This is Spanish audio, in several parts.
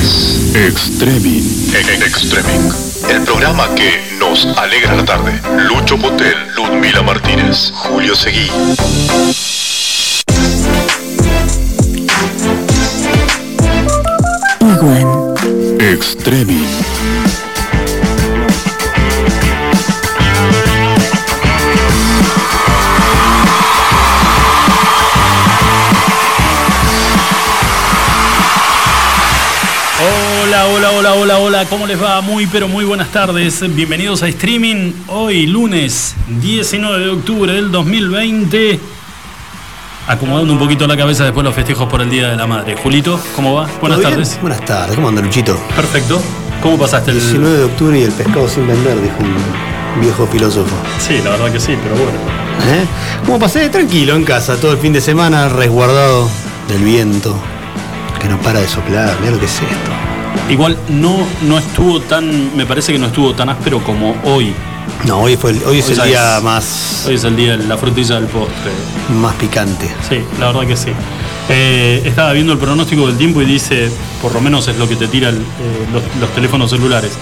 es Extreming. Extreming. El programa que nos alegra la tarde. Lucho Motel, Ludmila Martínez, Julio Seguí. Iguan. Extreming. Hola, hola, hola, ¿cómo les va? Muy, pero muy buenas tardes. Bienvenidos a streaming hoy, lunes 19 de octubre del 2020. Acomodando un poquito la cabeza después de los festejos por el Día de la Madre. Julito, ¿cómo va? Buenas tardes. Buenas tardes, ¿cómo anda Luchito? Perfecto. ¿Cómo pasaste el.? 19 de octubre y el pescado sin vender, dijo un viejo filósofo. Sí, la verdad que sí, pero bueno. ¿Eh? ¿Cómo pasé? Tranquilo en casa, todo el fin de semana resguardado del viento que no para de soplar. Mira lo que es esto. Igual no, no estuvo tan. Me parece que no estuvo tan áspero como hoy. No, hoy, fue el- hoy es el día es- más, Hoy es el día de la frutilla del postre. más picante. Sí, la verdad que sí. Eh, estaba viendo el pronóstico del tiempo y dice, por lo menos es lo que te tiran los, los teléfonos celulares.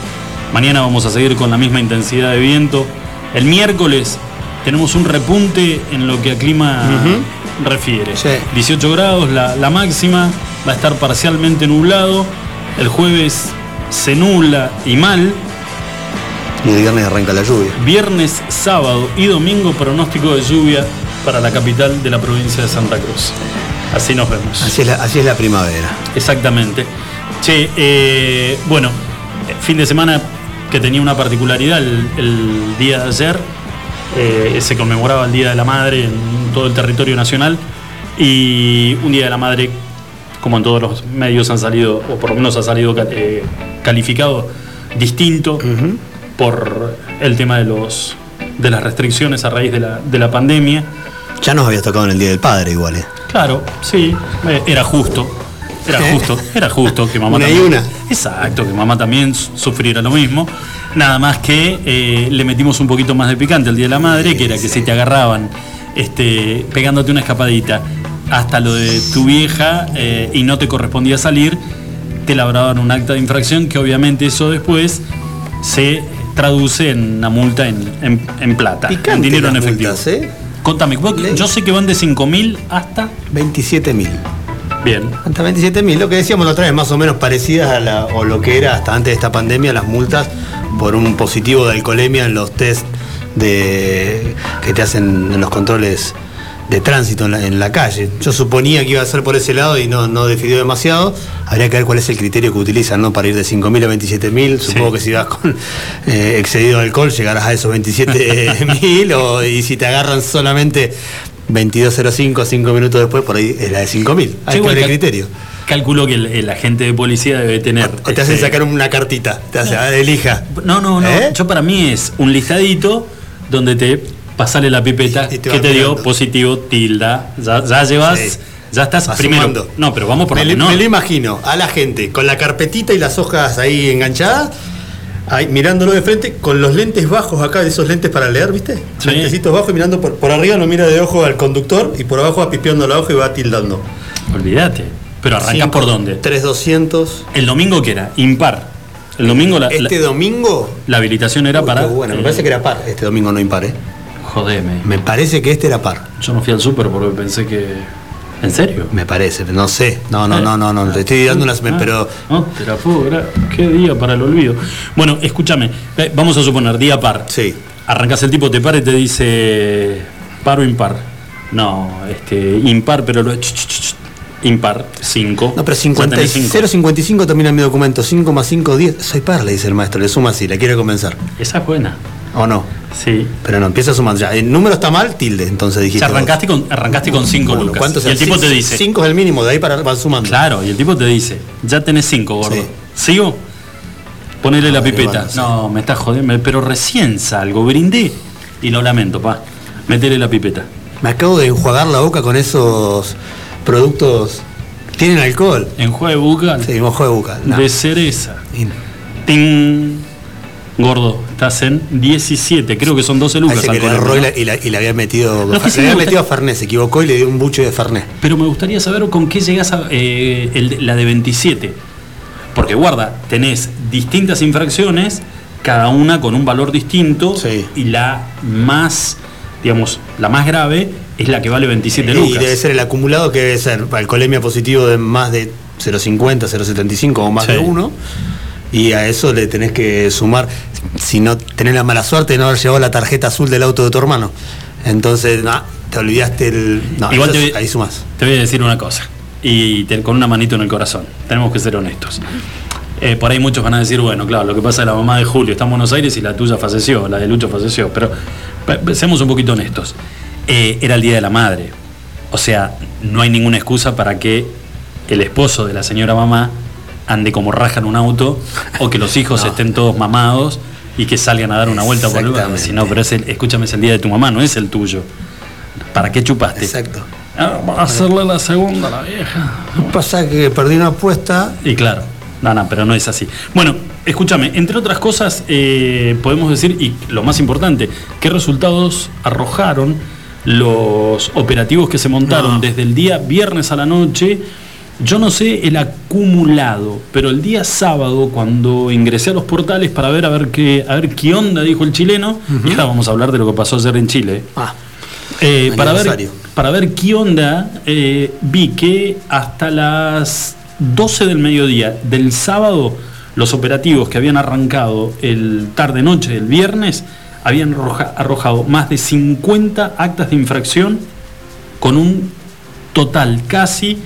Mañana vamos a seguir con la misma intensidad de viento. El miércoles tenemos un repunte en lo que a clima refiere. Sí. 18 grados la, la máxima, va a estar parcialmente nublado. El jueves se nubla y mal. Y el viernes arranca la lluvia. Viernes, sábado y domingo pronóstico de lluvia para la capital de la provincia de Santa Cruz. Así nos vemos. Así es la, así es la primavera. Exactamente. Che, eh, bueno, fin de semana que tenía una particularidad el, el día de ayer. eh, se conmemoraba el Día de la Madre en todo el territorio nacional. Y un Día de la Madre, como en todos los medios han salido, o por lo menos ha salido eh, calificado distinto por el tema de los de las restricciones a raíz de la, de la pandemia. Ya nos había tocado en el Día del Padre igual, ¿eh? Claro, sí, eh, era justo. Era justo, era justo que mamá Una y también. una. Exacto, que mamá también su- sufriera lo mismo. Nada más que eh, le metimos un poquito más de picante al Día de la Madre, que era que si te agarraban este, pegándote una escapadita hasta lo de tu vieja eh, y no te correspondía salir, te labraban un acta de infracción que obviamente eso después se traduce en una multa en, en- en plata, en dinero en efectivo. multas, ¿eh? Contame, yo sé que van de 5.000 hasta... 27 mil. Bien. Hasta 27 mil, lo que decíamos la otra vez, más o menos parecidas a la, o lo que era hasta antes de esta pandemia, las multas por un positivo de alcoholemia en los test de, que te hacen en los controles de tránsito en la, en la calle. Yo suponía que iba a ser por ese lado y no, no decidió demasiado. Habría que ver cuál es el criterio que utilizan ¿no? para ir de 5.000 a 27.000. Supongo que si vas con eh, excedido de alcohol llegarás a esos 27.000 o y si te agarran solamente 22.05, 5 minutos después, por ahí es la de 5.000. Hay que ver el criterio. Calculo que el, el agente de policía debe tener. O te hacen este, sacar una cartita, te hace, ah, elija. No, no, no. ¿Eh? Yo para mí es un listadito donde te pasale la pipeta te que te dio positivo, tilda. Ya, ya llevas. Sí. Ya estás Vas primero. No, pero vamos por me, la le- menor. me lo imagino a la gente con la carpetita y las hojas ahí enganchadas, ahí, mirándolo de frente, con los lentes bajos acá, de esos lentes para leer, ¿viste? Sí. Lentecitos bajos y mirando por, por arriba, lo mira de ojo al conductor y por abajo va pispiando la hoja y va tildando. Olvídate. Pero arrancás por dónde. 3200. El domingo que era impar. El domingo la, Este la- domingo. la habilitación era Uy, para. bueno, me parece que era par. Este domingo no impar, ¿eh? Jodeme. Me parece que este era par. Yo no fui al súper porque pensé que. ¿En serio? Me parece, no sé. No, no, no, no, no. Te estoy dando unas. Ah, Pero. No, te la puedo. Qué día para el olvido. Bueno, escúchame. Vamos a suponer, día par. Sí. Arrancas el tipo, te para y te dice par o impar. No, este, impar, pero lo. impar, 5. No, pero 50, 0.55 termina mi documento. 5 más 5, 10. Soy par, le dice el maestro. Le suma así, le quiere comenzar. Esa es buena. ¿O no? Sí. Pero no, empieza sumando ya. El número está mal, tilde. Entonces O dijiste. sea, arrancaste con, arrancaste con 5 Uno, lucas. ¿Cuánto es y el tipo Cinco- te dice. 5 es el mínimo, de ahí para van sumando. Claro, y el tipo te dice, ya tenés 5, gordo. Sí. ¿Sigo? Ponele la pipeta. vale. No, me estás jodiendo, pero recién salgo, brindé. Y lo lamento, pa. Metele la pipeta. Me acabo de enjuagar la boca con esos productos. Tienen alcohol. Enjuague bucal Sí, de boca. No. de cereza. Ting. Gordo, estás en 17, creo que son 12 lucas. Erró y ¿no? la- y, la- y le había metido. Sí le había metido a Fernet, se equivocó y le dio un buche de Fernet. Pero me gustaría saber con qué llegas a eh, el- la de 27. Porque guarda, tenés distintas infracciones, cada una con un valor distinto, Sí. y la más, digamos, la más grave es la que vale 27 Y lucas. debe ser el acumulado que debe ser alcoholemia positivo de más de 0,50, 0,75 o más Sí. de 1. Y a eso le tenés que sumar, si no tenés la mala suerte de no haber llevado la tarjeta azul del auto de tu hermano. Entonces, no, te olvidaste el. No, Igual te es- ahí sumás. Te voy a decir una cosa, y te- con una manito en el corazón, tenemos que ser honestos. Eh, por ahí muchos van a decir, bueno, claro, lo que pasa es la mamá de Julio está en Buenos Aires y la tuya falleció, la de Lucho falleció, pero pe- seamos un poquito honestos. Eh, era el Día de la Madre, o sea, no hay ninguna excusa para que el esposo de la señora mamá ande como raja en un auto o que los hijos No. estén todos mamados y que salgan a dar una vuelta por el. Exactamente. Si no, pero es el, escúchame, es el día de tu mamá, no es el tuyo. ¿Para qué chupaste? Exacto. Ah, va a hacerle la segunda a la vieja. Pasa que perdí una apuesta. Y claro, no, no, pero no es así. Bueno, escúchame, entre otras cosas, eh, podemos decir, y lo más importante, ¿qué resultados arrojaron los operativos que se montaron No. desde el día viernes a la noche? Yo no sé el acumulado, pero el día sábado, cuando ingresé a los portales para ver a ver qué, a ver qué onda dijo el chileno, y ahora vamos a hablar de lo que pasó ayer en Chile. Ah, Eh, para, ver, para ver qué onda, eh, vi que hasta las 12 del mediodía del sábado, los operativos que habían arrancado el tarde-noche del viernes habían arroja- arrojado más de 50 actas de infracción con un total casi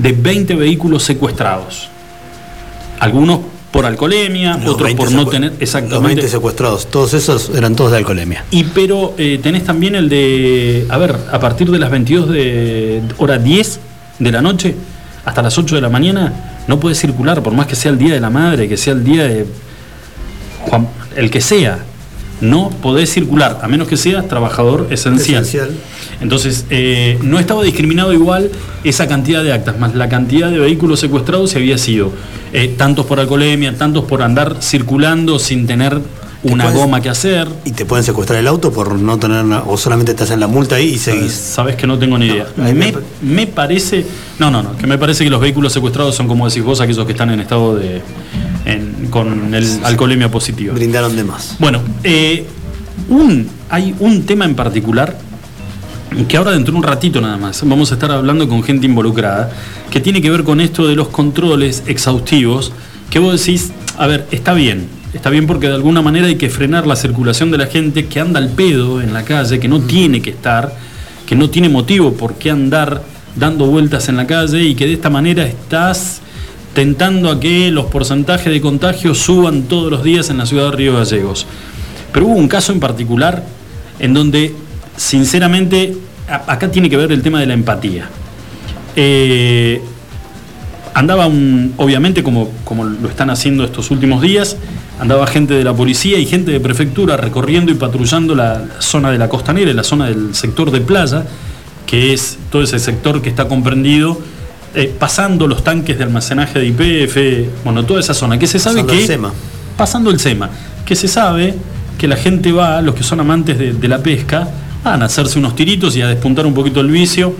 de 20 vehículos secuestrados. Algunos por alcoholemia, los otros 20 por no tener Los exactamente 20 secuestrados, todos esos eran todos de alcoholemia. y pero eh, tenés también el de, a ver, a partir de las 22 de hora 10 de la noche hasta las 8 de la mañana no puedes circular, por más que sea el día de la madre, que sea el día de Juan, el que sea, no podés circular, a menos que seas trabajador esencial. Esencial. Entonces, eh, no estaba discriminado igual esa cantidad de actas, más la cantidad de vehículos secuestrados se había sido eh, tantos por alcoholemia, tantos por andar circulando sin tener una puedes- goma que hacer. Y te pueden secuestrar el auto por no tener una, o solamente te hacen la multa ahí y seguís. Sabes que no tengo ni idea. No, ahí me, me- me parece. No, no, no. Que me parece que los vehículos secuestrados son como decís vos, aquellos que están en estado de. Con el alcoholemia positiva. Brindaron de más. Bueno, eh, un, hay un tema en particular que ahora dentro de un ratito nada más vamos a estar hablando con gente involucrada, que tiene que ver con esto de los controles exhaustivos, que vos decís, a ver, está bien, está bien porque de alguna manera hay que frenar la circulación de la gente que anda al pedo en la calle, que no tiene que estar, que no tiene motivo por qué andar dando vueltas en la calle y que de esta manera estás tentando a que los porcentajes de contagio suban todos los días en la ciudad de Río Gallegos. Pero hubo un caso en particular en donde, sinceramente, acá tiene que ver el tema de la empatía. Eh, andaba un, obviamente como, como lo están haciendo estos últimos días, andaba gente de la policía y gente de prefectura recorriendo y patrullando la zona de la costanera, la zona del sector de playa, que es todo ese sector que está comprendido, eh, pasando los tanques de almacenaje de IPF, bueno, toda esa zona, que se sabe Pasando que... el SEMA. Pasando el SEMA, que se sabe que la gente va, los que son amantes de, de la pesca, van a hacerse unos tiritos y a despuntar un poquito el vicio.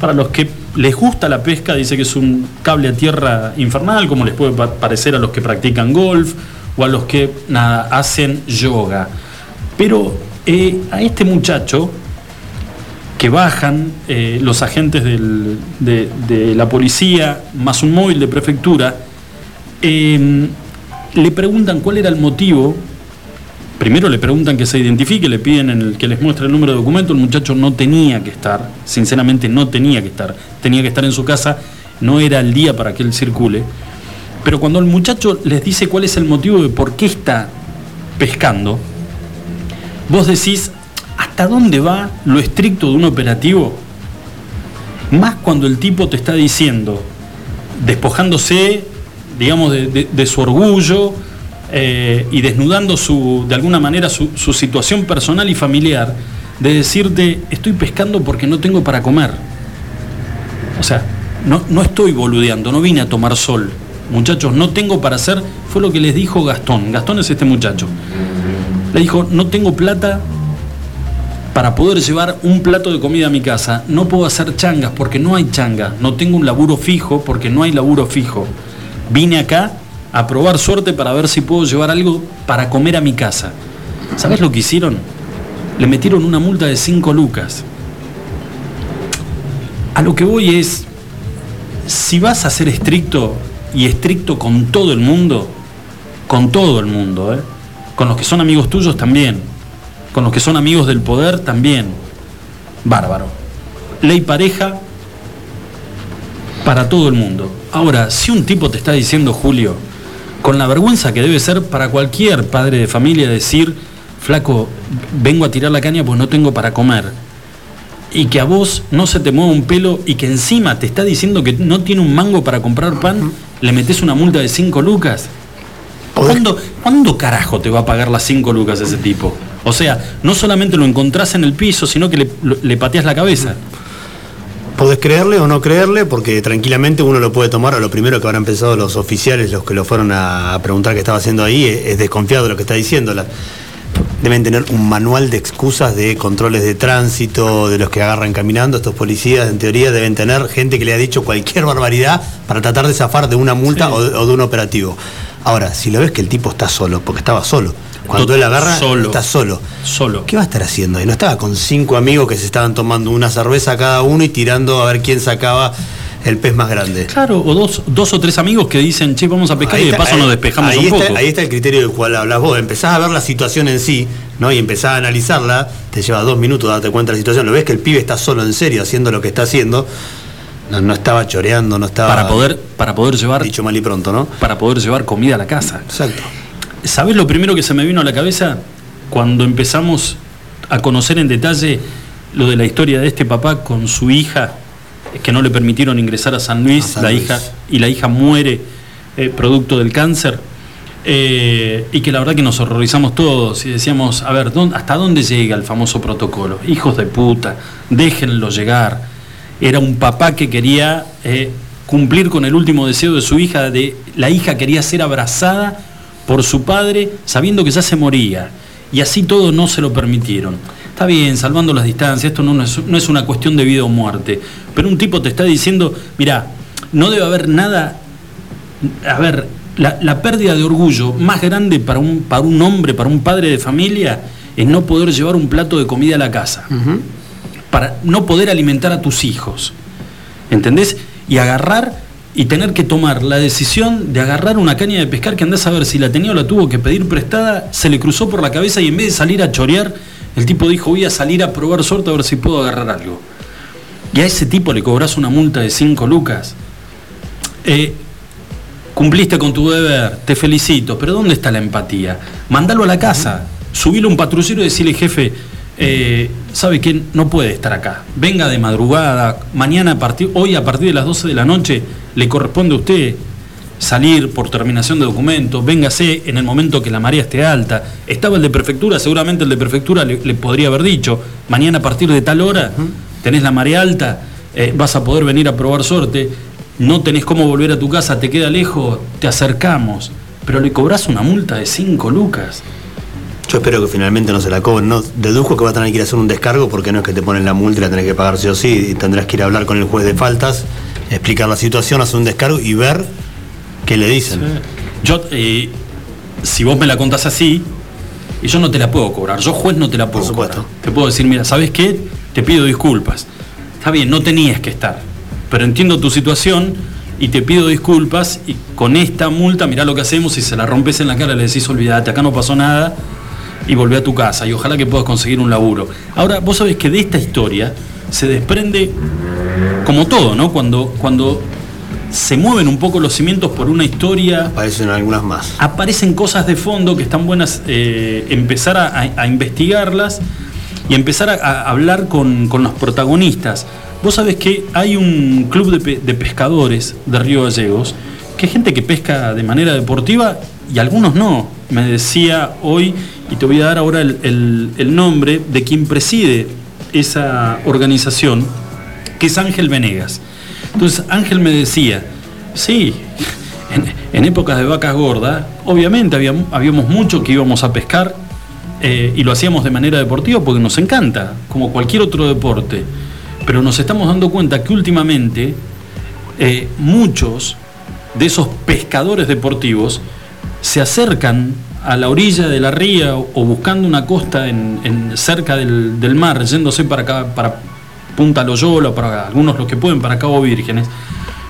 Para los que les gusta la pesca, dice que es un cable a tierra infernal, como les puede pa- parecer a los que practican golf o a los que nada, hacen yoga. Pero eh, a este muchacho que bajan eh, los agentes de, la policía más un móvil de prefectura, eh, le preguntan cuál era el motivo. Primero le preguntan que se identifique, le piden en el que les muestre el número de documento. El muchacho no tenía que estar, sinceramente no tenía que estar, tenía que estar en su casa, no era el día para que él circule. Pero cuando el muchacho les dice cuál es el motivo de por qué está pescando, vos decís, ¿hasta dónde va lo estricto de un operativo? Más cuando el tipo te está diciendo, despojándose, digamos, de, su orgullo eh, y desnudando su, de alguna manera su, su situación personal y familiar, de decirte, estoy pescando porque no tengo para comer. O sea, no, no estoy boludeando, no vine a tomar sol. Muchachos, no tengo para hacer, fue lo que les dijo Gastón. Gastón es este muchacho. Le dijo, no tengo plata para poder llevar un plato de comida a mi casa. No puedo hacer changas porque no hay changas. No tengo un laburo fijo porque no hay laburo fijo. Vine acá a probar suerte para ver si puedo llevar algo para comer a mi casa. ¿Sabes lo que hicieron? Le metieron una multa de 5 lucas. A lo que voy es, si vas a ser estricto y estricto con todo el mundo, con todo el mundo, ¿eh? con los que son amigos tuyos también, con los que son amigos del poder también, bárbaro. Ley pareja para todo el mundo. Ahora, si un tipo te está diciendo, Julio, con la vergüenza que debe ser para cualquier padre de familia decir, flaco, vengo a tirar la caña pues no tengo para comer, y que a vos no se te mueva un pelo y que encima te está diciendo que no tiene un mango para comprar pan, le metes una multa de 5 lucas. ¿Cuándo, ¿Cuándo, carajo te va a pagar las 5 lucas ese tipo? O sea, no solamente lo encontrás en el piso, sino que le, le pateas la cabeza. Podés creerle o no creerle, porque tranquilamente uno lo puede tomar a lo primero que habrán pensado los oficiales, los que lo fueron a, preguntar qué estaba haciendo ahí, es, desconfiado de lo que está diciendo. deben tener un manual de excusas de controles de tránsito, de los que agarran caminando. Estos policías, en teoría, deben tener gente que le ha dicho cualquier barbaridad para tratar de zafar de una multa o de un operativo. Ahora, si lo ves que el tipo está solo, porque estaba solo, cuando él agarra, está solo. Solo. ¿Qué va a estar haciendo? Y no estaba con cinco amigos que se estaban tomando una cerveza cada uno y tirando a ver quién sacaba el pez más grande. Claro, o dos, dos o tres amigos que dicen, che, vamos a pescar y de paso nos despejamos un poco. Ahí está el criterio del cual hablas vos. Empezás a ver la situación en sí, ¿no? Y empezás a analizarla, te lleva dos minutos darte cuenta de la situación. Lo ves que el pibe está solo en serio haciendo lo que está haciendo. No, estaba choreando, no estaba. Para poder, para poder llevar. Dicho mal y pronto, ¿no? Para poder llevar comida a la casa. Exacto. ¿Sabes lo primero que se me vino a la cabeza? Cuando empezamos a conocer en detalle lo de la historia de este papá con su hija, que no le permitieron ingresar a San Luis, la hija, y la hija muere eh, producto del cáncer. Eh, y que la verdad que nos horrorizamos todos y decíamos, a ver, ¿hasta dónde llega el famoso protocolo? Hijos de puta, déjenlo llegar era un papá que quería eh, cumplir con el último deseo de su hija, de la hija quería ser abrazada por su padre sabiendo que ya se moría. Y así todo no se lo permitieron. Está bien, salvando las distancias, esto no es, una cuestión de vida o muerte. Pero un tipo te está diciendo, mira, no debe haber nada, a ver, la, pérdida de orgullo más grande para un, para un hombre, para un padre de familia, es no poder llevar un plato de comida a la casa para no poder alimentar a tus hijos. ¿Entendés? Y agarrar y tener que tomar la decisión de agarrar una caña de pescar que andás a ver si la tenía o la tuvo que pedir prestada, se le cruzó por la cabeza y en vez de salir a chorear, el tipo dijo voy a salir a probar suerte a ver si puedo agarrar algo. Y a ese tipo le cobras una multa de 5 lucas. Eh, cumpliste con tu deber, te felicito, pero ¿dónde está la empatía? Mándalo a la casa, subilo a un patrullero y decirle, jefe, eh, sabe que no puede estar acá. Venga de madrugada, mañana a partir, hoy a partir de las 12 de la noche le corresponde a usted salir por terminación de documentos, véngase en el momento que la marea esté alta. Estaba el de prefectura, seguramente el de prefectura le, podría haber dicho, mañana a partir de tal hora tenés la marea alta, eh, vas a poder venir a probar suerte, no tenés cómo volver a tu casa, te queda lejos, te acercamos, pero le cobras una multa de 5 lucas. Yo espero que finalmente no se la cobren. No, deduzco que va a tener que ir a hacer un descargo porque no es que te ponen la multa y la tenés que pagar sí o sí. Y tendrás que ir a hablar con el juez de faltas, explicar la situación, hacer un descargo y ver qué le dicen. Yo, eh, si vos me la contás así, y yo no te la puedo cobrar. Yo, juez, no te la puedo Por supuesto. Te puedo decir, mira, ¿sabes qué? Te pido disculpas. Está bien, no tenías que estar. Pero entiendo tu situación y te pido disculpas y con esta multa, mirá lo que hacemos, si se la rompes en la cara le decís, olvídate, acá no pasó nada, y volvé a tu casa y ojalá que puedas conseguir un laburo. Ahora, vos sabés que de esta historia se desprende, como todo, ¿no? Cuando, cuando se mueven un poco los cimientos por una historia. Aparecen algunas más. Aparecen cosas de fondo que están buenas eh, empezar a, investigarlas y empezar a, hablar con, los protagonistas. Vos sabés que hay un club de, de, pescadores de Río Gallegos, que es gente que pesca de manera deportiva y algunos no. Me decía hoy y te voy a dar ahora el, nombre de quien preside esa organización, que es Ángel Venegas. Entonces Ángel me decía, sí, en, épocas de vacas gordas, obviamente habíamos, mucho que íbamos a pescar eh, y lo hacíamos de manera deportiva porque nos encanta, como cualquier otro deporte. Pero nos estamos dando cuenta que últimamente eh, muchos de esos pescadores deportivos se acercan a la orilla de la ría o buscando una costa en, cerca del, mar, yéndose para acá, para Punta Loyola, para algunos los que pueden, para Cabo Vírgenes,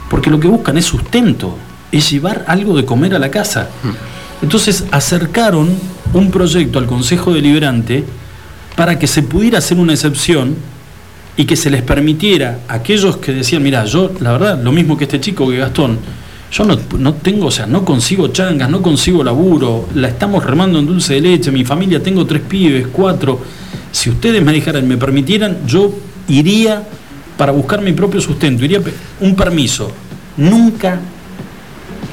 porque lo que buscan es sustento, es llevar algo de comer a la casa. Hmm. Entonces acercaron un proyecto al Consejo Deliberante para que se pudiera hacer una excepción y que se les permitiera a aquellos que decían, mira, yo la verdad, lo mismo que este chico que Gastón, yo no, tengo, o sea, no consigo changas, no consigo laburo, la estamos remando en dulce de leche, mi familia tengo tres pibes, cuatro. Si ustedes me dejaran, me permitieran, yo iría para buscar mi propio sustento, iría un permiso. Nunca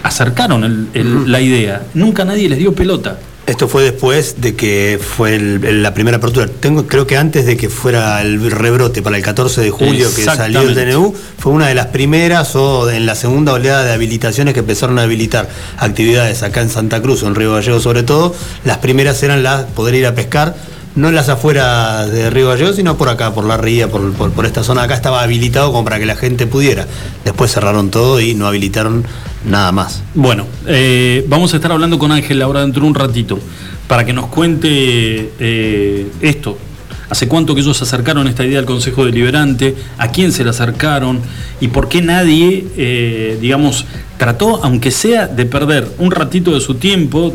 acercaron la idea, nunca nadie les dio pelota. Esto fue después de que fue la primera apertura. Tengo, creo que antes de que fuera el rebrote para el 14 de julio que salió el DNU, fue una de las primeras o en la segunda oleada de habilitaciones que empezaron a habilitar actividades acá en Santa Cruz, en Río Gallegos sobre todo. Las primeras eran las poder ir a pescar no en las afueras de Río Gallegos, sino por acá, por la ría, por, por, esta zona acá estaba habilitado como para que la gente pudiera. Después cerraron todo y no habilitaron nada más. Bueno, eh, vamos a estar hablando con Ángel ahora dentro de un ratito para que nos cuente eh, esto. ¿Hace cuánto que ellos acercaron esta idea al Consejo Deliberante? ¿A quién se la acercaron? ¿Y por qué nadie, eh, digamos, trató, aunque sea, de perder un ratito de su tiempo,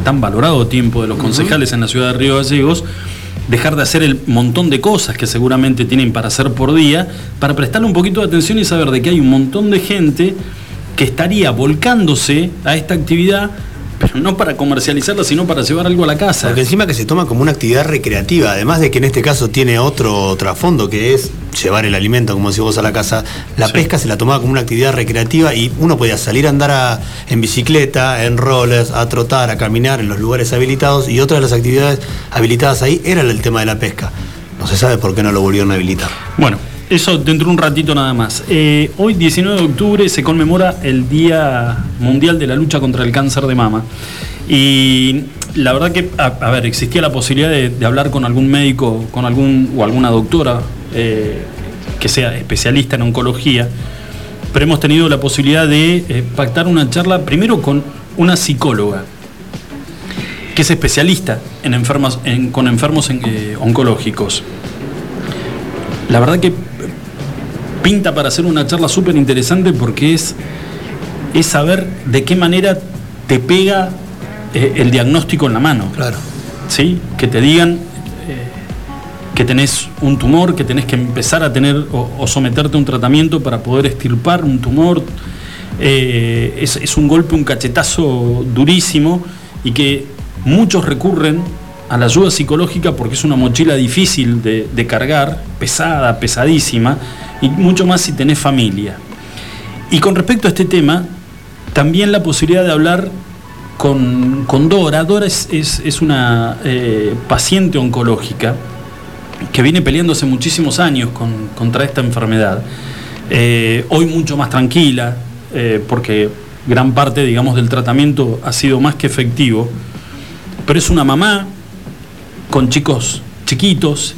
tan valorado tiempo de los concejales en la ciudad de Río Gallegos, dejar de hacer el montón de cosas que seguramente tienen para hacer por día, para prestarle un poquito de atención y saber de que hay un montón de gente que estaría volcándose a esta actividad pero no para comercializarla, sino para llevar algo a la casa. Porque encima que se toma como una actividad recreativa, además de que en este caso tiene otro trasfondo que es llevar el alimento, como si vos a la casa, la pesca se la tomaba como una actividad recreativa y uno podía salir a andar en bicicleta, en rollers, a trotar, a caminar en los lugares habilitados y otra de las actividades habilitadas ahí era el tema de la pesca. No se sabe por qué no lo volvieron a habilitar. Bueno, eso dentro de un ratito nada más. Eh, hoy, 19 de octubre, se conmemora el Día Mundial de la Lucha contra el Cáncer de Mama. Y la verdad que, a, ver, existía la posibilidad de, hablar con algún médico, con algún o alguna doctora eh, que sea especialista en oncología, pero hemos tenido la posibilidad de eh, pactar una charla primero con una psicóloga que es especialista en enfermos, con enfermos oncológicos. La verdad que pinta para hacer una charla súper interesante porque es, es saber de qué manera te pega eh, el diagnóstico en la mano. Claro. ¿Sí? Que te digan eh, que tenés un tumor, que tenés que empezar a tener o, someterte a un tratamiento para poder estirpar un tumor. Eh, es, un golpe, un cachetazo durísimo y que muchos recurren a la ayuda psicológica porque es una mochila difícil de, de cargar, pesada, pesadísima y mucho más si tenés familia. Y con respecto a este tema, también la posibilidad de hablar con, Dora. Dora es, una eh, paciente oncológica que viene peleando hace muchísimos años contra esta enfermedad. Eh, hoy mucho más tranquila, eh, porque gran parte, digamos, del tratamiento ha sido más que efectivo. Pero es una mamá con chicos chiquitos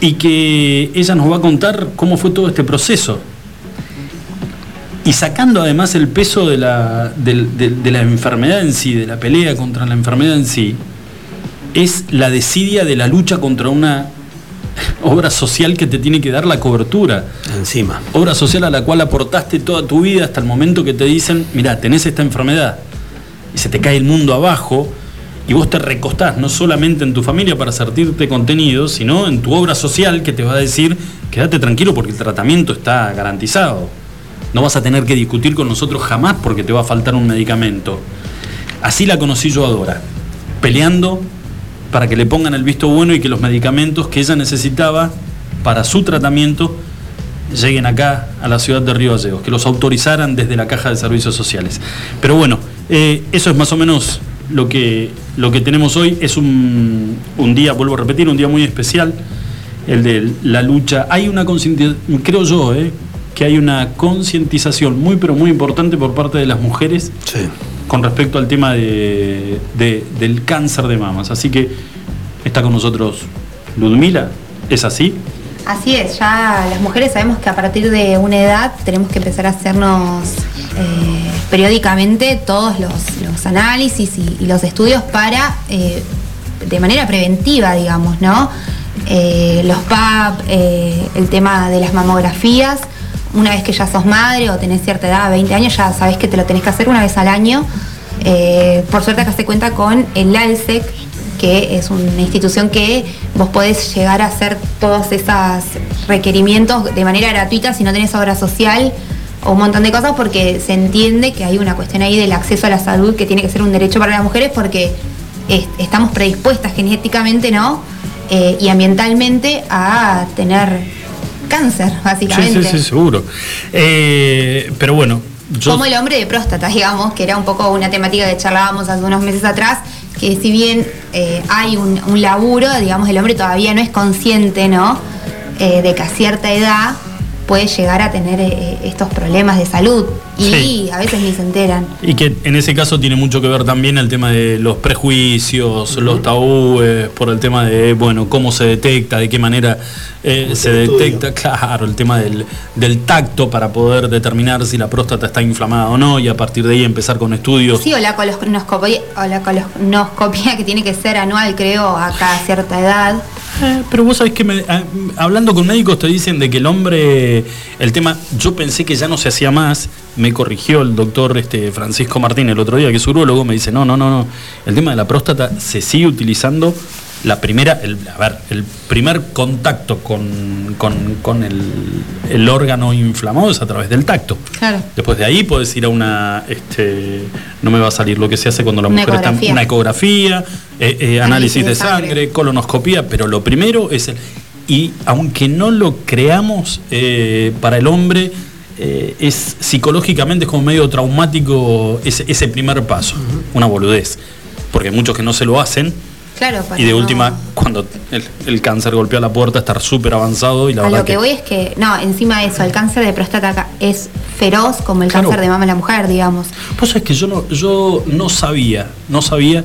y que ella nos va a contar cómo fue todo este proceso. Y sacando además el peso de la, de, la enfermedad en sí, de la pelea contra la enfermedad en sí, es la desidia de la lucha contra una obra social que te tiene que dar la cobertura. Encima. Obra social a la cual aportaste toda tu vida hasta el momento que te dicen, mira, tenés esta enfermedad y se te cae el mundo abajo y vos te recostás no solamente en tu familia para sentirte contenido, sino en tu obra social que te va a decir, quédate tranquilo porque el tratamiento está garantizado. No vas a tener que discutir con nosotros jamás porque te va a faltar un medicamento. Así la conocí yo a Dora, peleando para que le pongan el visto bueno y que los medicamentos que ella necesitaba para su tratamiento lleguen acá a la ciudad de Río Gallegos, que los autorizaran desde la Caja de Servicios Sociales. Pero bueno, eh, eso es más o menos lo que, lo que tenemos hoy es un, día, vuelvo a repetir, un día muy especial, el de la lucha. Hay una concientización, creo yo, eh, que hay una concientización muy, pero muy importante por parte de las mujeres con respecto al tema de, del cáncer de mamas. Así que está con nosotros Ludmila, ¿es así? Así es, ya las mujeres sabemos que a partir de una edad tenemos que empezar a hacernos eh, periódicamente todos los, análisis y, los estudios para, eh, de manera preventiva, digamos, ¿no? Eh, los PAP, el tema de las mamografías, una vez que ya sos madre o tenés cierta edad, 20 años, ya sabés que te lo tenés que hacer una vez al año. Por suerte acá se cuenta con el ALSEC, que es una institución que vos podés llegar a hacer todos esos requerimientos de manera gratuita si no tenés obra social o un montón de cosas porque se entiende que hay una cuestión ahí del acceso a la salud que tiene que ser un derecho para las mujeres porque es- estamos predispuestas genéticamente, ¿no? Eh, y ambientalmente a tener cáncer, Sí, básicamente. sí, sí, seguro. Eh, pero bueno, yo. Como el hombre de próstata, digamos, que era un poco una temática que charlábamos hace unos meses atrás, que si bien eh, hay un, un laburo, digamos, el hombre todavía no es consciente, ¿no? De que a cierta edad puede llegar a tener eh, estos problemas de salud y Sí. a veces ni se enteran. Y que en ese caso tiene mucho que ver también el tema de los prejuicios, los tabúes, por el tema de, bueno, cómo se detecta, de qué manera eh, se estudio. detecta, claro, el tema del, del tacto para poder determinar si la próstata está inflamada o no y a partir de ahí empezar con estudios. Sí, o la colonoscopia, o la colonoscopia que tiene que ser anual, creo, a cada cierta edad. Eh, pero vos sabés que me- ah, hablando con médicos te dicen de que el hombre, el tema, yo pensé que ya no se hacía más, me corrigió el doctor este, Francisco Martín el otro día, que es urólogo, me dice, no, no, no, no, el tema de la próstata se sigue utilizando la primera, el, a ver, el primer contacto con, con- con el, el órgano inflamado es a través del tacto. Claro. Después de ahí puedes ir a una, este, no me va a salir lo que se hace cuando la Una mujer está ecografía. una ecografía, eh, eh, análisis de sangre, colonoscopía, pero lo primero es el. Y aunque no lo creamos, eh, para el hombre es psicológicamente es como medio traumático ese, ese primer paso, una boludez. Porque hay muchos que no se lo hacen Claro, para y de no- última, cuando el, el cáncer golpea la puerta, estar súper avanzado y la a verdad lo que voy es que, no, encima de eso, el cáncer de próstata es feroz como el Claro. cáncer de mama en la mujer, digamos. Pues es que yo no, yo no sabía, no sabía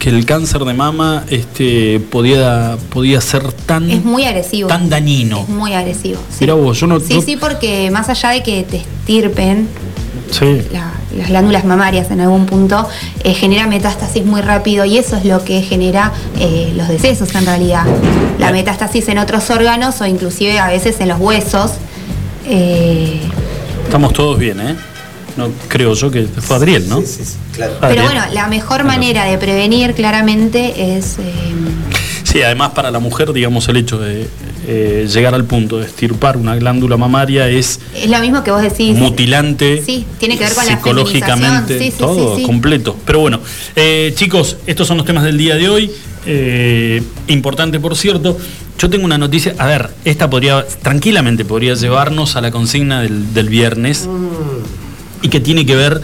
que el cáncer de mama este, podía, podía ser tan, Es muy agresivo. tan dañino. Es muy agresivo. Sí. Mirá vos, yo no- Sí, sí, porque más allá de que te estirpen Sí. la- las glándulas mamarias en algún punto, eh, genera metástasis muy rápido y eso es lo que genera eh, los decesos en realidad. La metástasis en otros órganos o inclusive a veces en los huesos. eh, Estamos todos bien, ¿eh? No, creo yo que fue Adriel, ¿no? Sí, sí, sí, claro. Pero bueno, la mejor manera de prevenir claramente es... eh, Sí, además para la mujer, digamos, el hecho de eh, llegar al punto de estirpar una glándula mamaria es es lo mismo que vos decís. mutilante. Sí, tiene que ver con la psicológicamente, feminización. Sí, sí, todo sí, sí. completo. Pero bueno, eh, chicos, estos son los temas del día de hoy. Eh, importante, por cierto. Yo tengo una noticia. A ver, esta podría, tranquilamente podría llevarnos a la consigna del, del viernes y que tiene que ver,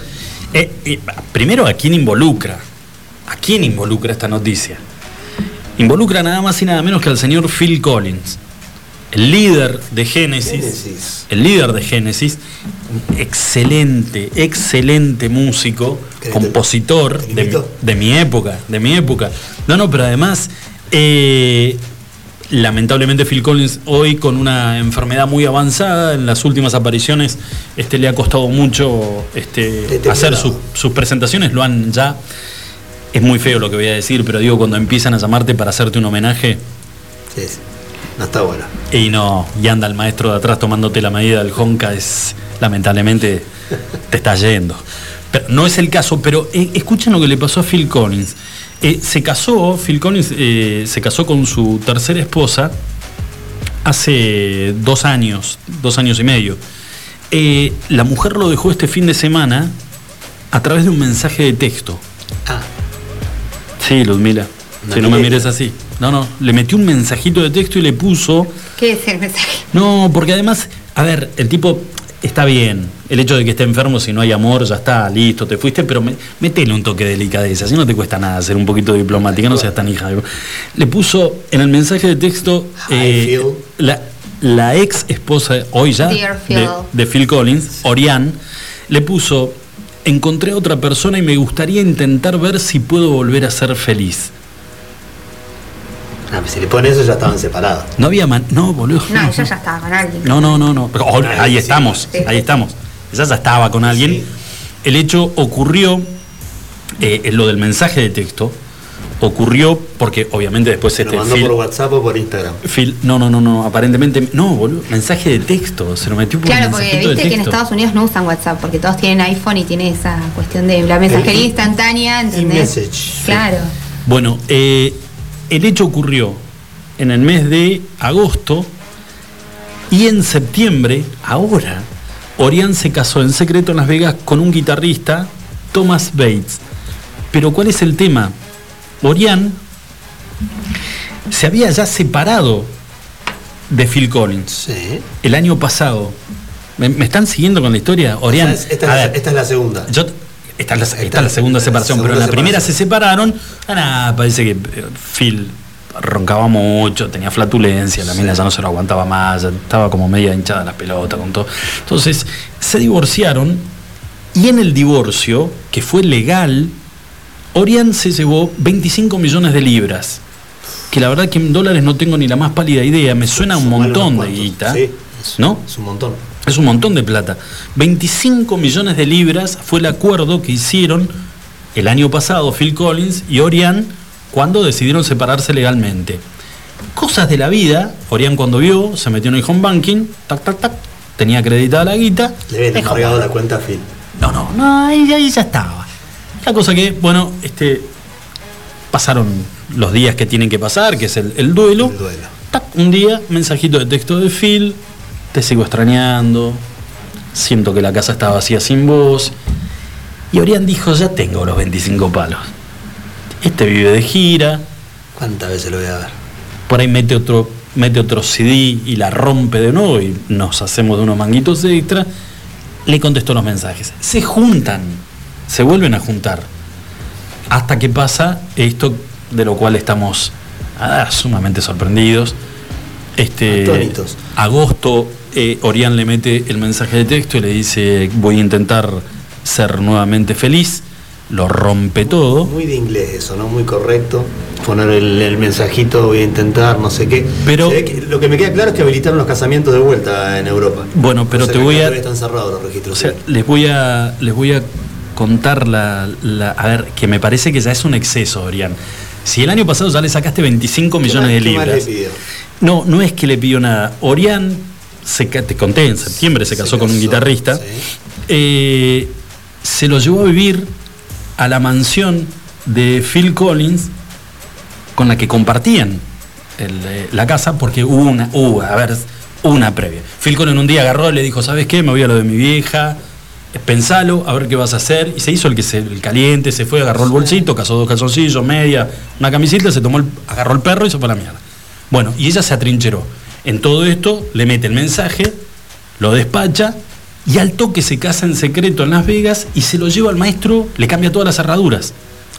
eh, eh, primero, a quién involucra. ¿A quién involucra esta noticia? Involucra nada más y nada menos que al señor Phil Collins, el líder de Génesis. el líder de Genesis, un excelente, excelente músico, ¿Querés te- compositor de, mi- invito? de mi época, de mi época. No, no, pero además, eh, lamentablemente Phil Collins hoy con una enfermedad muy avanzada, en las últimas apariciones este, le ha costado mucho este, Te- te hacer su- sus presentaciones, lo han ya... Es muy feo lo que voy a decir, pero digo, cuando empiezan a llamarte para hacerte un homenaje, Sí, sí. No está bueno. y no, y anda el maestro de atrás tomándote la medida del Honka, es lamentablemente te está yendo. Pero no es el caso, pero eh, escuchen lo que le pasó a Phil Collins. Eh, se casó, Phil Collins eh, se casó con su tercera esposa hace dos años, dos años y medio. Eh, la mujer lo dejó este fin de semana a través de un mensaje de texto. Ah, Sí, Ludmila. Si no me mires así. No, no. Le metió un mensajito de texto y le puso. ¿Qué es el mensaje? No, porque además, a ver, el tipo está bien. El hecho de que esté enfermo, si no hay amor, ya está, listo, te fuiste, pero me- métele un toque de delicadeza. Si no te cuesta nada ser un poquito diplomática, no seas tan hija. de- Le puso en el mensaje de texto eh, la, la ex esposa, hoy ya, Phil. de, de Phil Collins, Orián, le puso. Encontré a otra persona y me gustaría intentar ver si puedo volver a ser feliz. Ah, si le ponen eso ya estaban separados. No había man no, boludo. No, ella ya estaba con alguien. No, no, no, no. Pero, oh, Ah, ahí estamos, Sí. ahí estamos. Ella ya estaba con alguien. Sí. El hecho ocurrió, eh, lo del mensaje de texto, ocurrió porque obviamente después Se lo este mandó Phil- por WhatsApp o por Instagram. Phil- no, no, no, no, aparentemente, no, boludo, mensaje de texto, se lo metió por Claro, porque de viste que en. Estados Unidos no usan WhatsApp, porque todos tienen iPhone y tiene esa cuestión de la mensajería instantánea, ¿entendés? E-message. Claro. Bueno, eh, el hecho ocurrió en el mes de agosto y en septiembre, ahora, Orián se casó en secreto en Las Vegas con un guitarrista, Thomas Bates. Pero ¿cuál es el tema? Orián se había ya separado de Phil Collins Sí. el año pasado. ¿Me, me están siguiendo con la historia? Orián, Esta esta es la segunda. yo, esta, es la, esta Esta- es la segunda separación, segunda pero en la primera se separaron. Ah, nada, parece que eh, Phil roncaba mucho, tenía flatulencia, la mina ya no se lo aguantaba más, estaba como media hinchada la pelota con todo. Entonces, se divorciaron y en el divorcio, que fue legal, Orián se llevó 25 millones de libras. Que la verdad que en dólares no tengo ni la más pálida idea, me suena un montón de guita. Sí, es- ¿No? Es un montón. Es un montón de plata. 25 millones de libras fue el acuerdo que hicieron el año pasado Phil Collins y Orián cuando decidieron separarse legalmente. Cosas de la vida, Orián cuando vio, se metió en el home banking, tac, tac, tac, tenía acreditada la guita. Le habían pagar. la cuenta a Phil. No, no, no, ahí, ahí ya estaba. La cosa que, bueno, este, pasaron los días que tienen que pasar, que es el, el duelo. El duelo. Tac, un día, mensajito de texto de Phil, te sigo extrañando, siento que la casa está vacía sin vos. Y Orián dijo, ya tengo los 25 palos. Este vive de gira, ¿Cuántas veces lo voy a ver? por ahí mete otro, mete otro CD y la rompe de nuevo y nos hacemos de unos manguitos extra. Le contestó los mensajes. Se juntan, se vuelven a juntar. Hasta que pasa esto de lo cual estamos ah, sumamente sorprendidos. Este, Atónitos. agosto, eh, Orián le mete el mensaje de texto y le dice, voy a intentar ser nuevamente feliz. Lo rompe todo. Muy de inglés eso, ¿no? Muy correcto. Poner el, el mensajito, voy a intentar, no sé qué. Pero- que- lo que me queda claro es que habilitaron los casamientos de vuelta en Europa. Bueno, pero O sea te voy a- Están cerrados los registros. O sea, sí. les voy a, les voy a contar la, la- A ver, que me parece que ya es un exceso, Orián. Si el año pasado ya le sacaste 25 ¿Qué millones de libras. No, no es que le pidió nada. Orián, se, te conté, en septiembre se Se casó con un guitarrista. sí. Eh, se lo llevó a vivir a la mansión de Phil Collins con la que compartían el, eh, la casa porque hubo una, hubo, a ver, una previa. Phil Collins un día agarró y le dijo, ¿sabes qué? Me voy a lo de mi vieja, eh, pensalo, a ver qué vas a hacer. Y se hizo el que se, el caliente, se fue, agarró el bolsito, casó dos calzoncillos, media, una camiseta, se tomó el, agarró el perro y se fue a la mierda. Bueno, y ella se atrincheró. En todo esto le mete el mensaje, lo despacha y al toque se casa en secreto en Las Vegas y se lo lleva al maestro, le cambia todas las cerraduras.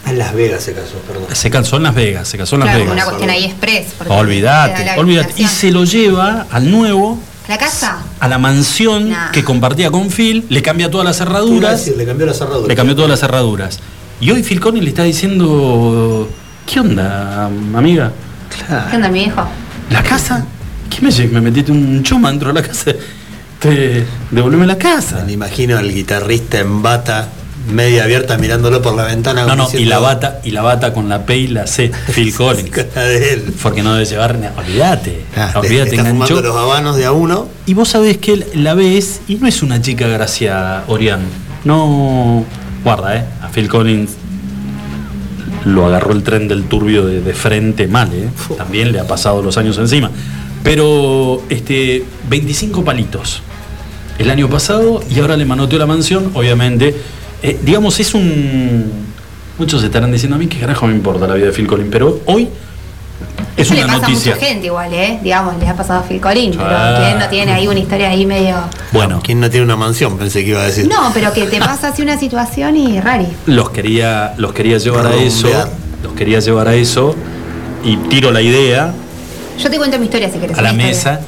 En Las Vegas se casó, perdón. Se casó en Las Vegas, se casó en Las Claro, Vegas. una cuestión ahí express. Olvídate, olvídate. Y se lo lleva al nuevo, ¿La casa? a la mansión Nah. que compartía con Phil, le cambia todas las cerraduras, decir, le cambió la cerradura. le cambió todas las cerraduras. Y hoy Phil Collins le está diciendo, ¿qué onda, amiga? ¿Qué onda, mi hijo? ¿La casa? ¿Qué me, me metiste un chuma dentro de la casa? Te, devolveme la casa. Me imagino al guitarrista en bata, media abierta, mirándolo por la ventana. No, no, y la bata, y la bata con la P y la C, Phil Collins. Porque no debe llevar, ni- olvídate, Ah, olvídate, enganchó. los habanos de a uno. Y vos sabés que la ves y no es una chica graciada, Orián. No. Guarda, ¿eh? A Phil Collins lo agarró el tren del turbio de, de frente mal, ¿eh? También le ha pasado los años encima. Pero, este, 25 palitos el año pasado y ahora le manoteó la mansión, obviamente. Eh, digamos, es un. Muchos estarán diciendo a mí que carajo me importa la vida de Phil Collins, pero hoy es Eso una le pasa noticia. a mucha gente igual, ¿eh? Digamos, les ha pasado a Phil Collins, pero Ah. que él no tiene ahí una historia ahí medio... Bueno, ¿Quién no tiene una mansión? Pensé que iba a decir. No, pero que te pasa así una situación y rari. los quería, los quería llevar a eso, los quería llevar a eso y tiro la idea Yo te cuento mi historia si querés. a la mesa,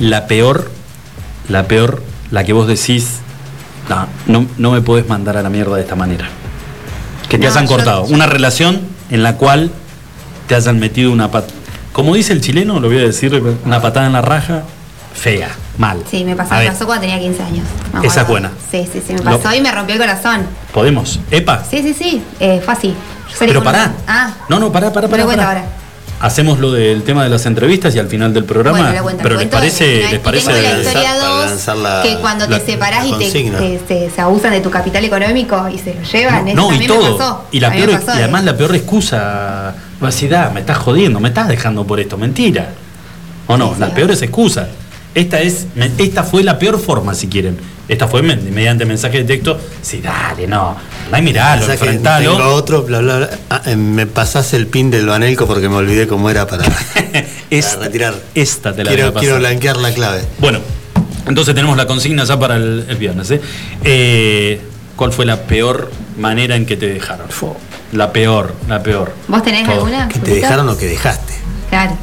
la peor, la peor, la que vos decís, no, no, no me podés mandar a la mierda de esta manera. Que te No, hayan cortado. yo- Una relación en la cual te hayan metido una pat- como dice el chileno, lo voy a decir, una patada en la raja, fea, mal. Sí, me pasó, me pasó cuando tenía 15 años. me Esa es buena. Sí, sí, sí, me Lo- pasó y me rompió el corazón. ¿Podemos? ¿Epa? Sí, sí, sí, eh, fue así. Pero pará. Ah, No, no, pará, pará, pará. cuento pará. ahora. Hacemos lo del tema de las entrevistas y al final del programa. bueno, pero les parece, les parece tengo la historia para 2, lanzar la- que cuando la- te separás y te, te- te- se abusan de tu capital económico y se lo llevan. eso No, y todo. me pasó. Y, la peor, pasó, y además eh. la peor excusa, vacidad, me estás jodiendo, me estás dejando por esto, mentira. ¿O no? Sí, sí, Las sí. peores excusas. Esta es, esta fue la peor forma, si quieren. Esta fue me- mediante mensaje de texto. Sí, dale, no. Ay, miralo, Mensaje, enfrentalo. Tengo otro, bla, bla, bla. Ah, eh, me pasás el pin del Banelco porque me olvidé cómo era para, Esta- para retirar. Esta te la voy quiero, a pasar. quiero blanquear la clave. Bueno, entonces tenemos la consigna ya para el, el viernes. ¿eh? Eh, ¿Cuál fue la peor manera en que te dejaron? La peor, la peor. ¿Vos tenés Todo. alguna? Que te dejaron o que dejaste. Claro.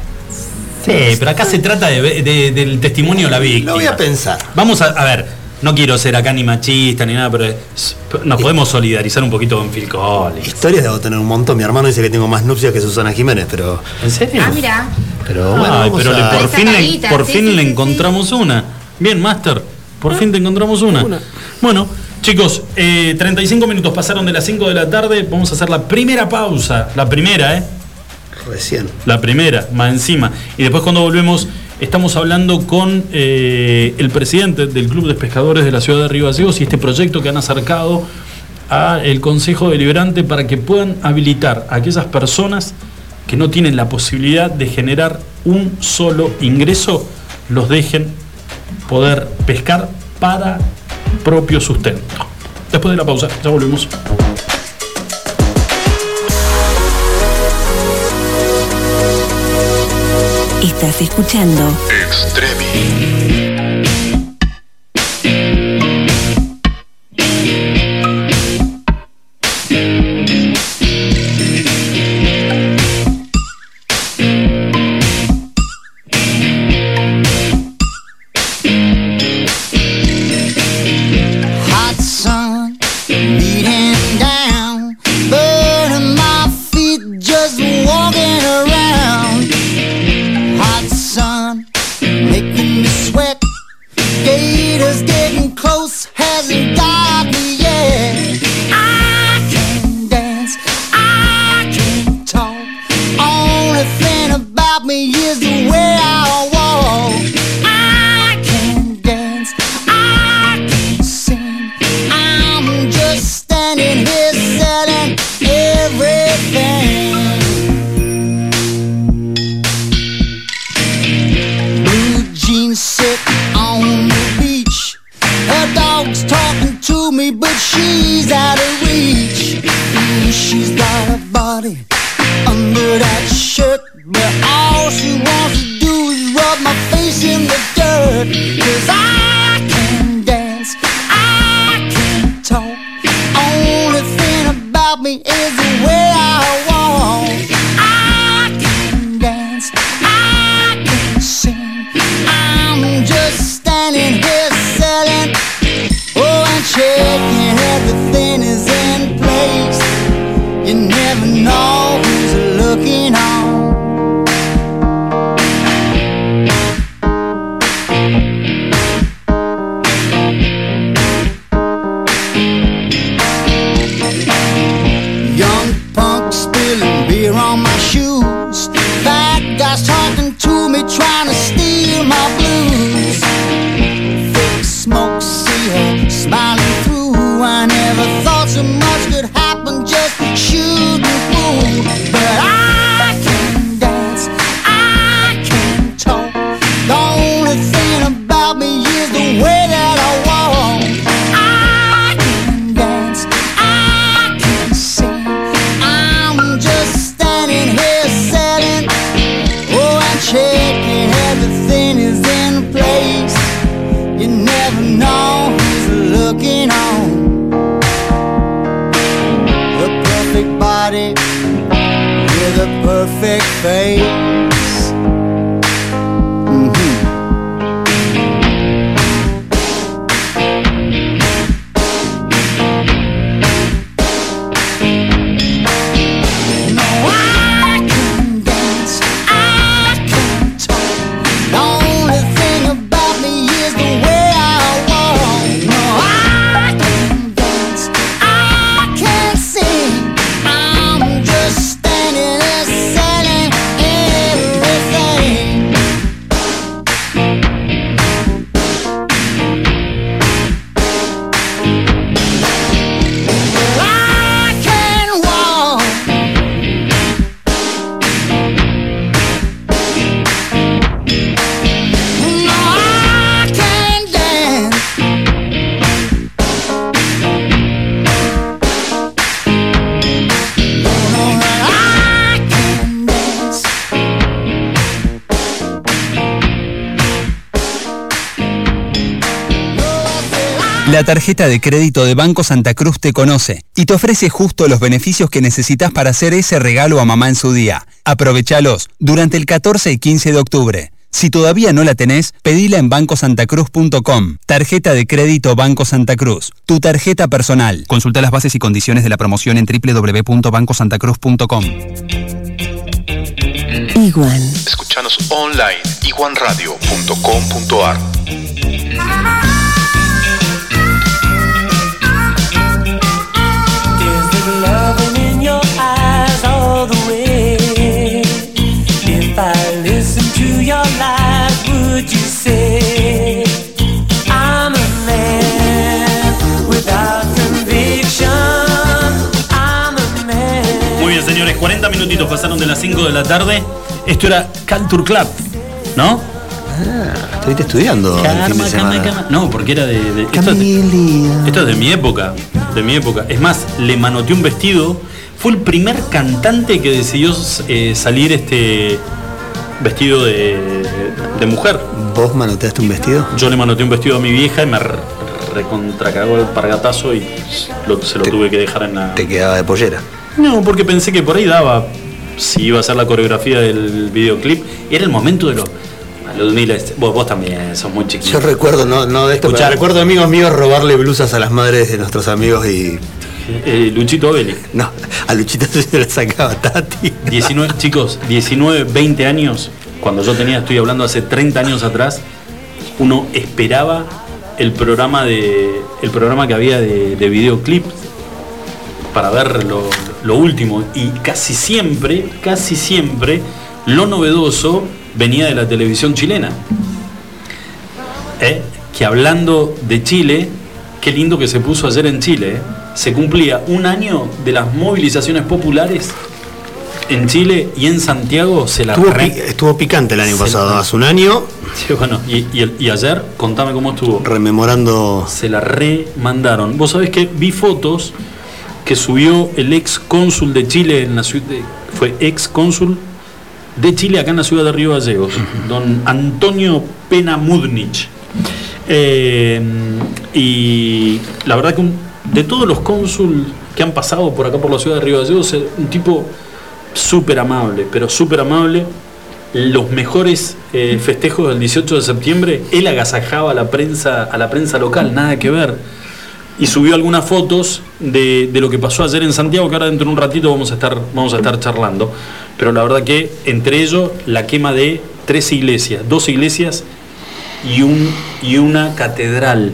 Sí, pero acá se trata de, ve- de- del testimonio de la víctima. Lo voy a pensar. Vamos a, a ver, no quiero ser acá ni machista ni nada, pero nos podemos solidarizar un poquito con Phil Collins. Historias debo tener un montón. Mi hermano dice que tengo más nupcias que Susana Jiménez, pero. ¿En serio? Ah, mira. Pero bueno, Ay, pero a- por fin, le, por sí, fin sí, le sí, encontramos una. Bien, Master, por fin te encontramos una. Bueno, chicos, eh, 35 minutos pasaron de las 5 de la tarde. Vamos a hacer la primera pausa. La primera, ¿eh? Recién. La primera, más encima. Y después cuando volvemos, estamos hablando con eh, el presidente del Club de Pescadores de la ciudad de Río Gallegos y este proyecto que han acercado al Consejo Deliberante para que puedan habilitar a aquellas personas que no tienen la posibilidad de generar un solo ingreso, los dejen poder pescar para propio sustento. Después de la pausa, ya volvemos. Estás escuchando Extremi. Tarjeta de crédito de Banco Santa Cruz te conoce y te ofrece justo los beneficios que necesitas para hacer ese regalo a mamá en su día. Aprovechalos durante el 14 y 15 de octubre. Si todavía no la tenés, pedila en bancosantacruz.com. Tarjeta de crédito Banco Santa Cruz. Tu tarjeta personal. Consulta las bases y condiciones de la promoción en www.bancosantacruz.com. Iguan. Escuchanos online iguanradio.com.ar. 40 minutitos pasaron de las 5 de la tarde. Esto era Culture Club, ¿no? Estuviste estudiando el fin de Calma, calma, semana. calma. No, porque era de. de- esto, es de esto es de mi época. De mi época. Es más, le manoteé un vestido. Fue el primer cantante que decidió eh, salir este vestido de, de mujer. ¿Vos manoteaste un vestido? Yo le manoteé un vestido a mi vieja y me re- recontracagó el pargatazo y lo- se lo Te- tuve que dejar en la. Te quedaba de pollera. No, porque pensé que por ahí daba. Si iba a ser la coreografía del videoclip. Era el momento de los. Ludmila, este- vos, vos también sos muy chiquito. Yo recuerdo, no, no de esto, Escuchá. pero recuerdo amigos míos robarle blusas a las madres de nuestros amigos y. Eh, Luchito Belli. No, a Luchita se la sacaba Tati. 19, chicos, 19, 20 años, cuando yo tenía, estoy hablando hace 30 años atrás, uno esperaba el programa de el programa que había de, de videoclip para ver lo, último y casi siempre, casi siempre lo novedoso venía de la televisión chilena. ¿Eh? Que hablando de Chile, qué lindo que se puso ayer en Chile. ¿eh? Se cumplía un año de las movilizaciones populares en Chile y en Santiago se la Estuvo, re- pi- estuvo picante el año Se- pasado, hace un año, Sí, bueno, y, y ayer, contame cómo estuvo. rememorando. Se la remandaron. Vos sabés que vi fotos que subió el ex cónsul de Chile en la ciudad. Fue ex cónsul de Chile acá en la ciudad de Río Gallegos, don Antonio Pena Mudnich. Eh, y la verdad que un- de todos los cónsul que han pasado por acá por la ciudad de Río Gallegos, es un tipo súper amable, pero súper amable. Los mejores eh, festejos del 18 de septiembre, él agasajaba a la prensa, a la prensa local, nada que ver. Y subió algunas fotos de, de lo que pasó ayer en Santiago, que ahora dentro de un ratito vamos a estar, vamos a estar charlando. Pero la verdad que entre ellos la quema de tres iglesias, dos iglesias y, un, y una catedral.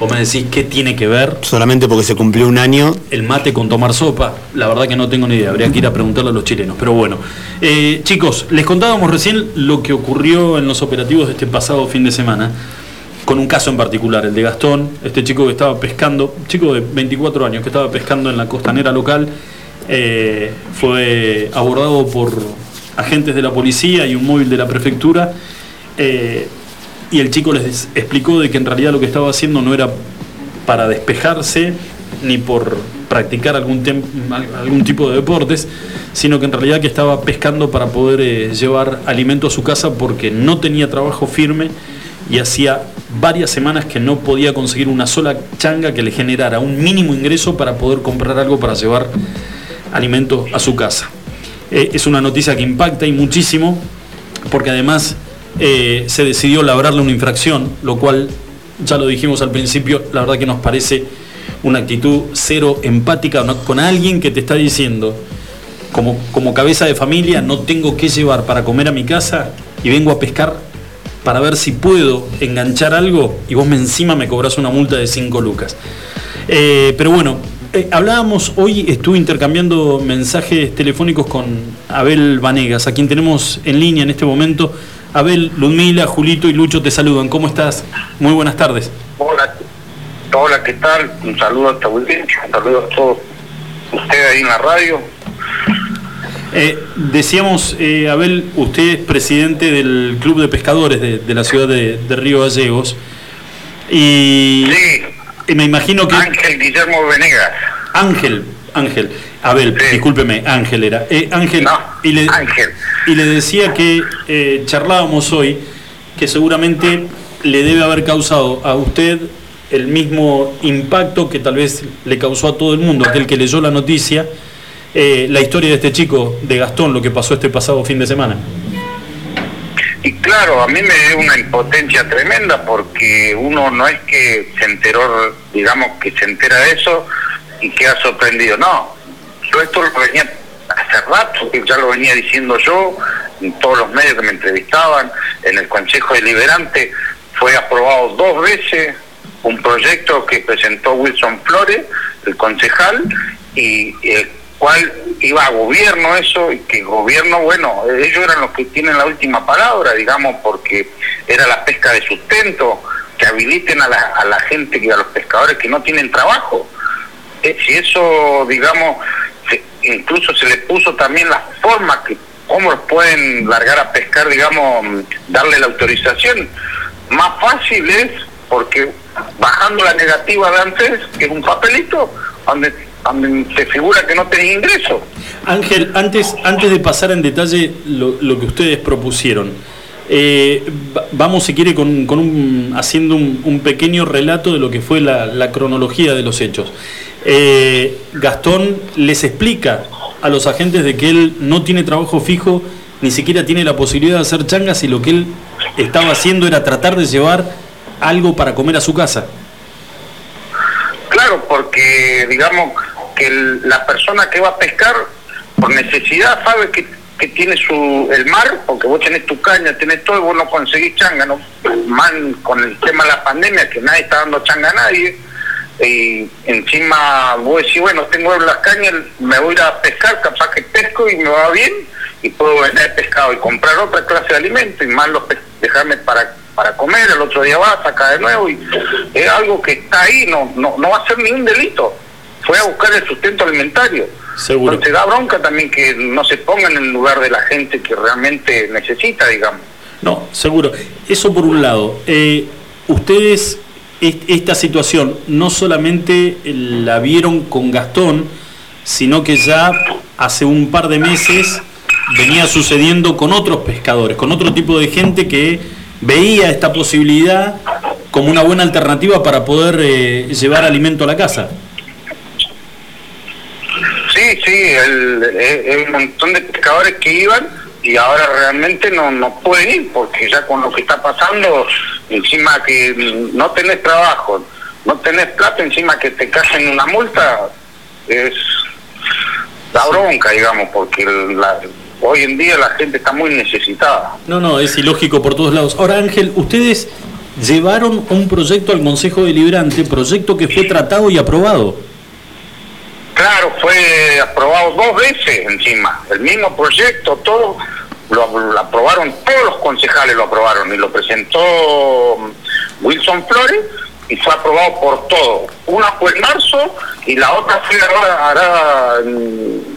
Vos me decís, ¿qué tiene que ver Solamente porque se cumplió un año. el mate con tomar sopa? La verdad que no tengo ni idea, habría que ir a preguntarle a los chilenos. Pero bueno, Eh, chicos, les contábamos recién lo que ocurrió en los operativos de este pasado fin de semana, con un caso en particular, el de Gastón, este chico que estaba pescando, chico de 24 años que estaba pescando en la costanera local, eh, fue abordado por agentes de la policía y un móvil de la prefectura. eh, y el chico les explicó de que en realidad lo que estaba haciendo no era para despejarse ni por practicar algún, algún tipo de deportes, sino que en realidad que estaba pescando para poder eh, llevar alimento a su casa porque no tenía trabajo firme y hacía varias semanas que no podía conseguir una sola changa que le generara un mínimo ingreso para poder comprar algo para llevar alimento a su casa. Eh, es una noticia que impacta y muchísimo porque además eh, se decidió labrarle una infracción, lo cual, ya lo dijimos al principio, la verdad que nos parece una actitud cero empática con alguien que te está diciendo, como, como cabeza de familia, no tengo que llevar para comer a mi casa y vengo a pescar para ver si puedo enganchar algo y vos me encima me cobras una multa de 5 lucas. Eh, pero bueno, eh, hablábamos hoy, estuve intercambiando mensajes telefónicos con Abel Vanegas, a quien tenemos en línea en este momento. Abel, Ludmila, Julito y Lucho te saludan. ¿Cómo estás? Muy buenas tardes. Hola, hola, ¿qué tal? Un saludo a tu audiencia, un saludo a todos ustedes ahí en la radio. Eh, decíamos, eh, Abel, usted es presidente del Club de Pescadores de, de la ciudad de, de Río Gallegos. Y, Sí, y me imagino que... Ángel Guillermo Venegas. Ángel, Ángel, Abel, Sí. discúlpeme, Ángel era. Eh, Ángel, No, y, le, Ángel. y le decía que charlábamos hoy que seguramente le debe haber causado a usted el mismo impacto que tal vez le causó a todo el mundo, aquel que leyó la noticia, eh, la historia de este chico, de Gastón, lo que pasó este pasado fin de semana. Y claro, a mí me dio una impotencia tremenda porque uno no es que se enteró, digamos que se entera de eso y queda sorprendido. No, yo esto lo venía hace rato, ya lo venía diciendo yo, en todos los medios que me entrevistaban, en el Consejo Deliberante, fue aprobado dos veces un proyecto que presentó Wilson Flores, el concejal, y el cual iba a gobierno eso, y que gobierno, bueno, ellos eran los que tienen la última palabra, digamos, porque era la pesca de sustento, que habiliten a la, a la gente, que a los pescadores que no tienen trabajo. Eh, si eso, digamos, se- incluso se le puso también la forma que cómo pueden largar a pescar, digamos, darle la autorización. Más fácil es porque bajando la negativa de antes, que es un papelito donde, donde se figura que no tenés ingreso. Ángel, antes, antes de pasar en detalle lo, lo que ustedes propusieron, eh, va- vamos, si quiere, con, con un, haciendo un, un pequeño relato de lo que fue la, la cronología de los hechos. Eh, Gastón les explica a los agentes de que él no tiene trabajo fijo, ni siquiera tiene la posibilidad de hacer changas y lo que él estaba haciendo era tratar de llevar algo para comer a su casa. Claro, porque digamos que el- la persona que va a pescar por necesidad sabe que, que tiene su el mar, porque vos tenés tu caña, tenés todo y vos no conseguís changa, ¿no? Más con el tema de la pandemia, que nadie está dando changa a nadie, y encima vos decís, bueno, tengo las cañas, me voy a ir a pescar, capaz que pesco y me va bien, y puedo vender pescado y comprar otra clase de alimento, y más los dejarme para para comer, el otro día va, saca de nuevo, y es algo que está ahí, no, no, no va a ser ningún delito. Fue a buscar el sustento alimentario. Seguro. Entonces da bronca también que no se pongan en el lugar de la gente que realmente necesita, digamos. No, seguro. Eso por un lado. Eh, ustedes est- esta situación no solamente la vieron con Gastón, sino que ya hace un par de meses venía sucediendo con otros pescadores, con otro tipo de gente que veía esta posibilidad como una buena alternativa para poder eh, llevar alimento a la casa. Sí, sí, el, el- el montón de pescadores que iban y ahora realmente no, no pueden ir porque ya con lo que está pasando, encima que no tenés trabajo, no tenés plata, encima que te caen una multa, es la bronca, digamos, porque la- hoy en día la gente está muy necesitada. No, no, es ilógico por todos lados. Ahora, Ángel, ustedes llevaron un proyecto al Consejo Deliberante, proyecto que fue tratado y aprobado. Claro, fue aprobado dos veces encima, el mismo proyecto, todo, lo, lo aprobaron, todos los concejales lo aprobaron y lo presentó mm, Wilson Flores y fue aprobado por todos. Una fue en marzo y la otra fue ahora, ahora en,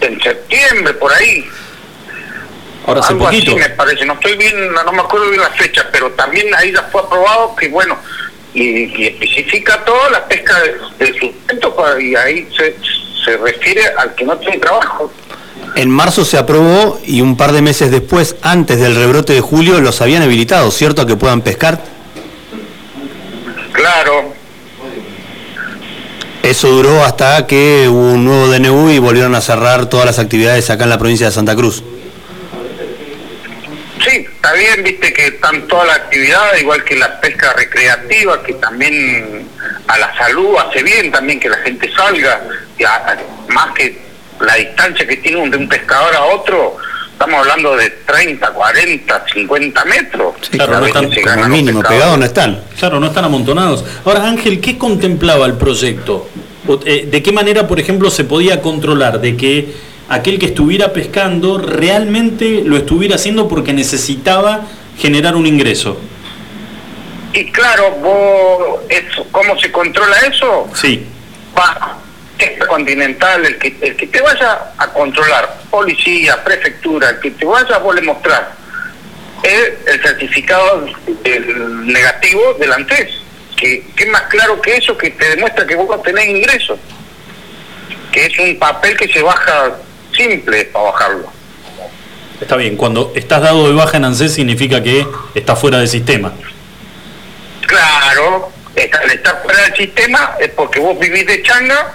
en septiembre, por ahí. Ahora hace Algo poquito. así me parece, no estoy bien, no me acuerdo bien la fecha, pero también ahí ya fue aprobado que bueno, y, y especifica toda la pesca de, de sustento pa- y ahí se, se refiere al que no tiene trabajo. En marzo se aprobó y un par de meses después, antes del rebrote de julio, los habían habilitado, ¿cierto? A que puedan pescar. Claro, Eso duró hasta que hubo un nuevo DNU y volvieron a cerrar todas las actividades acá en la provincia de Santa Cruz. sí, está bien, viste que están todas las actividades, igual que la pesca recreativa, que también a la salud hace bien también que la gente salga, y a- a- más que la distancia que tiene un- de un pescador a otro, estamos hablando de 30, 40, 50 metros. claro, no están- Como mínimo, pegados no están. Claro, no están amontonados. Ahora, Ángel, ¿qué contemplaba el proyecto? Eh, ¿De qué manera, por ejemplo, se podía controlar de que aquel que estuviera pescando realmente lo estuviera haciendo porque necesitaba generar un ingreso? Y claro, vos, eso, ¿cómo se controla eso? Sí. Va, continental, el que, el que te vaya a controlar, policía, prefectura, el que te vaya vos le mostrar es el certificado del negativo del ANTES. Que, que más claro que eso que te demuestra que vos no tenés ingresos. Que es un papel que se baja simple para bajarlo. Está bien, cuando estás dado de baja en ANSES significa que estás fuera del sistema. Claro, está- al estar fuera del sistema es porque vos vivís de changa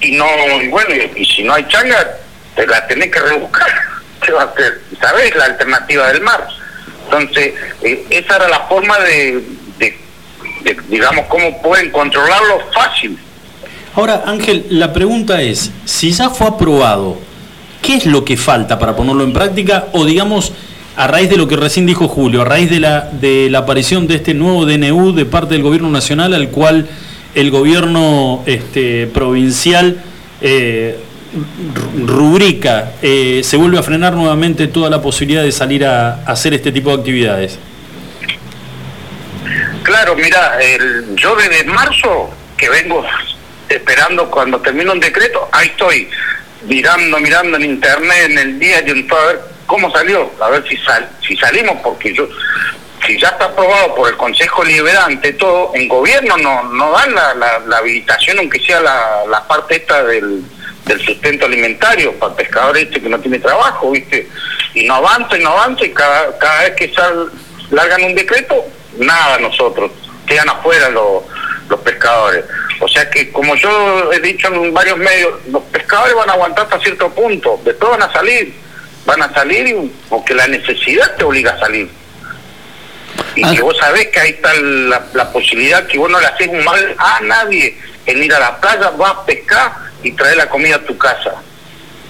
y no, y bueno, y, y si no hay changa, te la tenés que rebuscar. ¿Qué va a hacer? ¿Sabés la alternativa del mar? Entonces, eh, esa era la forma de, de- de, digamos, cómo pueden controlarlo fácil. Ahora, Ángel, la pregunta es, si ya fue aprobado, ¿qué es lo que falta para ponerlo en práctica? O digamos, a raíz de lo que recién dijo Julio, a raíz de la, aparición de este nuevo DNU de parte del gobierno nacional, al cual el gobierno este, provincial eh, ru- rubrica, eh, se vuelve a frenar nuevamente toda la posibilidad de salir a, hacer este tipo de actividades. Claro, mira, yo desde marzo que vengo esperando cuando termine un decreto, ahí estoy mirando, mirando en internet, en el diario, en todo, a ver cómo salió, a ver si sal, si salimos, porque yo, si ya está aprobado por el Consejo Liberante, todo, en gobierno no, no dan la, la, habilitación, aunque sea la, la parte esta del, del sustento alimentario para el pescador este que no tiene trabajo, ¿viste? Y no avanza y no avanza y cada, cada vez que sal, largan un decreto, nada nosotros, quedan afuera los, los pescadores. O sea que, como yo he dicho en varios medios, los pescadores van a aguantar hasta cierto punto, después van a salir, van a salir y- porque la necesidad te obliga a salir. Y que vos sabés que ahí está la, la posibilidad que vos no le haces un mal a nadie en ir a la playa, vas a pescar y traer la comida a tu casa.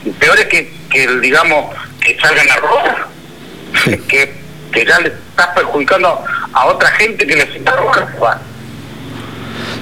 Y peor es que, que digamos, que salgan a robar, que, que ya le estás perjudicando a otra gente que necesita robar.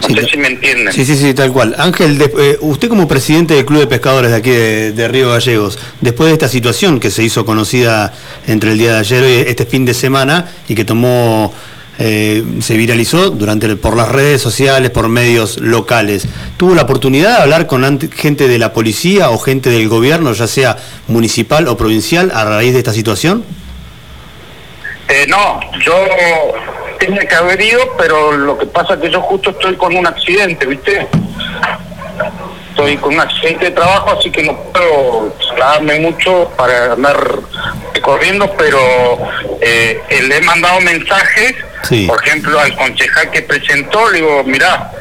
No sé si me entienden. Sí, sí, sí, tal cual. Ángel, de- eh, usted como presidente del Club de Pescadores de aquí de, de Río Gallegos, después de esta situación que se hizo conocida entre el día de ayer y este fin de semana y que tomó, eh, se viralizó durante el- por las redes sociales, por medios locales, ¿tuvo la oportunidad de hablar con gente de la policía o gente del gobierno, ya sea municipal o provincial, a raíz de esta situación? Eh, no, yo tenía que haber ido, pero lo que pasa es que yo justo estoy con un accidente, ¿viste? Estoy con un accidente de trabajo, así que no puedo trasladarme mucho para andar corriendo, pero eh, le he mandado mensajes, Sí. por ejemplo, al concejal que presentó, le digo, mirá,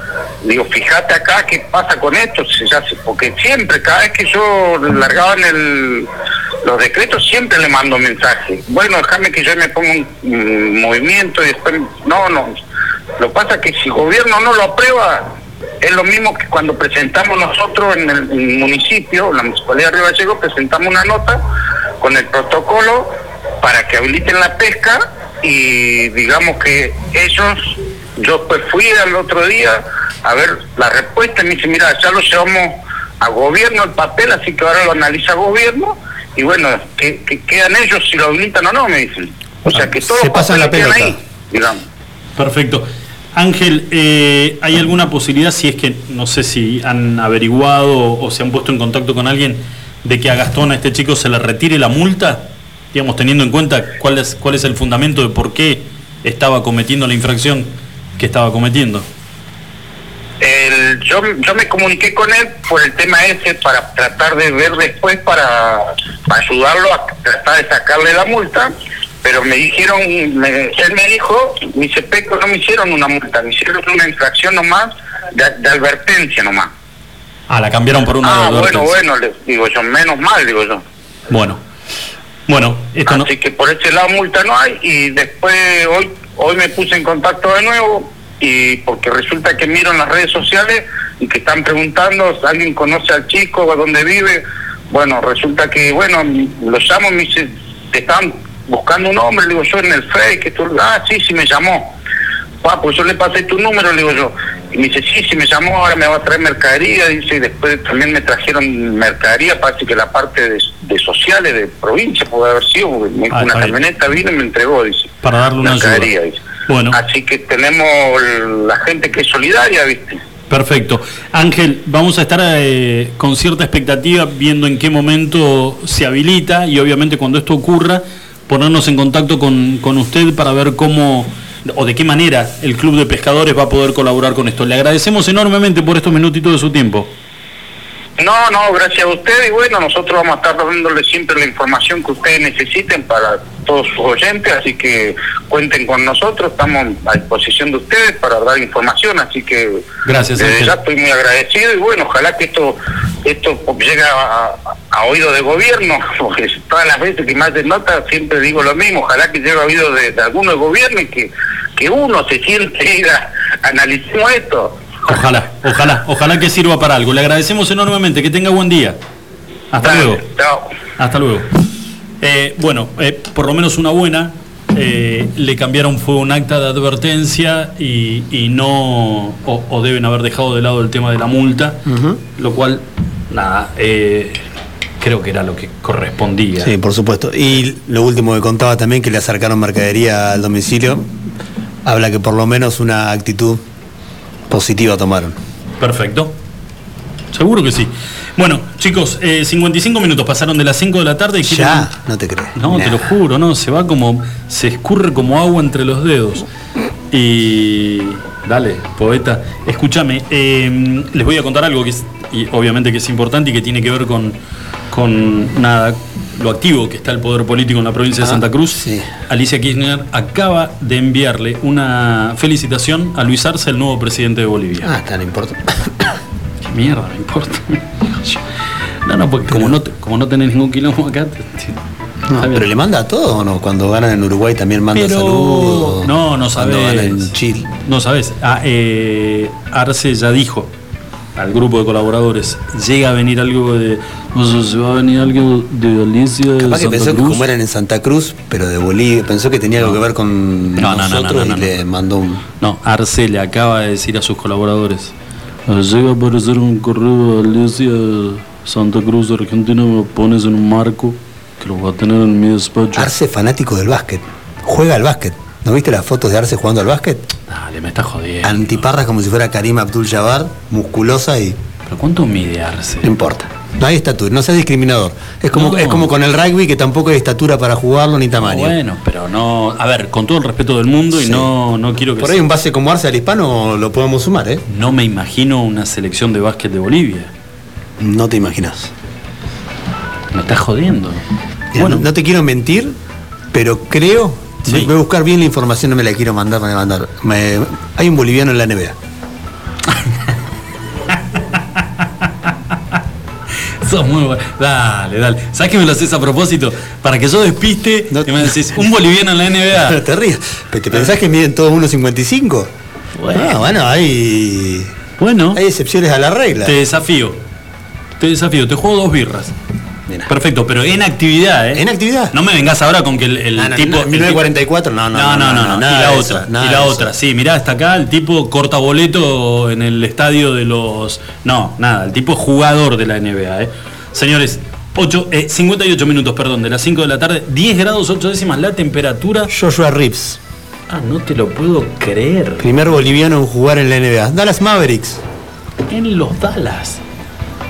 digo, fíjate acá qué pasa con esto, Si ya se- porque siempre, cada vez que yo largaba en el, los decretos, siempre le mando mensajes. Bueno, déjame que yo me ponga un, movimiento y después, no, no. Lo pasa que si el gobierno no lo aprueba, es lo mismo que cuando presentamos nosotros en el, municipio, la municipalidad de Río Gallegos, presentamos una nota con el protocolo para que habiliten la pesca y digamos que ellos, yo pues fui al otro día a ver la respuesta y me dice, mira, ya lo llevamos a gobierno el papel, así que ahora lo analiza gobierno y bueno, que, que quedan ellos si lo habilitan o no, me dicen. O sea que todos Se pasan la pelota. ahí, digamos. Perfecto. Ángel, eh, ¿hay alguna posibilidad, si es que no sé si han averiguado o se han puesto en contacto con alguien, de que a Gastón, a este chico, se le retire la multa? Digamos, teniendo en cuenta cuál es, cuál es el fundamento de por qué estaba cometiendo la infracción que estaba cometiendo. El, yo, yo me comuniqué con él por el tema ese para tratar de ver después para, para ayudarlo a tratar de sacarle la multa, pero me dijeron, me- él me dijo, mi CEPECO no me hicieron una multa, me hicieron una infracción nomás de, de advertencia nomás. Ah, la cambiaron por una Ah, bueno, bueno, le digo yo, menos mal, digo yo. Bueno, bueno, esto no, Así que por ese lado multa no hay y después hoy hoy me puse en contacto de nuevo y porque resulta que miro en las redes sociales y que están preguntando alguien conoce al chico o a dónde vive. Bueno, resulta que, bueno, lo llamo, me dice, te están buscando un hombre, le digo yo en el Face, tú, ah, sí, sí me llamó. Pa, pues yo le pasé tu número, le digo yo. Y me dice, sí, sí me llamó, ahora me va a traer mercadería, dice, y después también me trajeron mercadería, parece que la parte de, de sociales de provincia puede haber sido, porque Ah, una bien. camioneta vino y me entregó, dice. para darle una mercadería, ayuda. dice. Bueno. Así que tenemos la gente que es solidaria, ¿viste? Perfecto. Ángel, vamos a estar eh, con cierta expectativa viendo en qué momento se habilita y obviamente cuando esto ocurra ponernos en contacto con, con usted para ver cómo o de qué manera el Club de Pescadores va a poder colaborar con esto. Le agradecemos enormemente por estos minutitos de su tiempo. No, no, gracias a usted y bueno, nosotros vamos a estar dándole siempre la información que ustedes necesiten para todos sus oyentes, así que cuenten con nosotros, estamos a disposición de ustedes para dar información, así que Gracias, desde ya estoy muy agradecido y bueno, ojalá que esto esto llegue a, a oído de gobierno, porque todas las veces que me hacen nota siempre digo lo mismo, ojalá que llegue a oído de, de alguno de gobierno y que, que uno se siente y diga, analicemos esto. Ojalá, ojalá, ojalá que sirva para algo. Le agradecemos enormemente. Que tenga buen día. Hasta Dale, luego. chao. Hasta luego. Eh, bueno, eh, por lo menos una buena. eh, le cambiaron fue un acta de advertencia y, y no o, o deben haber dejado de lado el tema de la multa, lo cual nada, eh, creo que era lo que correspondía. Sí, por supuesto. Y lo último que contaba también, que le acercaron mercadería al domicilio, habla que por lo menos una actitud positiva tomaron. Perfecto. Seguro que sí. Bueno, chicos, eh, 55 minutos pasaron de las 5 de la tarde y quiero- Ya, no te crees. No, te lo juro, no, se va como, se escurre como agua entre los dedos. Y dale, poeta, escúchame, eh, les voy a contar algo que es, y obviamente que es importante y que tiene que ver con, con nada, lo activo que está el poder político en la provincia de Ah, Santa Cruz. sí. Alicia Kirchner acaba de enviarle una felicitación a Luis Arce, el nuevo presidente de Bolivia. Ah, tan importante. ¿Qué mierda me importa? No, no, porque como no, como no tenés ningún quilombo acá, te- te- No, está bien. pero le manda a todo o no? Cuando ganan en Uruguay también manda Pero- saludos. No, no Cuando ganan en sabes. Chile. No sabes. Ah, eh, Arce ya dijo al grupo de colaboradores, llega a venir algo de. O sea, se va a venir algo de Alicia de que pensó que Cruz. como eran en Santa Cruz, pero de Bolivia, pensó que tenía algo que ver con No, no, no, nosotros no, no, y no. le mandó un. No, Arce le acaba de decir a sus colaboradores. Llega a aparecer un correo de Alicia Santa Cruz de Argentina, me lo pones en un marco que lo voy a tener en mi despacho. Arce fanático del básquet. Juega al básquet. ¿No viste las fotos de Arce jugando al básquet? Dale, me está jodiendo. Antiparras como si fuera Karim Abdul Jabbar, musculosa y ¿Pero cuánto mide Arce? no importa. No hay estatura, no seas discriminador. Es como, No. es como con el rugby que tampoco hay estatura para jugarlo ni tamaño. Bueno, pero no. A ver, con todo el respeto del mundo y no, no quiero que. Por ahí un base como Arce al hispano lo podemos sumar, ¿eh? No me imagino una selección de básquet de Bolivia. No te imaginas. Me estás jodiendo. Bueno, no, no te quiero mentir, pero creo. Sí. Voy a buscar bien la información, no me la quiero mandar, me voy a mandar. Me- hay un boliviano en la NBA. sos muy bueno. Dale, dale. ¿Sabes que me lo haces a propósito? Para que yo despiste No- y me decís, un boliviano en la No NBA. te rías. ¿Pero ¿Te pensás que miden todos 1.55? Bueno. Ah, bueno, hay, Bueno, hay excepciones a la regla. te desafío. Te desafío, te juego dos birras. Mira. Perfecto, pero en actividad, ¿eh? ¿En actividad? No me vengas ahora con que el, el Ah, no, tipo. no, el 1944, no, no, No, no, no, no. nada y la otra, eso, y la otra. Sí, mirá, hasta acá el tipo corta boleto en el estadio de los. No, nada, el tipo es jugador de la NBA, ¿eh? Señores, 8, 58 minutos, perdón, de las 5 de la tarde, 10 grados 8 décimas la temperatura. Joshua Reeves, Ah, no te lo puedo creer. primer boliviano en jugar en la NBA. Dallas Mavericks. En los Dallas.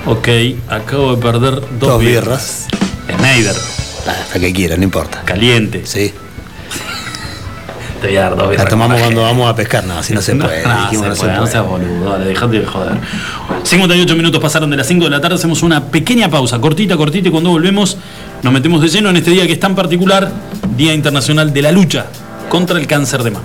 Ok, acabo de perder dos, Dos birras. Snyder, Hasta que quiera, no importa. caliente. Sí. Te voy a dar dos birras. La tomamos cuando vamos a pescar, no, así no se puede. no, dijimos, se no se puede, no seas boludo, dale, dejate de joder. 58 minutos pasaron de las 5 de la tarde, hacemos una pequeña pausa, cortita, cortita, y cuando volvemos nos metemos de lleno en este día que es tan particular, Día Internacional de la Lucha contra el Cáncer de Mama.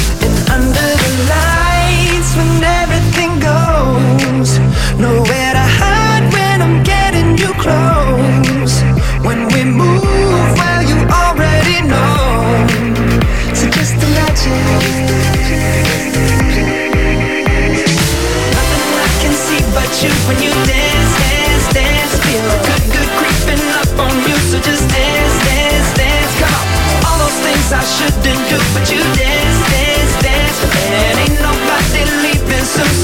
Under the lights, when everything goes, nowhere to hide when I'm getting you close. When we move, well, you already know. So just imagine. Nothing I can see but you when you dance, dance, dance. Feel good, good creeping up on you. So just dance, dance, dance. Come. All those things I shouldn't do, but you dance,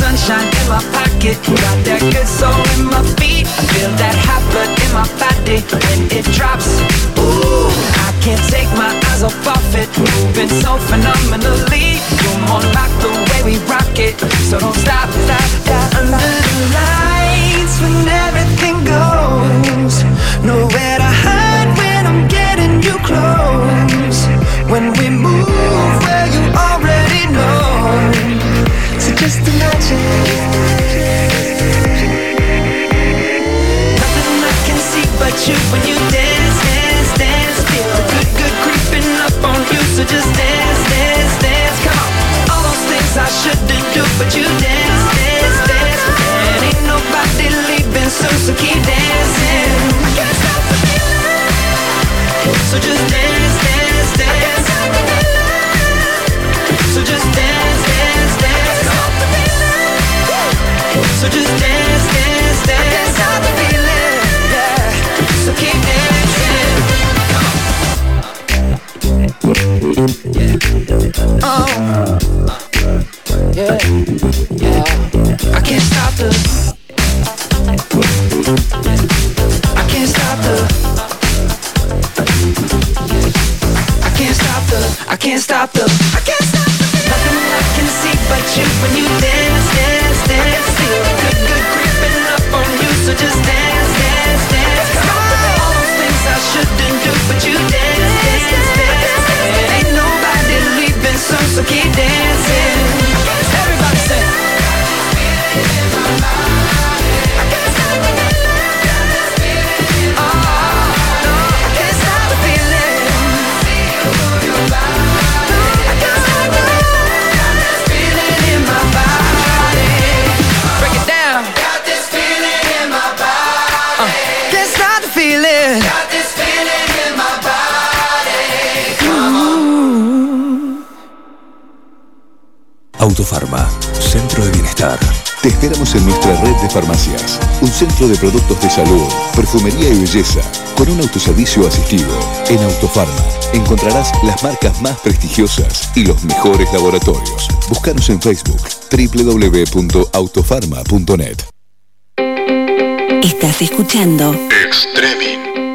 sunshine in my pocket, got that good soul in my feet. I feel that hot blood in my body when it drops. Ooh, I can't take my eyes off of it, moving so phenomenally. You're more like the way we rock it, so don't stop, stop, stop. Under the lights when everything goes, nowhere when you dance, dance, dance. Feel the good, good creeping up on you, so just dance, dance, dance. Come on, all those things I shouldn't do, but you dance, dance, dance. And ain't nobody leaving so keep dancing. The feeling, so just dance, dance, dance. So just dance, dance, dance. So just dance, dance, Oh, yeah, yeah. I can't stop the. Farmacias. Un centro de productos de salud, perfumería y belleza, con un autoservicio asistido. En Autofarma encontrarás las marcas más prestigiosas y los mejores laboratorios. Búscanos en Facebook www.autofarma.net. Estás escuchando Extreming.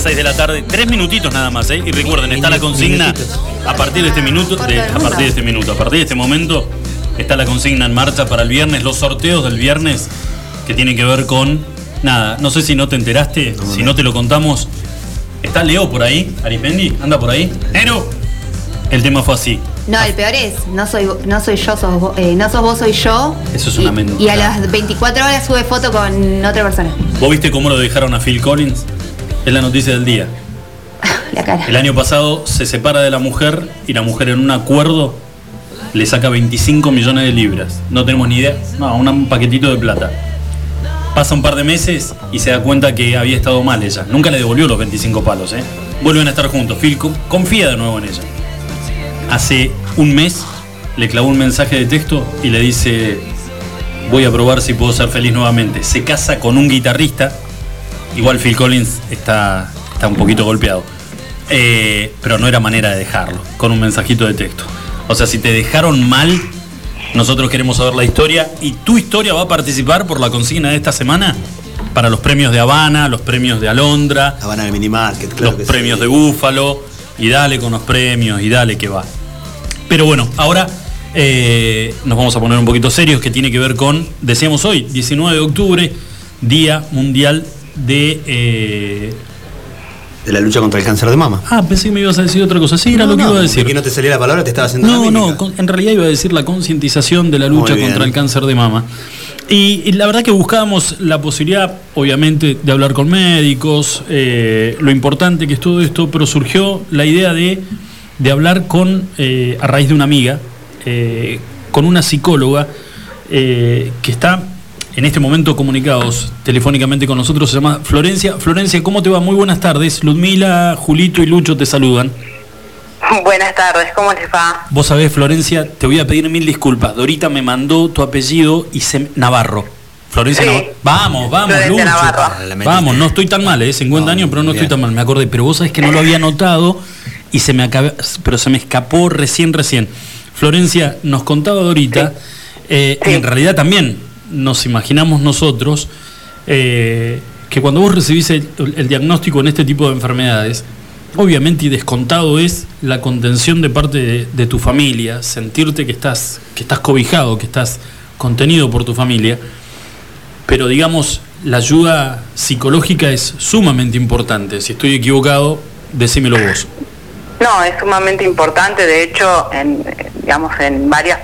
Las 6 de la tarde, tres minutitos nada más, ¿eh? Y recuerden, está la consigna a partir de este minuto, de- a partir de este minuto, a partir de este momento, está la consigna en marcha para el viernes, los sorteos del viernes que tienen que ver con nada, no sé si no te enteraste, si no te lo contamos. ¿Está Leo por ahí? ¿Aripendi? ¿Anda por ahí? ¡Nero! El tema fue así. No, el peor es, no soy, no soy yo, sos vos, eh, no sos vos, soy yo. Eso es una mentira. Y a las 24 horas sube foto con otra persona. ¿Vos viste cómo lo dejaron a Phil Collins? Es la noticia del día. La cara. El año pasado se separa de la mujer y la mujer en un acuerdo le saca 25 millones de libras. No tenemos ni idea. No, un paquetito de plata. Pasa un par de meses y se da cuenta que había estado mal ella. Nunca le devolvió los 25 palos, ¿eh? Vuelven a estar juntos. Phil co- confía de nuevo en ella. Hace un mes le clavó un mensaje de texto y le dice, voy a probar si puedo ser feliz nuevamente. Se casa con un guitarrista. Igual Phil Collins está, está un poquito golpeado. Eh, pero no era manera de dejarlo, con un mensajito de texto. O sea, si te dejaron mal, nosotros queremos saber la historia y tu historia va a participar por la consigna de esta semana para los premios de Habana, los premios de Alondra, Habana del Minimarket, claro los que sí. premios de Búfalo, y dale con los premios, y dale que va. Pero bueno, ahora eh, nos vamos a poner un poquito serios, que tiene que ver con, decíamos hoy, 19 de octubre, Día Mundial de... eh, De la lucha contra el cáncer de mama. Ah, pensé que me ibas a decir otra cosa. Sí, era No, lo que no, iba a de decir. que no te salía la palabra, te estaba haciendo No, no, en realidad iba a decir la concientización de la lucha contra el cáncer de mama. Y, y la verdad que buscábamos la posibilidad, obviamente, de hablar con médicos, eh, lo importante que es todo esto, pero surgió la idea de, de hablar con, eh, a raíz de una amiga, eh, con una psicóloga que está en este momento comunicados telefónicamente con nosotros, se llama Florencia. Florencia, ¿cómo te va? Muy buenas tardes. Ludmila, Julito y Lucho te saludan. Buenas tardes, ¿cómo les va? Vos sabés, Florencia, te voy a pedir mil disculpas. Dorita me mandó tu apellido y se... Navarro. Florencia Sí. Navarro. Vamos, vamos, Florencia Lucho. Navarro. Vamos, no estoy tan mal, ¿eh? 50 años, pero no estoy tan mal. Me acordé, pero vos sabés que no lo había notado y se me acaba, pero se me escapó recién, recién. Florencia, nos contaba Dorita, eh, en realidad también nos imaginamos nosotros, eh, que cuando vos recibís el, el diagnóstico en este tipo de enfermedades, obviamente y descontado es la contención de parte de, de tu familia, sentirte que estás, que estás cobijado, que estás contenido por tu familia, pero digamos, la ayuda psicológica es sumamente importante. Si estoy equivocado, decímelo vos. No, es sumamente importante, de hecho, en, digamos, en varias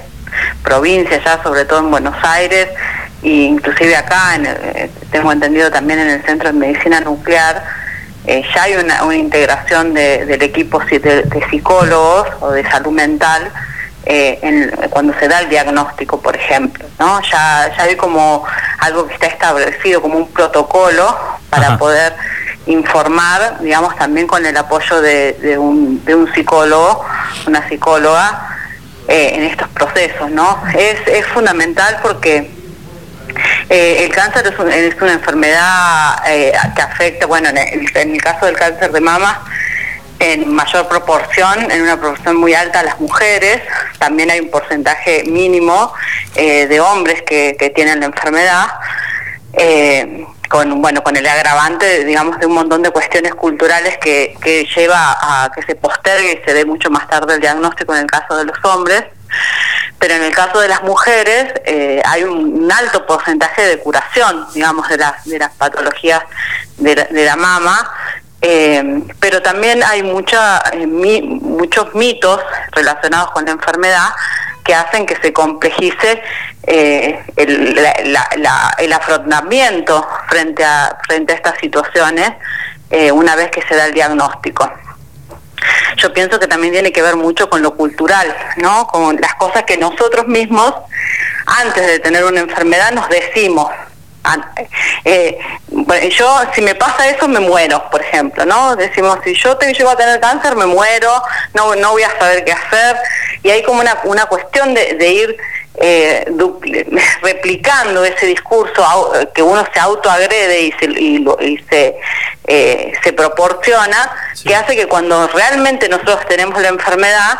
provincias ya, sobre todo en Buenos Aires, e inclusive acá, en el- eh, tengo entendido también en el Centro de Medicina Nuclear, eh, ya hay una, una integración de- del equipo de, de psicólogos o de salud mental eh, en- cuando se da el diagnóstico, por ejemplo, ¿no? Ya, ya hay como algo que está establecido, como un protocolo para Ajá. poder informar, digamos, también con el apoyo de, de un, de un psicólogo, una psicóloga, eh, en estos procesos, ¿no? Es, es fundamental porque eh, el cáncer es, un- es una enfermedad eh, que afecta, bueno, en el, en el caso del cáncer de mama, en mayor proporción, en una proporción muy alta las mujeres, también hay un porcentaje mínimo eh, de hombres que, que tienen la enfermedad, con bueno con el agravante, digamos, de un montón de cuestiones culturales que, que lleva a que se postergue y se dé mucho más tarde el diagnóstico en el caso de los hombres. Pero en el caso de las mujeres eh, hay un, alto porcentaje de curación, digamos, de las, de las patologías de la, mama, eh, pero también hay mucha, eh, muchos mitos relacionados con la enfermedad que hacen que se complejice el, el afrontamiento frente a, frente a estas situaciones una vez que se da el diagnóstico. Yo pienso que también tiene que ver mucho con lo cultural, ¿no? Con las cosas que nosotros mismos, antes de tener una enfermedad, nos decimos. An- eh, yo, si me pasa eso, me muero, por ejemplo, ¿no? Decimos, si yo te llego a tener cáncer, me muero, no, no voy a saber qué hacer. Y hay como una, una cuestión de ir eh, replicando ese discurso que uno se autoagrede y se, y lo- y se, eh, se proporciona, que hace que cuando realmente nosotros tenemos la enfermedad,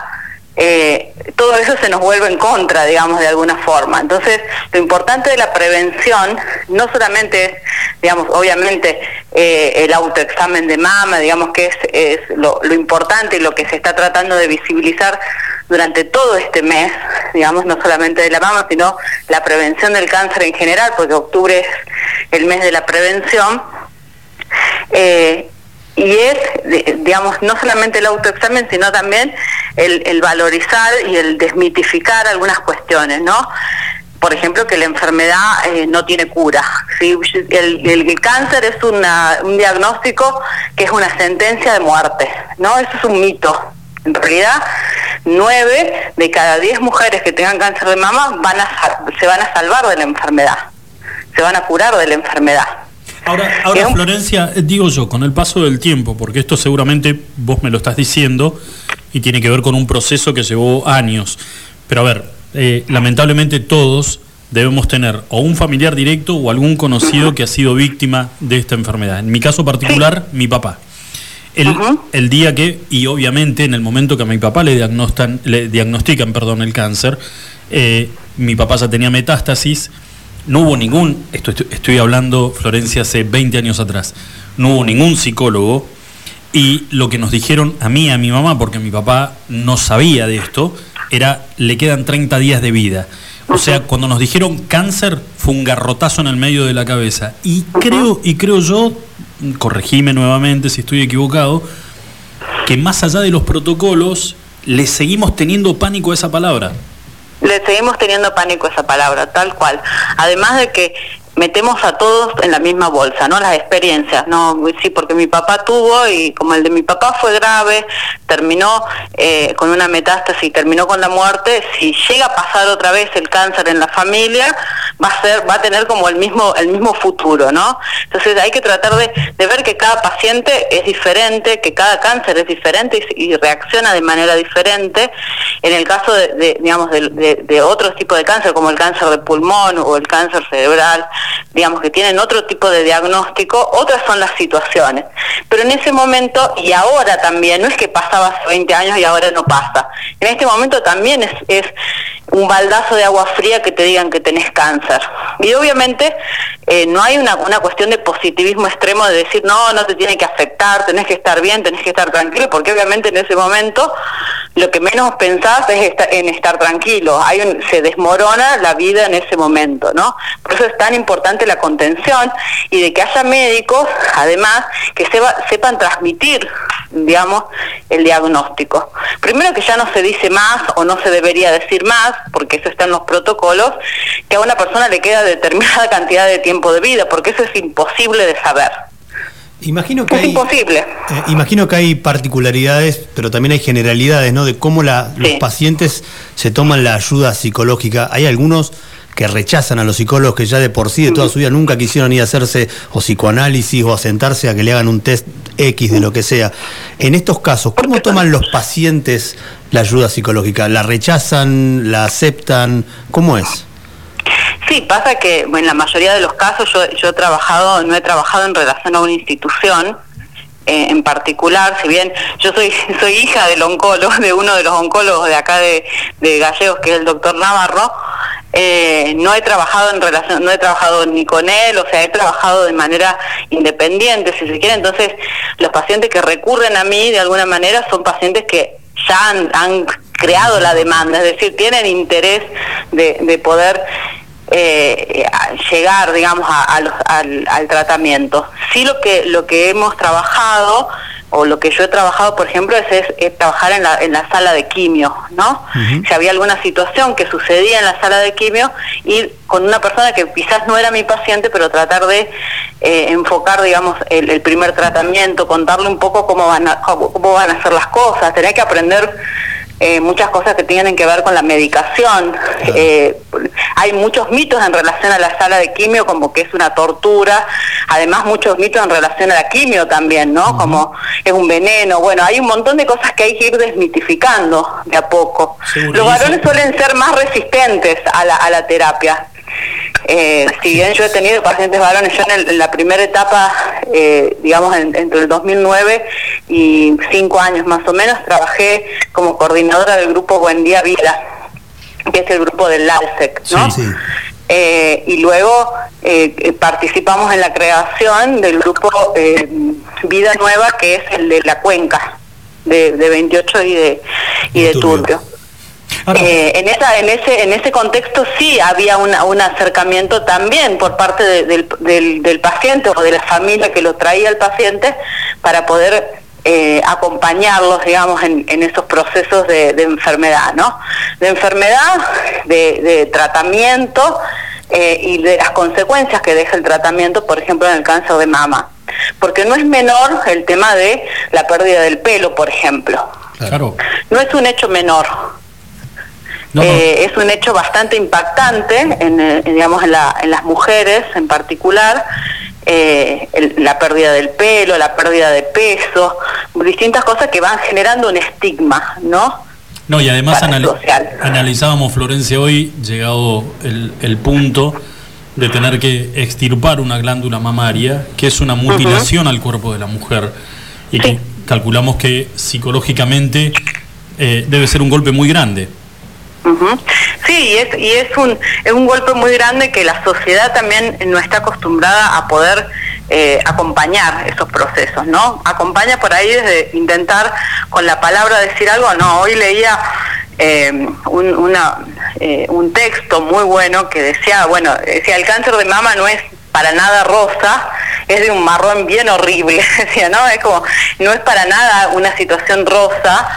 eh, todo eso se nos vuelve en contra, digamos, de alguna forma. Entonces, lo importante de la prevención no solamente es, digamos, obviamente eh, el autoexamen de mama, digamos que es, es lo, lo importante y lo que se está tratando de visibilizar durante todo este mes, digamos, no solamente de la mama, sino la prevención del cáncer en general, porque octubre es el mes de la prevención. Eh, y es, digamos, no solamente el autoexamen, sino también el, valorizar y el desmitificar algunas cuestiones, ¿no? Por ejemplo, que la enfermedad eh, no tiene cura. ¿sí? El cáncer es una- un diagnóstico que es una sentencia de muerte, ¿no? Eso es un mito. En realidad, nueve de cada diez mujeres que tengan cáncer de mama van a, se van a salvar de la enfermedad, se van a curar de la enfermedad. Ahora, ahora Florencia, digo yo, con el paso del tiempo, porque esto seguramente vos me lo estás diciendo y tiene que ver con un proceso que llevó años. Pero a ver, eh, lamentablemente todos debemos tener o un familiar directo o algún conocido que ha sido víctima de esta enfermedad. En mi caso particular, mi papá. El, el día que, y obviamente en el momento que a mi papá le, diagnostan, le diagnostican perdón, el cáncer, eh, mi papá ya tenía metástasis, no hubo ningún, esto estoy, estoy hablando Florencia hace 20 años atrás, no hubo ningún psicólogo y lo que nos dijeron a mí y a mi mamá, porque mi papá no sabía de esto, era le quedan 30 días de vida. O sea, cuando nos dijeron cáncer fue un garrotazo en el medio de la cabeza. Y creo, y creo yo, corregime nuevamente si estoy equivocado, que más allá de los protocolos, le seguimos teniendo pánico a esa palabra. Le seguimos teniendo pánico a esa palabra, tal cual. Además de que metemos a todos en la misma bolsa, ¿no? Las experiencias, ¿no? Sí, porque mi papá tuvo y como el de mi papá fue grave, terminó eh, con una metástasis, terminó con la muerte, si llega a pasar otra vez el cáncer en la familia, va a ser, va a tener como el mismo, el mismo futuro, ¿no? Entonces hay que tratar de, de ver que cada paciente es diferente, que cada cáncer es diferente y, y reacciona de manera diferente. En el caso de, de, digamos, de, de, de otros tipos de cáncer, como el cáncer de pulmón o el cáncer cerebral, digamos que tienen otro tipo de diagnóstico, otras son las situaciones. Pero en ese momento, y ahora también, no es que pasaba hace 20 años y ahora no pasa, en este momento también es, es un baldazo de agua fría que te digan que tenés cáncer. Y obviamente eh, no hay una, una cuestión de positivismo extremo de decir, no, no te tiene que afectar, tenés que estar bien, tenés que estar tranquilo, porque obviamente en ese momento lo que menos pensás es esta- en estar tranquilo. Hay un- se desmorona la vida en ese momento, ¿no? Por eso es tan importante la contención y de que haya médicos, además, que sepa- sepan transmitir, digamos, el diagnóstico. Primero que ya no se dice más o no se debería decir más, porque eso está en los protocolos, que a una persona le queda determinada cantidad de tiempo de vida, porque eso es imposible de saber. Imagino que Es hay, imposible. eh, imagino que hay particularidades, pero también hay generalidades, ¿no? De cómo la- los pacientes se toman la ayuda psicológica. Hay algunos que rechazan a los psicólogos que ya de por sí de toda su vida nunca quisieron ir a hacerse o psicoanálisis o a sentarse a que le hagan un test X de lo que sea. En estos casos, ¿cómo toman los pacientes la ayuda psicológica? ¿La rechazan? ¿La aceptan? ¿Cómo es? Sí, pasa que en la mayoría de los casos yo, yo he trabajado, no he trabajado en relación a una institución eh, en particular, si bien yo soy soy hija del oncólogo, de uno de los oncólogos de acá de, de Gallegos, que es el doctor Navarro, eh, no he trabajado en relación, no he trabajado ni con él, o sea, he trabajado de manera independiente, si se quiere, entonces los pacientes que recurren a mí de alguna manera son pacientes que ya han, han creado la demanda, es decir, tienen interés de, de poder eh, llegar, digamos, a- a los- al, al tratamiento. Sí lo que lo que hemos trabajado o lo que yo he trabajado, por ejemplo, es, es- es trabajar en la, en la sala de quimio, ¿no? Si había alguna situación que sucedía en la sala de quimio, ir con una persona que quizás no era mi paciente, pero tratar de eh, enfocar, digamos, el, el primer tratamiento, contarle un poco cómo van a, cómo, cómo van a ser las cosas, tener que aprender eh, muchas cosas que tienen que ver con la medicación. Eh, hay muchos mitos en relación a la sala de quimio, como que es una tortura. Además, muchos mitos en relación a la quimio también, ¿no? Como es un veneno. Bueno, hay un montón de cosas que hay que ir desmitificando de a poco. Los varones suelen ser más resistentes a la, a la terapia. Eh, si bien yo he tenido pacientes varones, yo en, el- en la primera etapa, eh, digamos en- entre el 2009 y cinco años más o menos, trabajé como coordinadora del grupo Buen Día Vida, que es el grupo del LALSEC, ¿no? Eh, y luego participamos en la creación del grupo Vida Nueva, que es el de la cuenca, de, de 28 y de, y de Turbio. Eh, en esa en ese en ese contexto sí había una- un acercamiento también por parte de- del, del- del paciente o de la familia que lo traía el paciente para poder eh, acompañarlos digamos en, en esos procesos de, de enfermedad no de enfermedad de, de tratamiento eh, y de las consecuencias que deja el tratamiento por ejemplo en el cáncer de mama. Porque no es menor el tema de la pérdida del pelo por ejemplo. Claro. no es un hecho menor eh, es un hecho bastante impactante, en, eh, en, digamos, en, la- en las mujeres en particular, eh, el- la pérdida del pelo, la pérdida de peso, distintas cosas que van generando un estigma, ¿no? No, y además anali- analizábamos, Florencia, hoy, llegado el, el punto de tener que extirpar una glándula mamaria, que es una mutilación al cuerpo de la mujer, y que calculamos que psicológicamente eh, debe ser un golpe muy grande. Sí, y es, y es un es un golpe muy grande que la sociedad también no está acostumbrada a poder eh, acompañar esos procesos, ¿no? Acompaña por ahí desde intentar con la palabra decir algo, no, hoy leía eh, un, una, eh, un texto muy bueno que decía, bueno, decía, el cáncer de mama no es para nada rosa, es de un marrón bien horrible, decía, ¿no? Es como, no es para nada una situación rosa,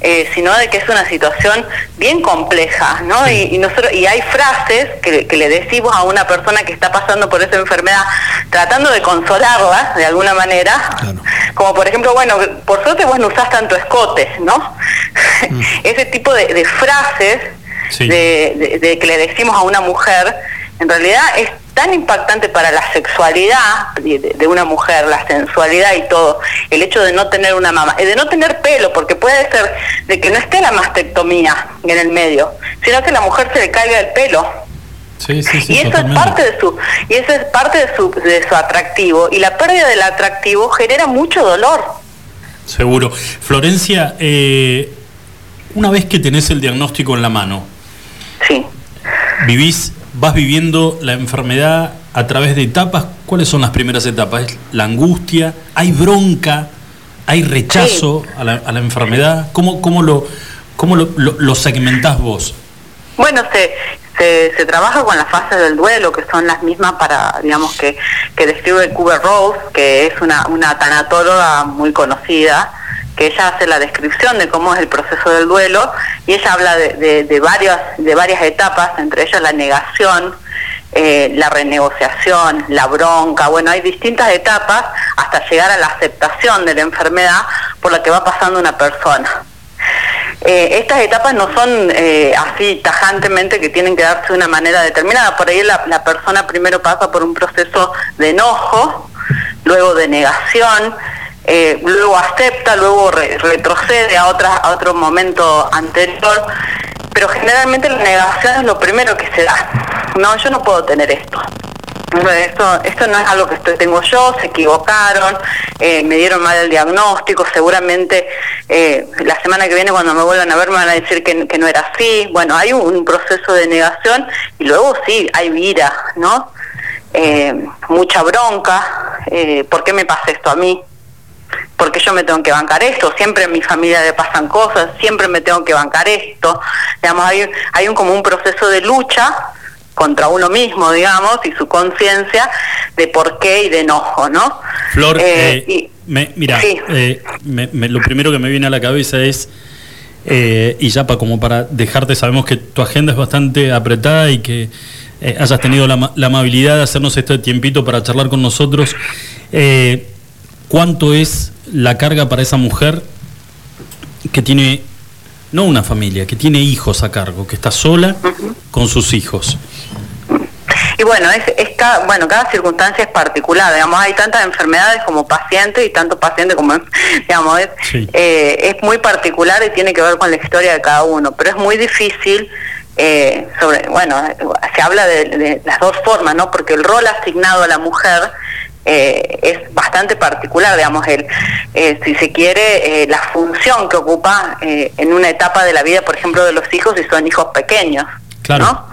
eh, sino de que es una situación bien compleja, ¿no? Y, y nosotros y hay frases que, que le decimos a una persona que está pasando por esa enfermedad, tratando de consolarla de alguna manera, como por ejemplo, bueno, por suerte vos no usás tanto escote, ¿no? Ese tipo de, de frases Sí. de, de- de que le decimos a una mujer, en realidad es tan impactante para la sexualidad de, una mujer, la sensualidad y todo, el hecho de no tener una mama, eh, de no tener pelo, porque puede ser de que no esté la mastectomía en el medio, sino que a la mujer se le caiga el pelo. Sí, sí, sí. y eso es parte de su y eso es parte de su de su atractivo y la pérdida del atractivo genera mucho dolor. Seguro. Florencia, eh, una vez que tenés el diagnóstico en la mano, Sí. vivís, vas viviendo la enfermedad a través de etapas. ¿Cuáles son las primeras etapas? ¿Es la angustia, hay bronca, hay rechazo a, la, a la enfermedad. ¿Cómo, cómo lo, cómo lo, lo- lo segmentás vos? Bueno, se, se, se trabaja con las fases del duelo, que son las mismas para, digamos, que, que describe Cooper Rose, que es una, una tanatóloga muy conocida, que ella hace la descripción de cómo es el proceso del duelo, y ella habla de, varias, de varias etapas, entre ellas la negación, eh, la renegociación, la bronca, bueno, hay distintas etapas hasta llegar a la aceptación de la enfermedad por la que va pasando una persona. Eh, estas etapas no son eh, así tajantemente que tienen que darse de una manera determinada. Por ahí la persona primero pasa por un proceso de enojo, luego de negación, eh, luego acepta, luego re- retrocede a, otra, a otro momento anterior. Pero generalmente la negación es lo primero que se da. No, yo no puedo tener esto. Esto, esto no es algo que tengo yo, se equivocaron, eh, me dieron mal el diagnóstico, seguramente eh, la semana que viene cuando me vuelvan a ver me van a decir que, no era así. Bueno, hay un, proceso de negación y luego sí, hay vida, ¿no? Eh, mucha bronca, ¿por qué me pasa esto a mí? ¿Por qué yo me tengo que bancar esto? Siempre en mi familia le pasan cosas, siempre me tengo que bancar esto. Digamos, hay, hay un, como un proceso de lucha contra uno mismo, digamos, y su conciencia de por qué y de enojo, ¿no? Flor, Eh, eh, y- me- mira, sí. eh, me- me- lo primero que me viene a la cabeza es, y ya pa- como para dejarte, sabemos que tu agenda es bastante apretada y que hayas tenido la, la amabilidad de hacernos este tiempito para charlar con nosotros. Eh, ¿Cuánto es la carga para esa mujer que tiene, no una familia, que tiene hijos a cargo, que está sola con sus hijos? Y bueno, es, es cada, bueno, cada circunstancia es particular, digamos, hay tantas enfermedades como pacientes y tanto paciente como, digamos, es, eh, es muy particular y tiene que ver con la historia de cada uno, pero es muy difícil, eh, sobre, bueno, se habla de, de las dos formas, ¿no? Porque el rol asignado a la mujer eh, es bastante particular, digamos, el, eh, si se quiere, eh, la función que ocupa eh, en una etapa de la vida, por ejemplo, de los hijos, si son hijos pequeños. Claro.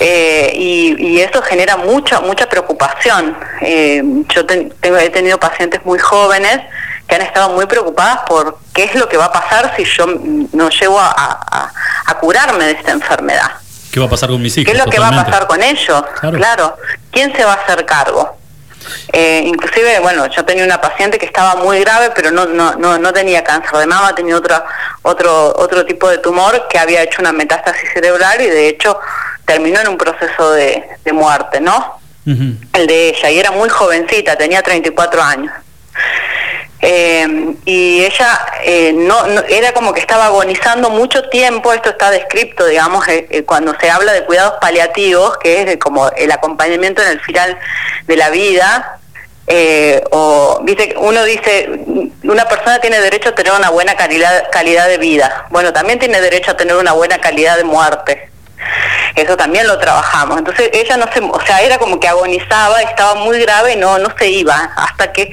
Eh, y, y eso genera mucha mucha preocupación. Eh, yo ten- tengo, he tenido pacientes muy jóvenes que han estado muy preocupadas por qué es lo que va a pasar si yo no llego a, a- a curarme de esta enfermedad. ¿Qué va a pasar con mis hijos? ¿Qué es lo que va a pasar con ellos? Claro. ¿Quién se va a hacer cargo? Eh, inclusive, bueno, yo tenía una paciente que estaba muy grave, pero no, no, no, no tenía cáncer de mama, tenía otra, otro, otro tipo de tumor que había hecho una metástasis cerebral y de hecho terminó en un proceso de, de muerte, ¿no? El de ella, y era muy jovencita, tenía 34 años. Eh, y ella eh, no, no- era como que estaba agonizando mucho tiempo, esto está descrito, digamos, eh, eh, cuando se habla de cuidados paliativos, que es como el acompañamiento en el final de la vida, eh, o dice uno dice una persona tiene derecho a tener una buena calidad calidad de vida. Bueno también tiene derecho a tener una buena calidad de muerte eso también lo trabajamos entonces ella no se o sea era como que agonizaba estaba muy grave y no no se iba hasta que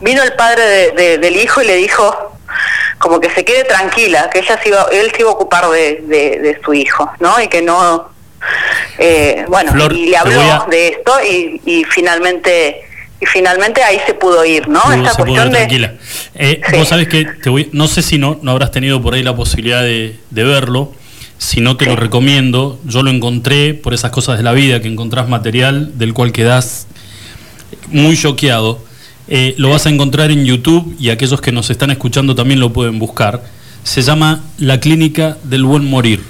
vino el padre de- de- del hijo y le dijo como que se quede tranquila que ella se iba él se iba a ocupar de, su hijo no y que no eh, bueno Flor, y le habló a- de esto y, y finalmente y finalmente ahí se pudo ir no Pudo- esta se pudo cuestión ver de tranquila. Eh, Vos sabés que te voy, no sé si no, no habrás tenido por ahí la posibilidad de, de verlo. Si no te lo recomiendo, yo lo encontré por esas cosas de la vida, que encontrás material del cual quedás muy choqueado. Eh, lo vas a encontrar en YouTube y aquellos que nos están escuchando también lo pueden buscar. se llama La Clínica del Buen Morir.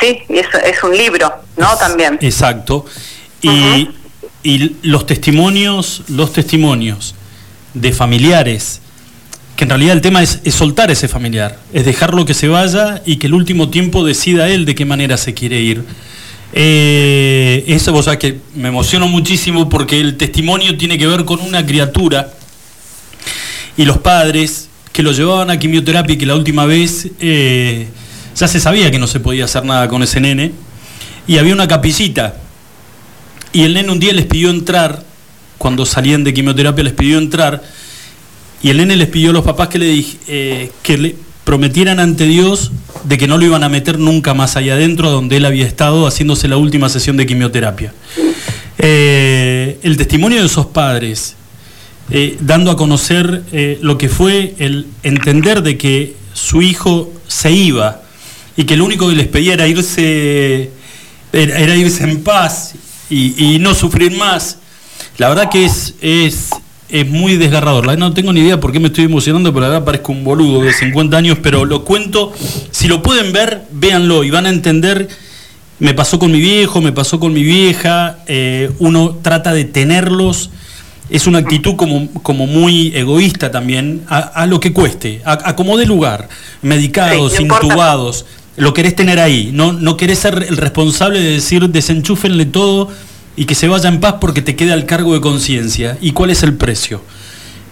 Sí, y es, es un libro, ¿no? También. Exacto. Y, y los testimonios, los testimonios de familiares, que en realidad el tema es, es soltar ese familiar, es dejarlo que se vaya y que el último tiempo decida él de qué manera se quiere ir. Eh, eso, que me emociono muchísimo porque el testimonio tiene que ver con una criatura y los padres que lo llevaban a quimioterapia y que la última vez eh, ya se sabía que no se podía hacer nada con ese nene y había una capillita y el nene un día les pidió entrar, cuando salían de quimioterapia les pidió entrar y el nene les pidió a los papás que le, dij- eh, que le prometieran ante Dios de que no lo iban a meter nunca más allá adentro donde él había estado haciéndose la última sesión de quimioterapia. Eh, el testimonio de esos padres, eh, dando a conocer lo que fue el entender de que su hijo se iba y que lo único que les pedía era irse, era, irse en paz y, no sufrir más. La verdad que es, es muy desgarrador. La- No tengo ni idea por qué me estoy emocionando, pero la verdad parezco un boludo de 50 años, pero lo cuento. Si lo pueden ver, véanlo y van a entender. Me pasó con mi viejo, me pasó con mi vieja. eh, uno trata de tenerlos. Es una actitud como, como muy egoísta también, a, a lo que cueste, a, a como dé lugar. Medicados, Sí, intubados, lo querés tener ahí. No, no querés ser el responsable de decir desenchúfenle todo y que se vaya en paz porque te queda el cargo de conciencia. ¿Y cuál es el precio?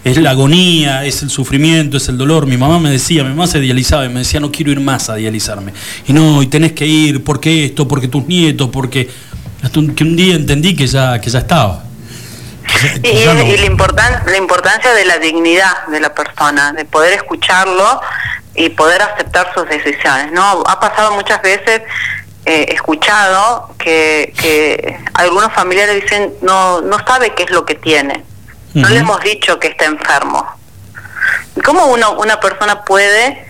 Es la agonía, es el sufrimiento, es el dolor. Mi mamá me decía, mi mamá se dializaba y me decía, no quiero ir más a dializarme. Y no, y tenés que ir, porque esto, porque tus nietos, porque... Hasta un- que un día entendí que ya, que ya estaba. Y, no- y la, importan- la importancia de la dignidad de la persona, de poder escucharlo y poder aceptar sus decisiones. ¿no? Ha pasado muchas veces, eh, he escuchado, que, que algunos familiares dicen, no, no sabe qué es lo que tiene. No le hemos dicho que está enfermo. ¿Cómo uno, una persona puede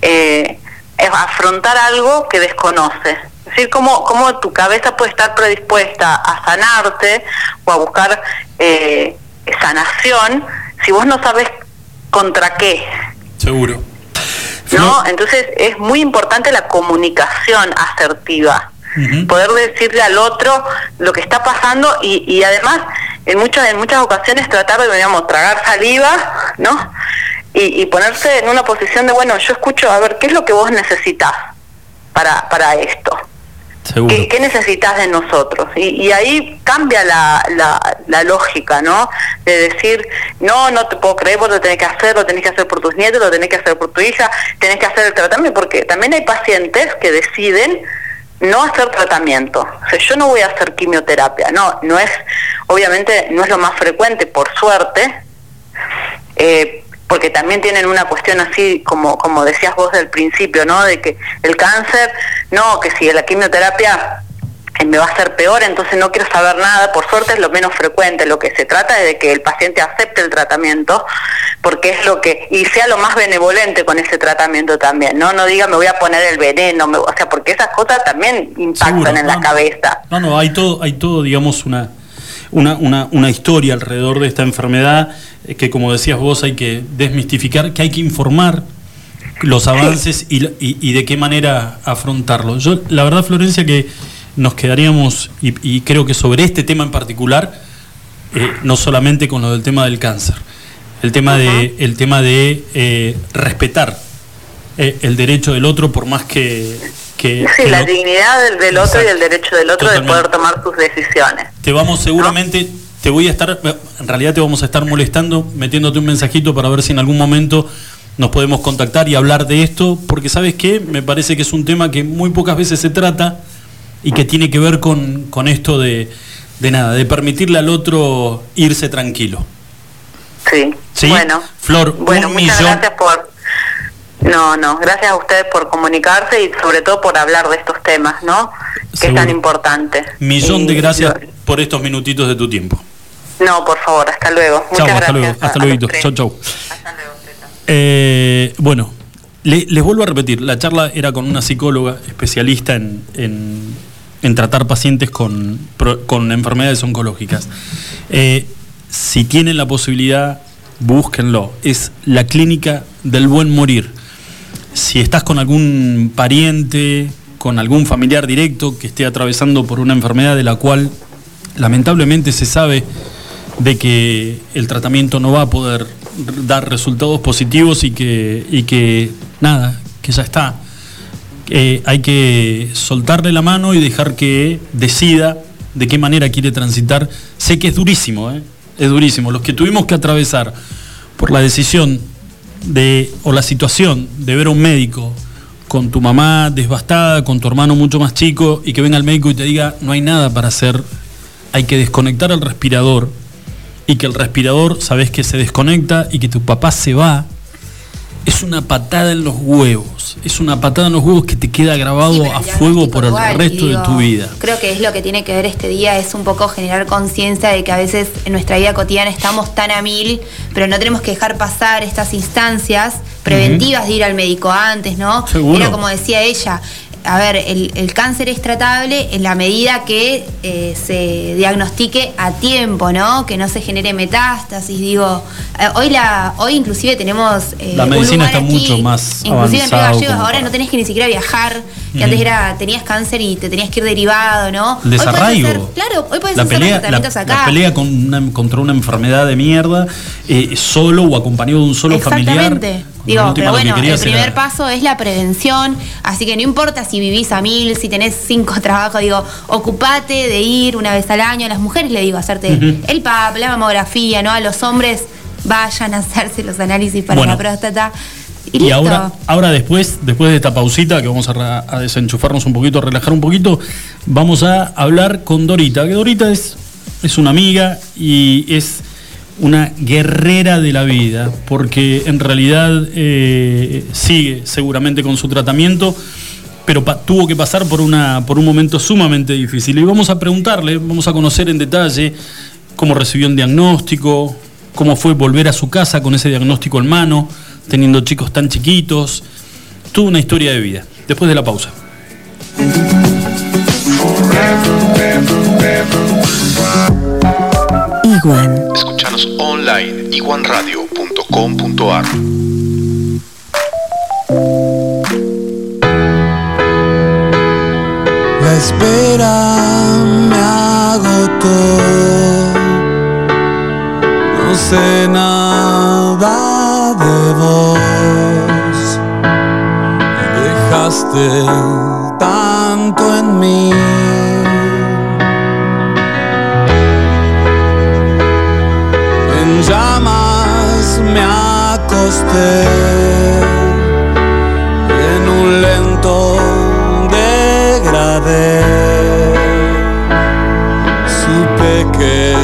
eh, afrontar algo que desconoce? Es decir, ¿cómo, cómo tu cabeza puede estar predispuesta a sanarte o a buscar eh, sanación si vos no sabes contra qué? Seguro. ¿No? Entonces es muy importante la comunicación asertiva. Poder decirle al otro lo que está pasando y, y además en muchas en muchas ocasiones tratar de digamos tragar saliva no y, y ponerse en una posición de bueno yo escucho a ver qué es lo que vos necesitas para para esto ¿Qué, necesitas de nosotros? Y, ahí cambia la, la, la lógica, ¿no? De decir, no, no te puedo creer, vos lo tenés que hacer, lo tenés que hacer por tus nietos, lo tenés que hacer por tu hija, tenés que hacer el tratamiento, porque también hay pacientes que deciden no hacer tratamiento. O sea, yo no voy a hacer quimioterapia, no, no es, obviamente no es lo más frecuente, por suerte, eh, porque también tienen una cuestión así como como decías vos del principio, ¿no? De que el cáncer, no, que si la quimioterapia eh, me va a hacer peor, entonces no quiero saber nada, por suerte es lo menos frecuente, lo que se trata es de que el paciente acepte el tratamiento, porque es lo que, y sea lo más benevolente con ese tratamiento también, ¿no? No diga me voy a poner el veneno, me- o sea, porque esas cosas también impactan Seguro, en la no, cabeza. No, no, hay todo, hay todo, digamos, una, una, una, una historia alrededor de esta enfermedad que, como decías vos, hay que desmistificar, que hay que informar los avances y, y- y de qué manera afrontarlo. Yo, la verdad, Florencia, que nos quedaríamos, y, y creo que sobre este tema en particular, eh, no solamente con lo del tema del cáncer, el tema de, el tema de eh, respetar eh, el derecho del otro por más que, que- Sí, que la lo- dignidad del, del otro y el derecho del otro de poder tomar sus decisiones. te vamos seguramente, te voy a estar, en realidad te vamos a estar molestando, metiéndote un mensajito para ver si en algún momento nos podemos contactar y hablar de esto, porque sabes qué, me parece que es un tema que muy pocas veces se trata y que tiene que ver con, con esto de, de nada, de permitirle al otro irse tranquilo. Sí. ¿Sí? Bueno, Flor, bueno, un muchas millón. gracias por... No, no, gracias a ustedes por comunicarse y sobre todo por hablar de estos temas, ¿no? Que Seguro. es tan importante. Millón de gracias por estos minutitos de tu tiempo. No, por favor, hasta luego. Chau, Muchas hasta gracias. luego, hasta luego. Chau, chau. Eh, bueno, le- les vuelvo a repetir, la charla era con una psicóloga especialista en, en- en tratar pacientes con, con enfermedades oncológicas. Eh, si tienen la posibilidad búsquenlo. Es la clínica del buen morir. Si estás con algún pariente, con algún familiar directo que esté atravesando por una enfermedad de la cual lamentablemente se sabe de que el tratamiento no va a poder dar resultados positivos y que, y que nada, que ya está. Eh, hay que soltarle la mano y dejar que decida de qué manera quiere transitar. Sé que es durísimo, ¿eh? es durísimo. Los que tuvimos que atravesar por la decisión de, o la situación de ver a un médico con tu mamá devastada, con tu hermano mucho más chico y que venga el médico y te diga no hay nada para hacer, hay que desconectar el respirador y que el respirador sabes que se desconecta y que tu papá se va, es una patada en los huevos, es una patada en los huevos que te queda grabado a fuego por el igual, resto de tu vida. Creo que es lo que tiene que ver este día, es un poco generar conciencia de que a veces en nuestra vida cotidiana estamos tan a mil, pero no tenemos que dejar pasar estas instancias preventivas de ir al médico antes, ¿no? Seguro. Era como decía ella. A ver, el, el cáncer es tratable en la medida que eh, se diagnostique a tiempo, ¿no? Que no se genere metástasis. Digo, eh, hoy la, hoy inclusive tenemos eh, La medicina está aquí, mucho más inclusive en Río Gallegos ahora no tenés que ni siquiera viajar, que antes era tenías cáncer y te tenías que ir derivado, ¿no? El Hoy podés desarraigo. hacer- claro, hoy puedes la hacer pelea, tratamientos la, acá. la pelea con una- contra una enfermedad de mierda, eh, solo o acompañado de un solo familiar. Digo, pero bueno, el primer era- paso es la prevención, así que no importa si vivís a mil, si tenés cinco trabajos, digo, ocupate de ir una vez al año. A las mujeres le digo, hacerte el PAP, la mamografía, ¿no? A los hombres vayan a hacerse los análisis para Bueno. la próstata. Y, listo. ahora, ahora después, después de esta pausita, que vamos a, a desenchufarnos un poquito, a relajar un poquito, vamos a hablar con Dorita, que Dorita es, es una amiga y es una guerrera de la vida, porque en realidad eh, sigue seguramente con su tratamiento, pero tuvo que pasar por, una, por un momento sumamente difícil. Y vamos a preguntarle, vamos a conocer en detalle cómo recibió el diagnóstico, cómo fue volver a su casa con ese diagnóstico en mano, teniendo chicos tan chiquitos. Tuvo una historia de vida. Después de la pausa. Iguan. Escuchanos online iguanradio.com.ar La espera me agotó. No sé nada de vos. Dejaste tanto en mí. En un lento degradé. Supe que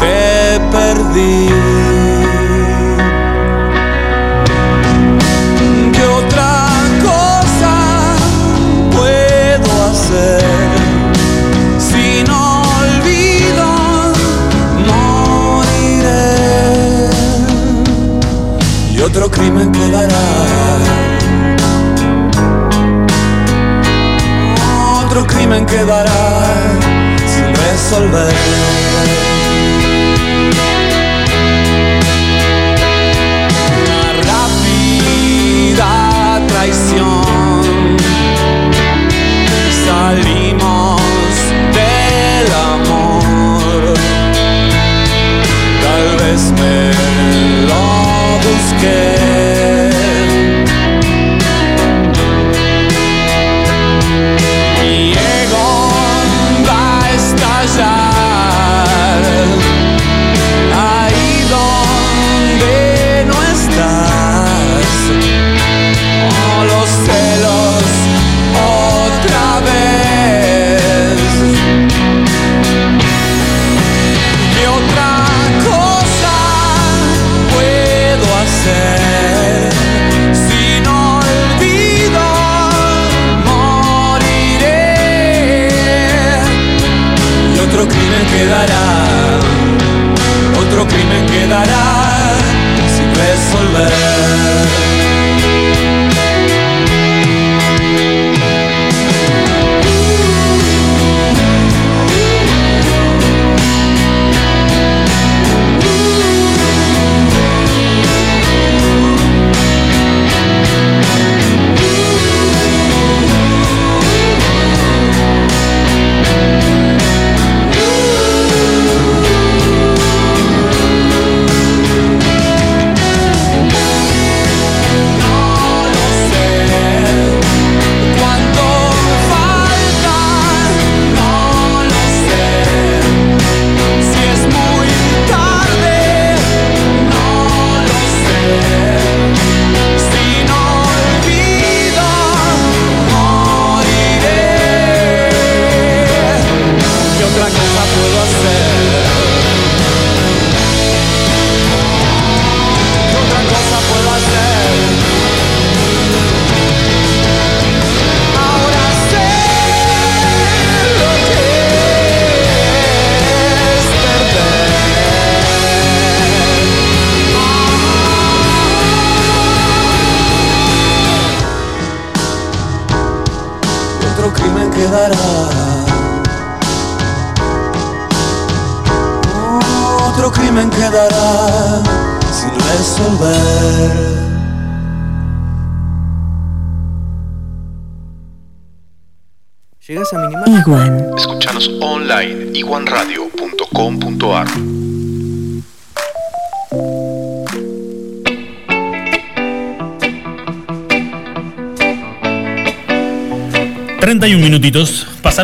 te perdí. Otro crimen quedará. Otro crimen quedará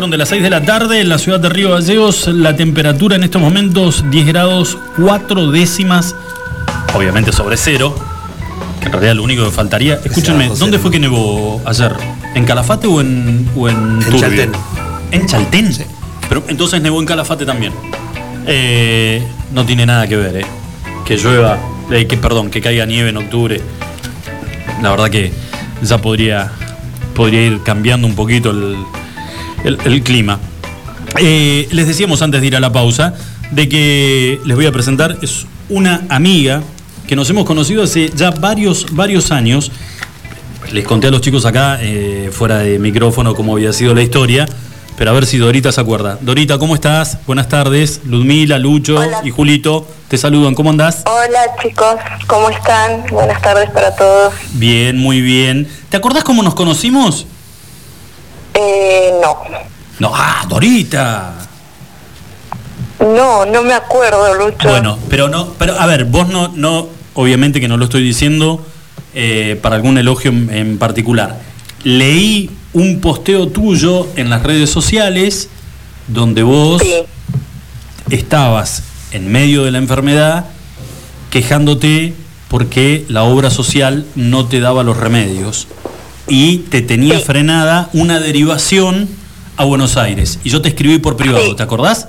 Pasaron de las 6 de la tarde en la ciudad de Río Gallegos. La temperatura en estos momentos 10 grados 4 décimas. Obviamente sobre cero. Que en realidad lo único que faltaría. Escúchenme, ¿dónde fue que nevó ayer? ¿En Calafate o en, o en, Turbio? Chaltén. ¿En Chaltén? Pero entonces nevó en Calafate también. Eh, no tiene nada que ver, ¿eh? Que llueva, eh, que perdón, que caiga nieve en octubre. La verdad que ya podría, podría ir cambiando un poquito el, el- el clima. Eh, les decíamos antes de ir a la pausa de que les voy a presentar, es una amiga que nos hemos conocido hace ya varios, varios años. Les conté a los chicos acá, eh, fuera de micrófono, cómo había sido la historia, pero a ver si Dorita se acuerda. Dorita, ¿cómo estás? Buenas tardes. Ludmila, Lucho y Julito, te saludan. ¿Cómo andás? Hola chicos, ¿cómo están? Buenas tardes para todos. Bien, muy bien. ¿Te acordás cómo nos conocimos? Eh, no, No, ah, Dorita. no, no me acuerdo, Lucho. Bueno, pero no, pero a ver, vos no, no, obviamente que no lo estoy diciendo eh, para algún elogio en, en particular. Leí un posteo tuyo en las redes sociales donde vos estabas en medio de la enfermedad quejándote porque la obra social no te daba los remedios y te tenía frenada una derivación a Buenos Aires. Y yo te escribí por privado, ¿te acordás?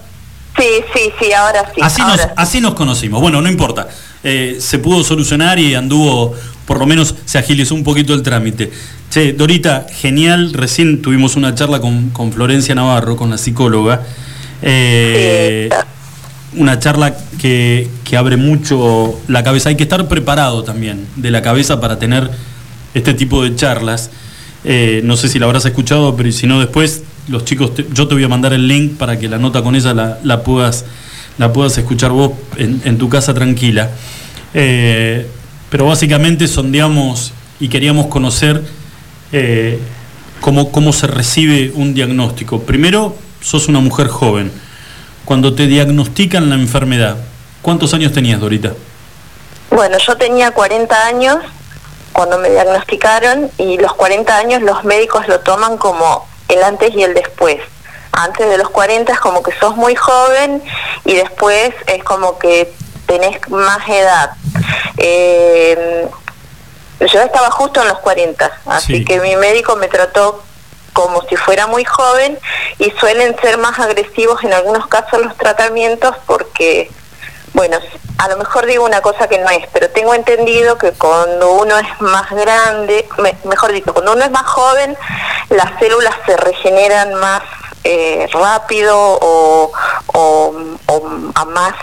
Sí, sí, sí, ahora sí. Así nos, sí. así nos conocimos. Bueno, no importa. Eh, se pudo solucionar y anduvo, por lo menos se agilizó un poquito el trámite. Che, Dorita, genial. Recién tuvimos una charla con, con Florencia Navarro, con la psicóloga. Eh, una charla que, que abre mucho la cabeza. Hay que estar preparado también de la cabeza para tener este tipo de charlas. Eh, no sé si la habrás escuchado, pero si no después, los chicos, te- yo te voy a mandar el link para que la nota con ella la, la puedas, la puedas escuchar vos en, en tu casa tranquila. Eh, pero básicamente sondeamos y queríamos conocer eh, cómo, cómo se recibe un diagnóstico. Primero, sos una mujer joven. Cuando te diagnostican la enfermedad, ¿cuántos años tenías, Dorita? Bueno, yo tenía 40 años cuando me diagnosticaron y los 40 años los médicos lo toman como el antes y el después. Antes de los 40 es como que sos muy joven y después es como que tenés más edad. Eh, yo estaba justo en los 40, así Sí. que mi médico me trató como si fuera muy joven y suelen ser más agresivos en algunos casos los tratamientos porque, bueno, a lo mejor digo una cosa que no es, pero tengo entendido que cuando uno es más grande, me- mejor dicho, cuando uno es más joven, las células se regeneran más eh, rápido o a más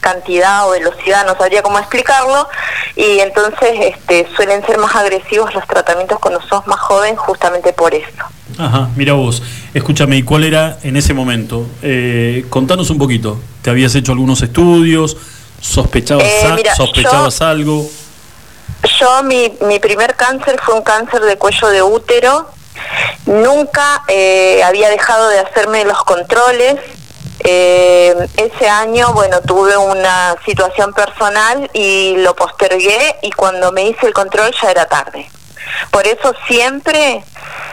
cantidad o velocidad, no sabría cómo explicarlo, y entonces este, suelen ser más agresivos los tratamientos cuando sos más joven justamente por eso. Ajá, mira vos. Escúchame, ¿y cuál era en ese momento? Eh, contanos un poquito. ¿Te habías hecho algunos estudios? ¿Sospechabas, Eh, mira, sospechabas algo? Yo, mi, mi primer cáncer fue un cáncer de cuello de útero. Nunca eh, había dejado de hacerme los controles. Eh, ese año, bueno, tuve una situación personal y lo postergué y cuando me hice el control ya era tarde. Por eso siempre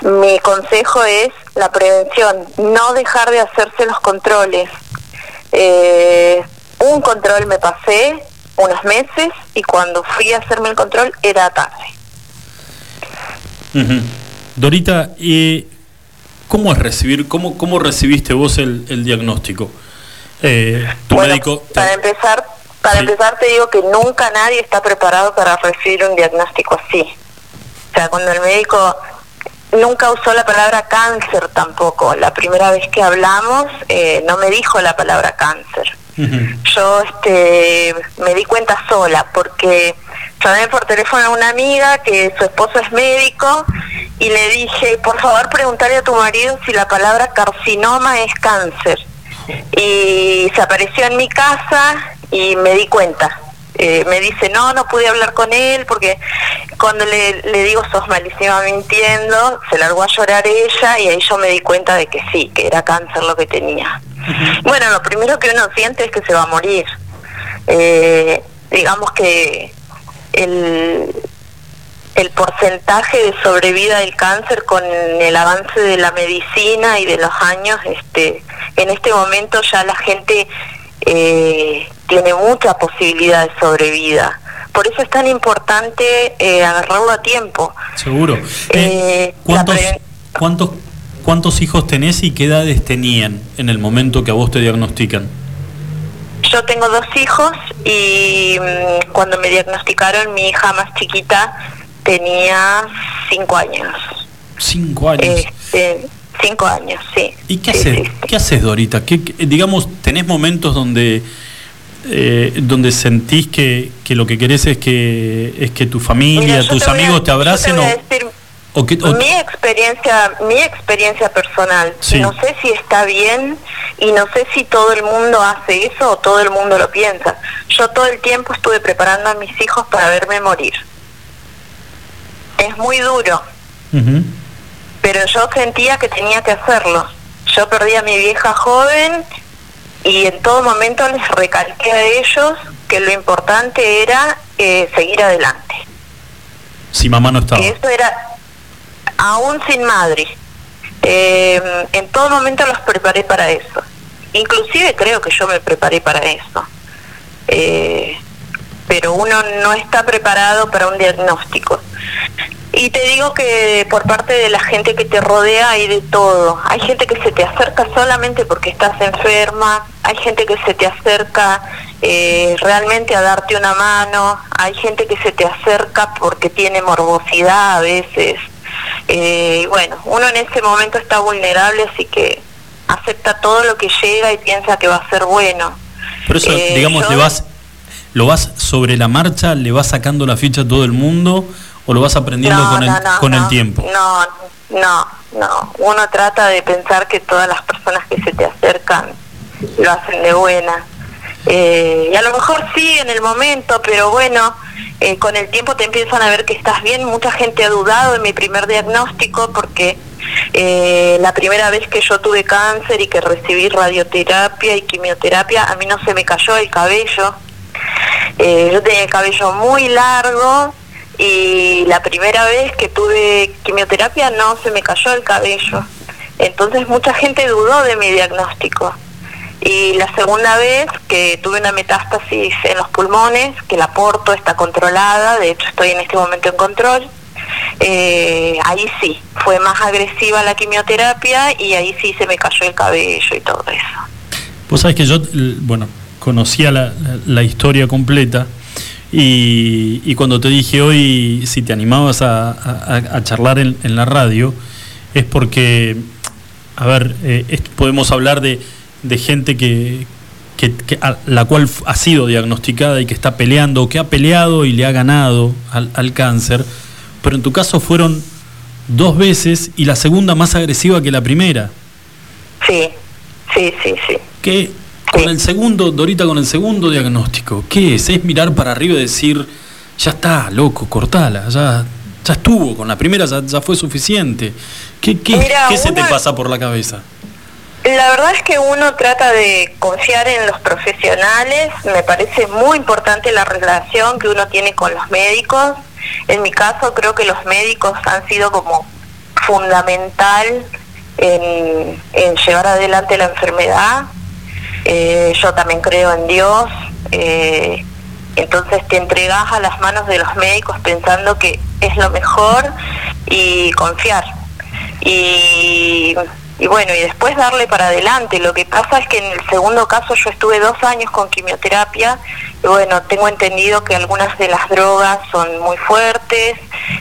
mi consejo es la prevención, no dejar de hacerse los controles. Eh, un control me pasé unos meses y cuando fui a hacerme el control era tarde. Dorita, eh, ¿cómo es recibir, cómo, cómo recibiste vos el, el diagnóstico? Eh, tu médico... te- Para empezar, para empezar te digo que nunca nadie está preparado para recibir un diagnóstico así. Sea, cuando el médico nunca usó la palabra cáncer tampoco. La primera vez que hablamos eh, no me dijo la palabra cáncer. Yo este, me di cuenta sola porque llamé por teléfono a una amiga que su esposo es médico y le dije, por favor preguntarle a tu marido si la palabra carcinoma es cáncer. Y se apareció en mi casa y me di cuenta. Eh, me dice, no, no pude hablar con él porque cuando le, le digo, sos malísima mintiendo, se largó a llorar ella y ahí yo me di cuenta de que sí, que era cáncer lo que tenía. Bueno, lo primero que uno siente es que se va a morir. Eh, digamos que el, el porcentaje de sobrevida del cáncer con el avance de la medicina y de los años, este, en este momento ya la gente eh, tiene mucha posibilidad de sobrevida. Por eso es tan importante eh, agarrarlo a tiempo. Seguro. Eh, ¿Cuántos, la pre- cuántos, ¿Cuántos hijos tenés y qué edades tenían en el momento que a vos te diagnostican? Yo tengo dos hijos y mm, cuando me diagnosticaron mi hija más chiquita tenía cinco años. Cinco años. Este, cinco años, sí. ¿Y qué haces, qué haces Dorita? ¿Qué, qué- digamos, tenés momentos donde eh, donde sentís que, que lo que querés es que es que tu familia, Mira, tus a- amigos te abracen o, decir o que o- mi experiencia mi experiencia personal. No sé si está bien y no sé si todo el mundo hace eso o todo el mundo lo piensa. Yo todo el tiempo estuve preparando a mis hijos para verme morir. Es muy duro. Ujú. Pero yo sentía que tenía que hacerlo yo perdí a mi vieja joven y en todo momento les recalqué a ellos que lo importante era eh, seguir adelante si mamá no estaba. que eso era aún sin madre. Eh, en todo momento los preparé para eso. Inclusive creo que yo me preparé para eso. Eh, pero uno no está preparado para un diagnóstico. Y te digo que por parte de la gente que te rodea hay de todo. Hay gente que se te acerca solamente porque estás enferma, hay gente que se te acerca eh, realmente a darte una mano, hay gente que se te acerca porque tiene morbosidad a veces. Eh, y bueno, uno en ese momento está vulnerable, así que acepta todo lo que llega y piensa que va a ser bueno. Por eso, Eh, digamos, yo- le vas lo vas sobre la marcha, le vas sacando la ficha a todo el mundo o lo vas aprendiendo No, con el no, no, con el tiempo. No, no, no. Uno trata de pensar que todas las personas que se te acercan lo hacen de buena. Eh, y a lo mejor sí en el momento, pero bueno, eh, con el tiempo te empiezan a ver que estás bien. Mucha gente ha dudado de mi primer diagnóstico porque eh, la primera vez que yo tuve cáncer y que recibí radioterapia y quimioterapia, a mí no se me cayó el cabello. Eh, yo tenía el cabello muy largo y la primera vez que tuve quimioterapia no se me cayó el cabello. Entonces mucha gente dudó de mi diagnóstico. Y la segunda vez que tuve una metástasis en los pulmones, que la porto está controlada, de hecho estoy en este momento en control, eh, ahí sí, fue más agresiva la quimioterapia y ahí sí se me cayó el cabello y todo eso. Vos sabés que yo, l- bueno, conocía la- la historia completa y, y cuando te dije hoy si te animabas a, a- a charlar en, en la radio, es porque, a ver, eh, es- podemos hablar de, de gente que, que- que a la cual ha sido diagnosticada y que está peleando, que ha peleado y le ha ganado al, al cáncer, pero en tu caso fueron dos veces y la segunda más agresiva que la primera. Sí, sí, sí, sí. Con el segundo, Dorita, con el segundo diagnóstico, ¿qué es? Es mirar para arriba y decir, ya está, loco, cortala, ya, ya estuvo, con la primera ya, ya fue suficiente. ¿Qué, qué, Mira, qué se te pasa por la cabeza? La verdad es que uno trata de confiar en los profesionales, me parece muy importante la relación que uno tiene con los médicos. En mi caso creo que los médicos han sido como fundamental en, en llevar adelante la enfermedad. Eh, yo también creo en Dios, eh, entonces te entregas a las manos de los médicos pensando que es lo mejor y confiar. Y, y bueno, y después darle para adelante. Lo que pasa es que en el segundo caso yo estuve dos años con quimioterapia y bueno, tengo entendido que algunas de las drogas son muy fuertes,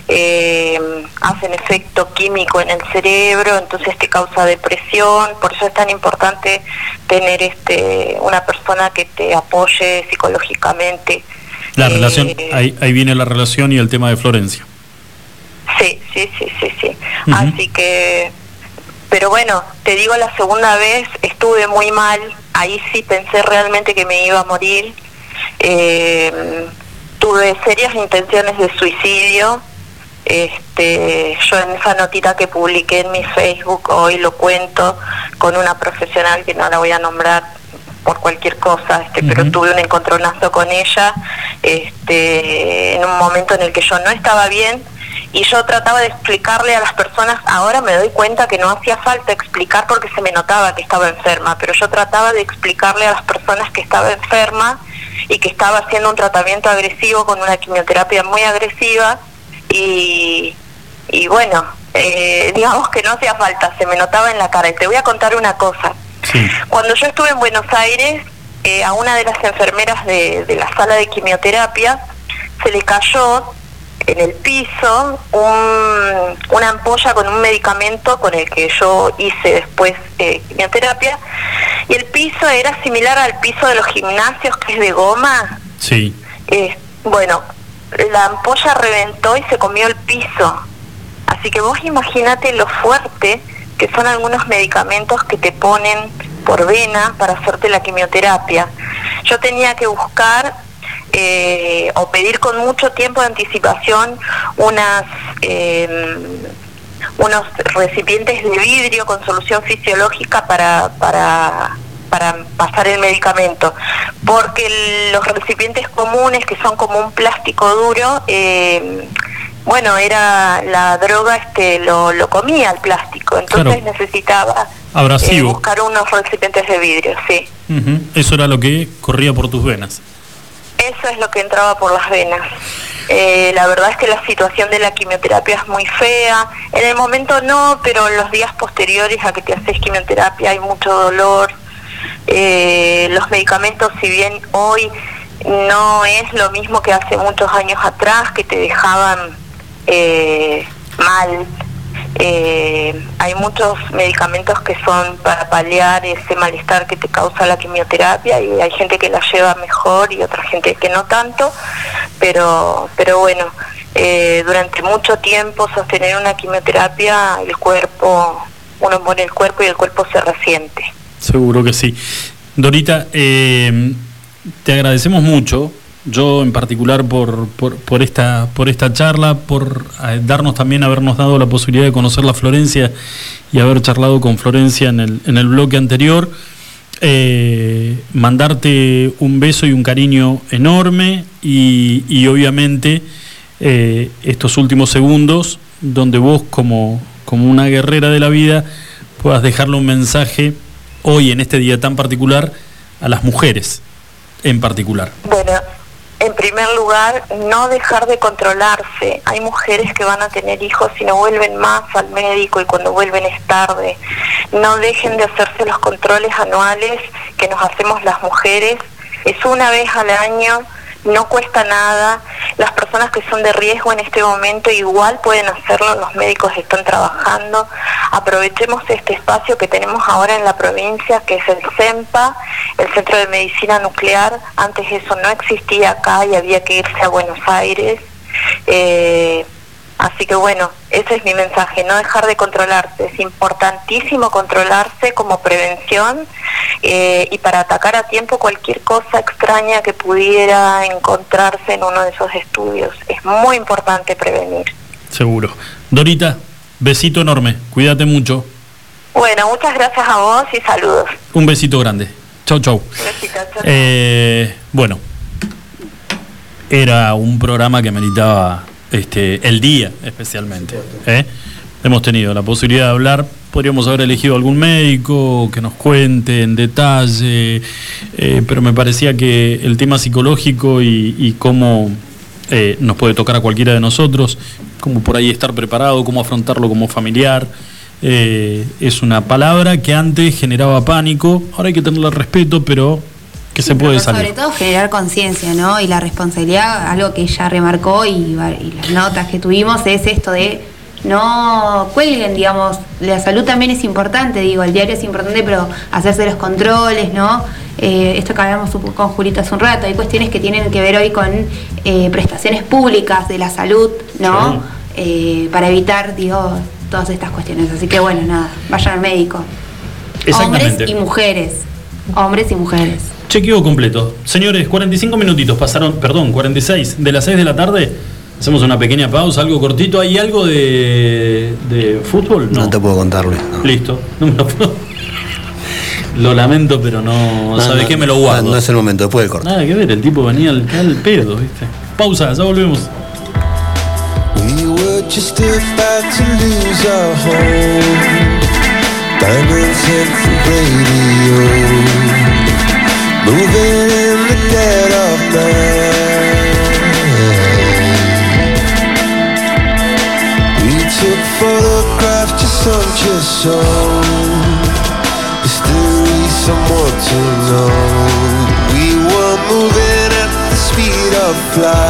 eh, hacen efecto químico en el cerebro, entonces te causa depresión, por eso es tan importante tener este una persona que te apoye psicológicamente. La Eh, relación, ahí, ahí viene la relación y el tema de Florencia. Sí, sí, sí, sí, sí. Así que, pero bueno, te digo, la segunda vez estuve muy mal, ahí sí pensé realmente que me iba a morir. Eh, tuve serias intenciones de suicidio. Este, yo en esa notita que publiqué en mi Facebook hoy lo cuento con una profesional que no la voy a nombrar por cualquier cosa, este, pero tuve un encontronazo con ella este, en un momento en el que yo no estaba bien y yo trataba de explicarle a las personas, ahora me doy cuenta que no hacía falta explicar porque se me notaba que estaba enferma, pero yo trataba de explicarle a las personas que estaba enferma y que estaba haciendo un tratamiento agresivo con una quimioterapia muy agresiva y, y bueno, eh, digamos que no hacía falta, se me notaba en la cara. Y te voy a contar una cosa. Cuando yo estuve en Buenos Aires, eh, a una de las enfermeras de, de la sala de quimioterapia se le cayó en el piso un- una ampolla con un medicamento con el que yo hice después eh, quimioterapia y el piso era similar al piso de los gimnasios que es de goma. Sí. Eh, bueno, la ampolla reventó y se comió el piso. Así que vos imagínate lo fuerte que son algunos medicamentos que te ponen por vena para hacerte la quimioterapia. Yo tenía que buscar eh, o pedir con mucho tiempo de anticipación unas eh, unos recipientes de vidrio con solución fisiológica para, para, para pasar el medicamento, porque el- los recipientes comunes, que son como un plástico duro, eh, bueno, era la droga, este, lo, lo comía el plástico, entonces Claro. necesitaba eh, buscar unos recipientes de vidrio, sí. Eso era lo que corría por tus venas. Eso es lo que entraba por las venas. Eh, la verdad es que la situación de la quimioterapia es muy fea. En el momento no, pero en los días posteriores a que te haces quimioterapia hay mucho dolor. Eh, los medicamentos, si bien hoy no es lo mismo que hace muchos años atrás, que te dejaban eh, mal, eh, hay muchos medicamentos que son para paliar ese malestar que te causa la quimioterapia y hay gente que la lleva mejor y otra gente que no tanto, pero, pero bueno, eh, durante mucho tiempo sostener una quimioterapia, el cuerpo, uno pone el cuerpo y el cuerpo se resiente. Seguro que sí. Dorita, eh, te agradecemos mucho, yo en particular por, por, por esta, por esta charla, por eh, darnos también, habernos dado la posibilidad de conocer la Florencia y haber charlado con Florencia en el, en el bloque anterior. Eh, mandarte un beso y un cariño enorme y, y obviamente eh, estos últimos segundos donde vos como, como una guerrera de la vida puedas dejarle un mensaje hoy en este día tan particular a las mujeres en particular. Bueno, en primer lugar, no dejar de controlarse. Hay mujeres que van a tener hijos y no vuelven más al médico y cuando vuelven es tarde. No dejen de hacerse los controles anuales que nos hacemos las mujeres. Es una vez al año, no cuesta nada. Las personas que son de riesgo en este momento igual pueden hacerlo, los médicos están trabajando. Aprovechemos este espacio que tenemos ahora en la provincia, que es el CEMPA, el Centro de Medicina Nuclear. Antes eso no existía acá y había que irse a Buenos Aires. Eh, Así que bueno, ese es mi mensaje, no dejar de controlarse. Es importantísimo controlarse como prevención eh, y para atacar a tiempo cualquier cosa extraña que pudiera encontrarse en uno de esos estudios. Es muy importante prevenir. Seguro. Dorita, besito enorme, cuídate mucho. Bueno, muchas gracias a vos y saludos. Un besito grande. Chau, chau. Eh, bueno, era un programa que meritaba este, el día especialmente. ¿eh? Hemos tenido la posibilidad de hablar, podríamos haber elegido algún médico que nos cuente en detalle, eh, pero me parecía que el tema psicológico y, cómo eh, nos puede tocar a cualquiera de nosotros, cómo por ahí estar preparado, cómo afrontarlo como familiar. es una palabra que antes generaba pánico, ahora hay que tenerle respeto, pero que se puede salir. Sobre todo generar conciencia, ¿no? Y la responsabilidad, algo que ella remarcó y, las notas que tuvimos es esto de no cuelguen, digamos, la salud también es importante, digo, el diario es importante, pero hacerse los controles, ¿no? Eh, esto que hablamos con Julita hace un rato, hay cuestiones que tienen que ver hoy con eh, prestaciones públicas de la salud, ¿no? eh, para evitar, digo, todas estas cuestiones. Así que bueno, nada, vayan al médico. Hombres y mujeres. Hombres y mujeres. Chequeo completo. Señores, 45 minutitos pasaron, perdón, 46 de las 6 de la tarde. Hacemos una pequeña pausa, algo cortito. ¿Hay algo de, de fútbol? No. No te puedo contar, Luis. Listo. No me lo puedo- Lo lamento, pero no. No, ¿Sabes no, qué? Me lo guardo. No, no es el momento, después del corte. Nada que ver, el tipo venía al, al pedo, ¿viste? Pausa, ya volvemos. We were just about to lose our home. Diamonds hit radio. Moving in the dead of night. We took photographs just on just so. Is there someone to know? We were moving at the speed of flight.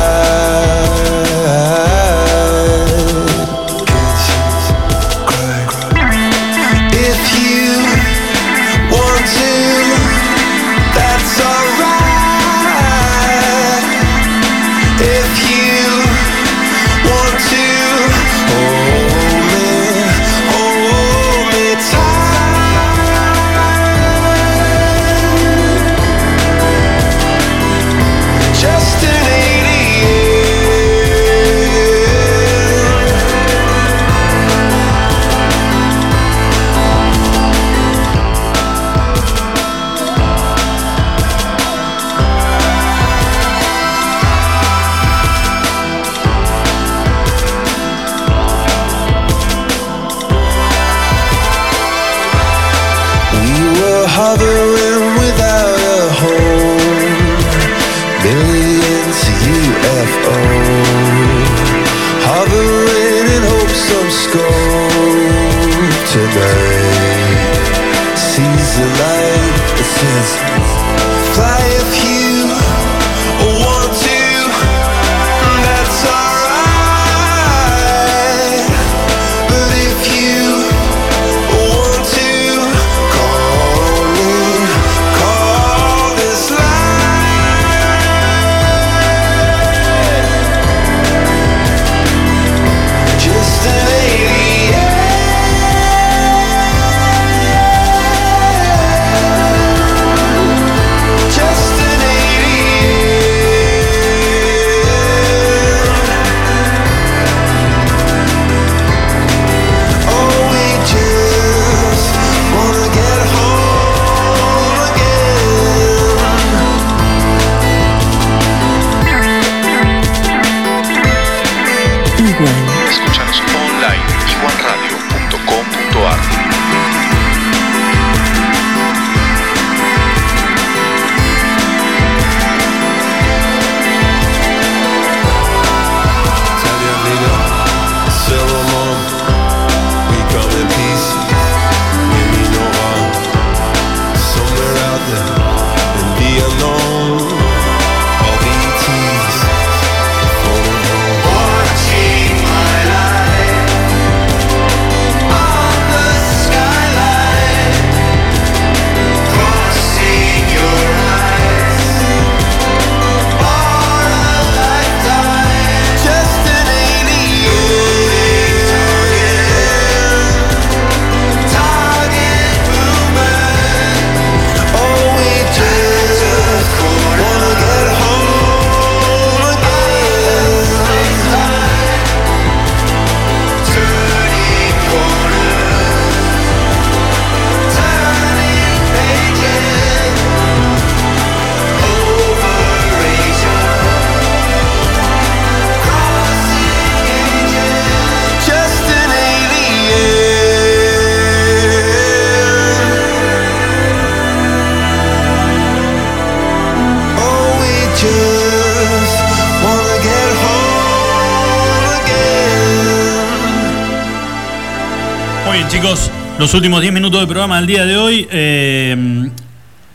Chicos. Los últimos 10 minutos del programa del día de hoy. eh,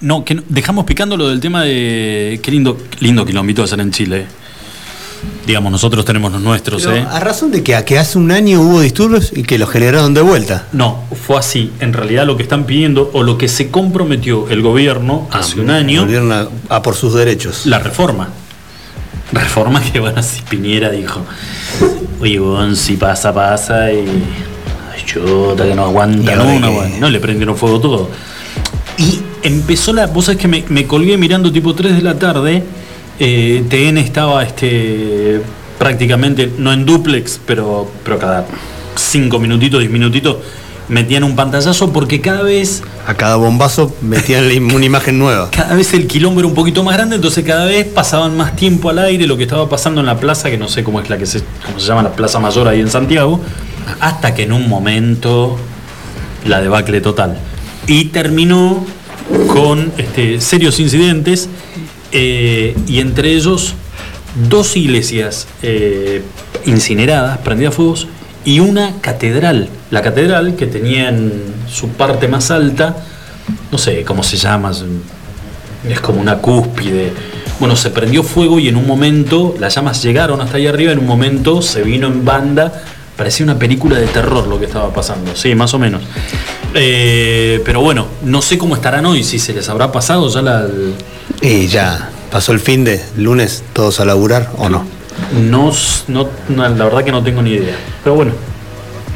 no, que dejamos picando lo del tema de. Qué lindo, lindo quilombito hacer en Chile. Digamos, nosotros tenemos los nuestros, Pero, ¿eh? a razón de que, a que hace un año hubo disturbios y que los generaron de vuelta. No, fue así. En realidad lo que están pidiendo o lo que se comprometió el gobierno hace un año, Volvieron a, a por sus derechos. la reforma. Reforma que, bueno, si Piñera dijo. Oye, weón, si pasa, pasa y. Chota, que no ahora una, que-. No le prendieron fuego todo. Y empezó la. Vos sabés que me, me colgué mirando tipo 3 de la tarde. eh, TN estaba este prácticamente, no en duplex, pero, pero cada 5 minutitos, 10 minutitos, metían un pantallazo porque cada vez A cada bombazo metían una imagen nueva. cada vez el quilombo era un poquito más grande, entonces cada vez pasaban más tiempo al aire lo que estaba pasando en la plaza, que no sé cómo es la que se, cómo se llama la Plaza Mayor ahí en Santiago, hasta que en un momento la debacle total. Y terminó con este, serios incidentes eh, y entre ellos dos iglesias eh, incineradas, prendidas a fuegos, y una catedral. La catedral que tenía en su parte más alta, no sé cómo se llama, es como una cúspide. Bueno, se prendió fuego y en un momento las llamas llegaron hasta ahí arriba, en un momento se vino en banda, parecía una película de terror lo que estaba pasando, sí, más o menos. Eh, pero bueno, no sé cómo estarán hoy, si se les habrá pasado ya la... Y ya, pasó el fin de lunes, todos a laburar o no. No, no, no, la verdad que no tengo ni idea. Pero bueno,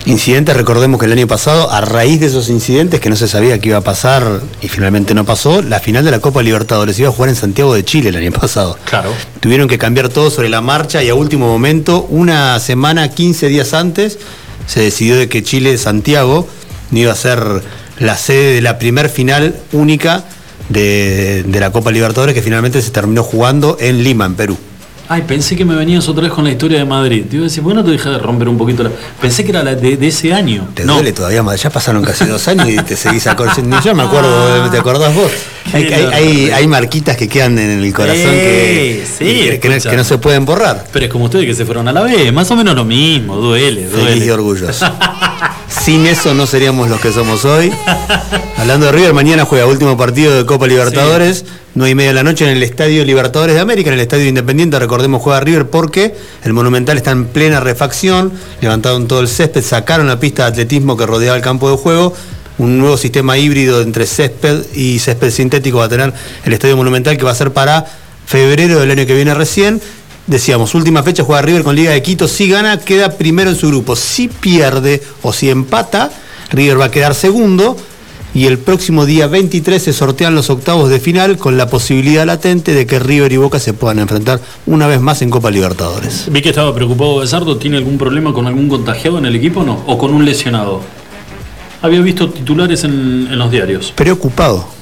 Incidentes, recordemos que el año pasado, a raíz de esos incidentes que no se sabía que iba a pasar y finalmente no pasó, la final de la Copa Libertadores iba a jugar en Santiago de Chile el año pasado. claro. Tuvieron que cambiar todo sobre la marcha y a último momento, una semana, 15 días antes, se decidió de que Chile-Santiago no iba a ser la sede de la primer final única de, de la Copa Libertadores que finalmente se terminó jugando en Lima, en Perú. Ay, pensé que me venías otra vez con la historia de Madrid. Te iba a decir, bueno, te dejé de romper un poquito la... Pensé que era la de, de ese año. Te no. duele todavía más, ya pasaron casi dos años y te seguís acordando. Yo me acuerdo, ¿te acordás vos? Hay, hay, hay- hay marquitas que quedan en el corazón que, Sí, que- que no, que no se pueden borrar. Pero es como ustedes que se fueron a la vez, más o menos lo mismo, duele, Feliz y duele. orgulloso. Sin eso no seríamos los que somos hoy. Hablando de River, mañana juega último partido de Copa Libertadores, 9 y media de la noche en el Estadio Libertadores de América, en el Estadio Independiente. Recordemos juega River porque el Monumental está en plena refacción, levantaron todo el césped, sacaron la pista de atletismo que rodeaba el campo de juego. Un nuevo sistema híbrido entre césped y césped sintético va a tener el Estadio Monumental que va a ser para febrero del año que viene recién. Decíamos, última fecha juega River con Liga de Quito. Si gana, queda primero en su grupo. Si pierde o si empata, River va a quedar segundo. Y el próximo día 23 se sortean los octavos de final con la posibilidad latente de que River y Boca se puedan enfrentar una vez más en Copa Libertadores. Vi que estaba preocupado Besardo, ¿tiene algún problema con algún contagiado en el equipo o no? ¿O con un lesionado? Había visto titulares en, en los diarios. Preocupado.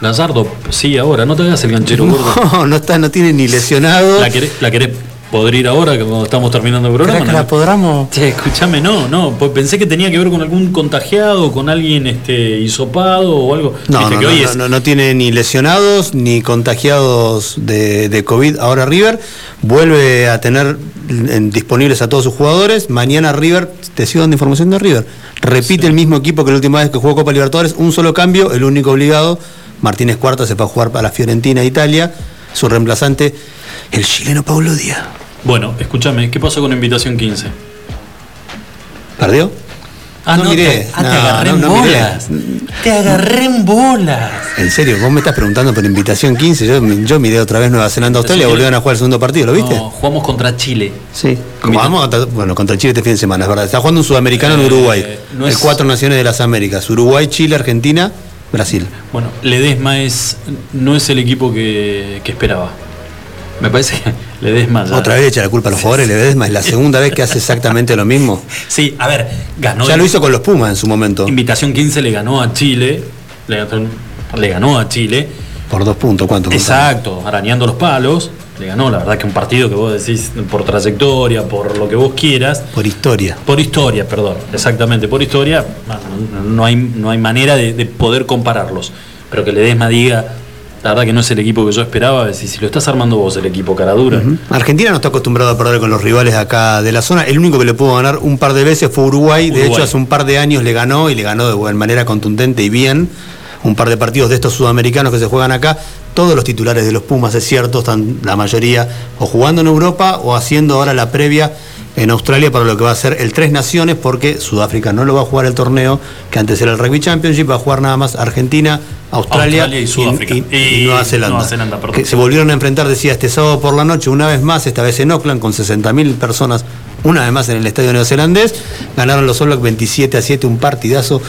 Lazardo, sí, ahora, no te hagas el ganchero gordo. No, no, está, no tiene ni lesionado. ¿La querés, la querés podrir ahora que cuando estamos terminando el programa? La podamos? Che, escúchame, no, no, pues pensé que tenía que ver con algún contagiado, con alguien este, hisopado o algo. No, no, que no, hoy no, es- no, no tiene ni lesionados ni contagiados de, de COVID. Ahora River vuelve a tener en- disponibles a todos sus jugadores. Mañana River, te sigo dando información de River, repite el mismo equipo que la última vez que jugó Copa Libertadores, un solo cambio, el único obligado. Martínez Cuarta se va a jugar para la Fiorentina de Italia. Su reemplazante, el chileno Paulo Díaz. Bueno, escúchame, ¿qué pasó con Invitación 15? ¿Perdió? Ah, no, miré. te, ah, te No, agarré no, en no miré. bolas. Te agarré en bolas. En serio, vos me estás preguntando por invitación 15. Yo, yo miré otra vez Nueva Zelanda Australia, volvieron a jugar el segundo partido, ¿lo viste? No, jugamos contra Chile. Sí. Bueno, contra Chile este fin de semana, es verdad. Está jugando un sudamericano en Eh, Uruguay. no el es- cuatro naciones de las Américas. Uruguay, Chile, Argentina, Brasil. Bueno, Ledesma es, no es el equipo que, que esperaba. Me parece que Ledesma ya... Otra vez echa la culpa a los jugadores, Ledesma es la segunda vez que hace exactamente lo mismo. Sí, a ver, ganó... Ya lo hizo con los Pumas en su momento. Invitación 15 le ganó a Chile. Le, ganó- le ganó a Chile. Por dos puntos, ¿cuánto? Exacto, arañando los palos. Le ganó, la verdad que un partido que vos decís por trayectoria, por lo que vos quieras. Por historia. Por historia, perdón, exactamente, por historia, no, hay, no hay manera de, de poder compararlos. Pero que Ledesma diga, la verdad que no es el equipo que yo esperaba, decir, si lo estás armando vos, el equipo cara dura. Argentina no está acostumbrado a perder con los rivales acá de la zona. El único que le pudo ganar un par de veces fue Uruguay. De hecho, hace un par de años le ganó y le ganó de buena manera contundente y bien. Un par de partidos de estos sudamericanos que se juegan acá. Todos los titulares de los Pumas, es cierto, están la mayoría o jugando en Europa o haciendo ahora la previa en Australia para lo que va a ser el Tres Naciones, porque Sudáfrica no lo va a jugar el torneo, que antes era el Rugby Championship, va a jugar nada más Argentina, Australia, Australia y Sudáfrica. y- y Y Nueva Zelanda. Nueva Zelanda, perdón. que se volvieron a enfrentar, decía, este sábado por la noche, una vez más, esta vez en Auckland, con 60.000 personas, una vez más en el estadio neozelandés. Ganaron los All Blacks 27 a 7, un partidazo.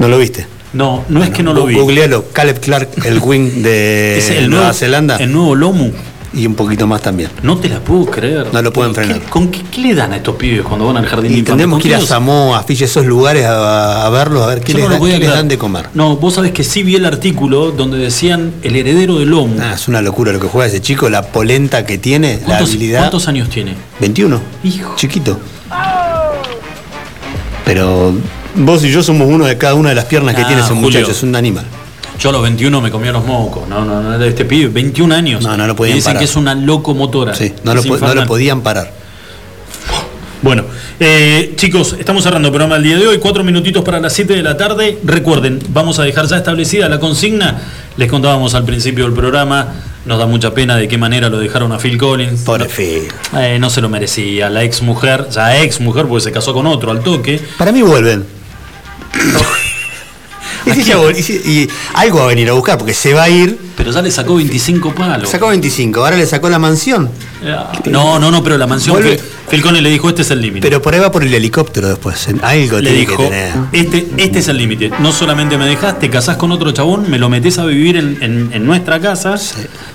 ¿No lo viste? No, no es que no lo vi. Googlealo, Caleb Clark, el wing de Es el Nueva nuevo- Zelanda. El nuevo Lomu. Y un poquito más también. No te la puedo creer. No lo pueden frenar. ¿Qué- ¿Con qué, qué le dan a estos pibes cuando van al jardín de Y tendremos ¿Con que ir a Samoa, a Fiji, esos lugares a, a verlos, a ver qué, les, no da- qué les dan de comer. No, vos sabés que sí vi el artículo donde decían el heredero del Lomu. Ah, es una locura lo que juega ese chico, la polenta que tiene, la ¿Cuántos, habilidad. cuántos años tiene? 21. Chiquito. Pero vos y yo somos uno de cada una de las piernas que Ah, tiene ese Julio. muchacho, es un animal. Yo a los 21 me comía los mocos. No, no, no, de este pibe, 21 años. No, no lo podían Y dicen parar. que es una locomotora. Sí, no lo, no lo podían parar. Bueno, eh, chicos, estamos cerrando el programa del día de hoy, cuatro minutitos para las 7 de la tarde. Recuerden, vamos a dejar ya establecida la consigna. Les contábamos al principio del programa, nos da mucha pena de qué manera lo dejaron a Phil Collins. Pobre no, Phil. eh, no se lo merecía, la ex mujer, ya ex mujer, porque se casó con otro al toque. Para mí vuelven. Y, si ya vol- y si- y algo va a venir a buscar, porque se va a ir. Pero ya le sacó 25 palos. Sacó 25, ahora le sacó la mansión. No, no, no, pero la mansión, Vuelve- Collins le dijo, este es el límite. Pero por ahí va por el helicóptero después. en- Algo le tiene dijo, que tener. este, este es el límite. No solamente me dejas, te casás con otro chabón, me lo metés a vivir en, en- en nuestra casa,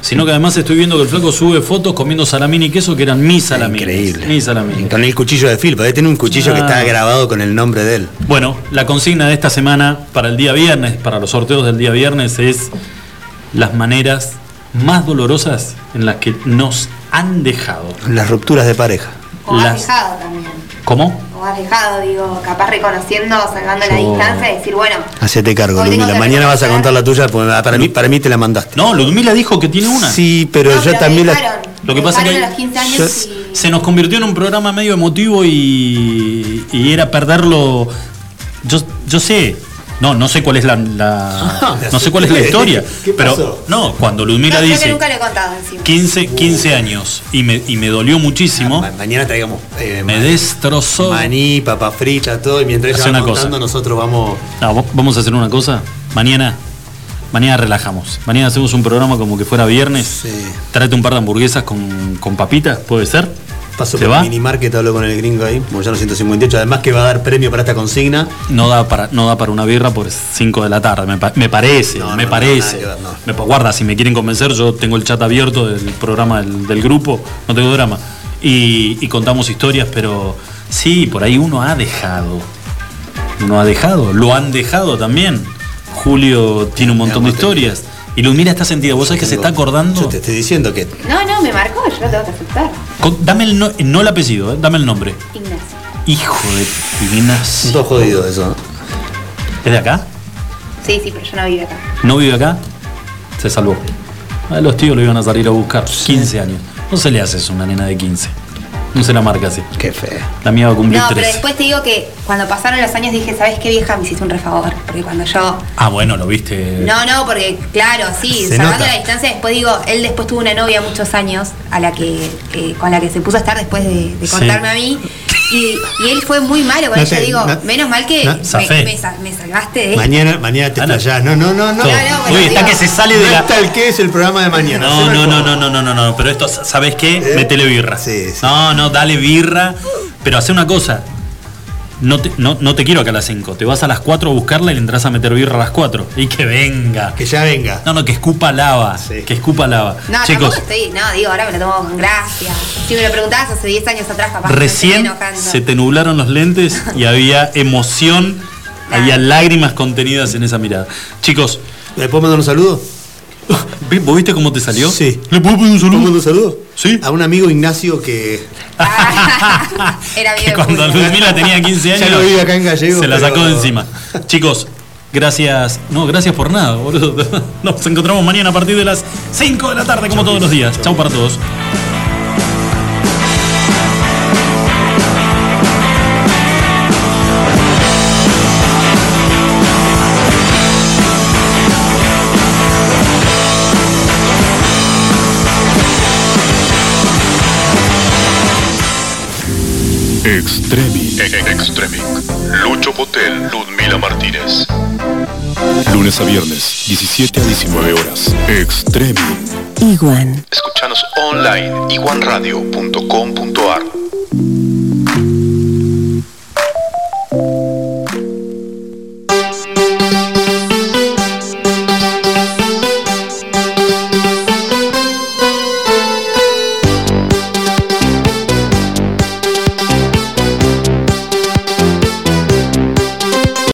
sino que además estoy viendo que el flaco sube fotos comiendo salamín y queso que eran mis salamines. Increíble. Mis salamines. Con el cuchillo de Phil, porque tiene un cuchillo que Ah. está grabado con el nombre de él. Bueno, la consigna de esta semana para el día viernes, para los sorteos del día viernes, es las maneras más dolorosas en las que nos han dejado. Las rupturas de pareja. O has Las- dejado también. ¿Cómo? O has dejado, digo, capaz reconociendo, salvando la Yo- distancia y decir, bueno, Hacete cargo, Ludmila. Mañana vas a contar la tuya, porque para mí, para mí te la mandaste. No, Ludmila dijo que tiene una. Sí, pero No, yo pero también la. Lo que pasa es que dejaron a los 15 años yo- y- se nos convirtió en un programa medio emotivo y, y era perderlo. Yo, yo sé, no, no sé cuál es la, la- no sé cuál es la historia, ¿Qué pero pasó? no, cuando Ludmila no, creo que dice nunca lo he contado encima. 15, 15 años y me, y me dolió muchísimo, Ma- Mañana traigamos eh, me destrozó. maní, papa frita, todo, y mientras ella va una cosa. contando, nosotros vamos. No, va- vamos a hacer una cosa. Mañana, mañana relajamos. Mañana hacemos un programa como que fuera viernes. Tráete un par de hamburguesas con, con papitas, ¿puede ser? Paso ¿Te por va? el mini market, hablo con el gringo ahí, como ya los 158. Además que va a dar premio para esta consigna. No da para, no da para una birra por 5 de la tarde, me, pa- me parece, No, me no, parece. no, nada que ver, no. Me pa- guarda, si me quieren convencer, yo tengo el chat abierto del programa del, del grupo, no tengo drama. Y, y contamos historias, pero sí, por ahí uno ha dejado. Uno ha dejado, lo han dejado también. Julio tiene un montón de historias. Y Ludmila está sentida, vos sabés que se está acordando. Yo te estoy diciendo que No, no, me marcó, yo lo tengo que aceptar. Con- dame el no, no el apellido, eh, dame el nombre. Ignacio. Hijo de Ignacio. todo jodido eso. ¿no? ¿Es de acá? Sí, sí, pero yo no vivo acá. ¿No vive acá? Se salvó. A los tíos lo iban a salir a buscar. 15 años. No se le hace eso a una nena de 15. No se la marca así. Qué feo. La mía va a cumplir No, pero 13. después te digo que cuando pasaron los años dije, ¿sabes qué vieja? Me hiciste un refavor. Porque cuando yo. Ah, bueno, lo viste. No, no, porque claro, sí, Se salvando nota. la distancia, después digo, él después tuvo una novia muchos años a la que eh, con la que se puso a estar después de, de Sí. a mí. Y, y él fue muy malo con No ella. te- digo, no- menos mal que no, me, me sa- me salvaste de esto. Mañana, mañana te estallás. No, no, no, no. No, Uy, está que se sale de No la. está el que es el programa de mañana. No, no, no, favor. no, no, no, no, pero esto, ¿sabes qué? ¿Eh? Métele birra. Sí, sí. No, no, dale birra. Pero hace una cosa. No te, no, no te quiero acá a las 5. Te vas a las 4 a buscarla y le entras a meter birra a las 4. Y que venga. Que ya venga. No, no, que escupa lava. Que escupa lava. No, Chicos, tampoco estoy, no, digo, ahora me lo tomo con gracia. Si me lo preguntabas hace 10 años atrás, capaz me recién se te nublaron los lentes y había emoción, había lágrimas contenidas en esa mirada. Chicos, ¿Le puedo mandar un saludo? ¿vi- ¿vos viste cómo te salió? Sí. ¿Le puedo pedir un ¿Puedo saludo? mandar un saludo? Sí. A un amigo Ignacio que. Era Que bien. cuando Ludmila tenía 15 años, Ya lo vive acá en Gallego, se la pero- sacó de encima. Chicos, gracias. No, gracias por nada, boludo. Nos encontramos mañana a partir de las 5 de la tarde, como todos los días. Chau para todos. Extreming. Extreming. Lucho Potel, Ludmila Martínez. Lunes a viernes, 17 a 19 horas. Extreming. Iguan. Escuchanos online iguanradio.com.ar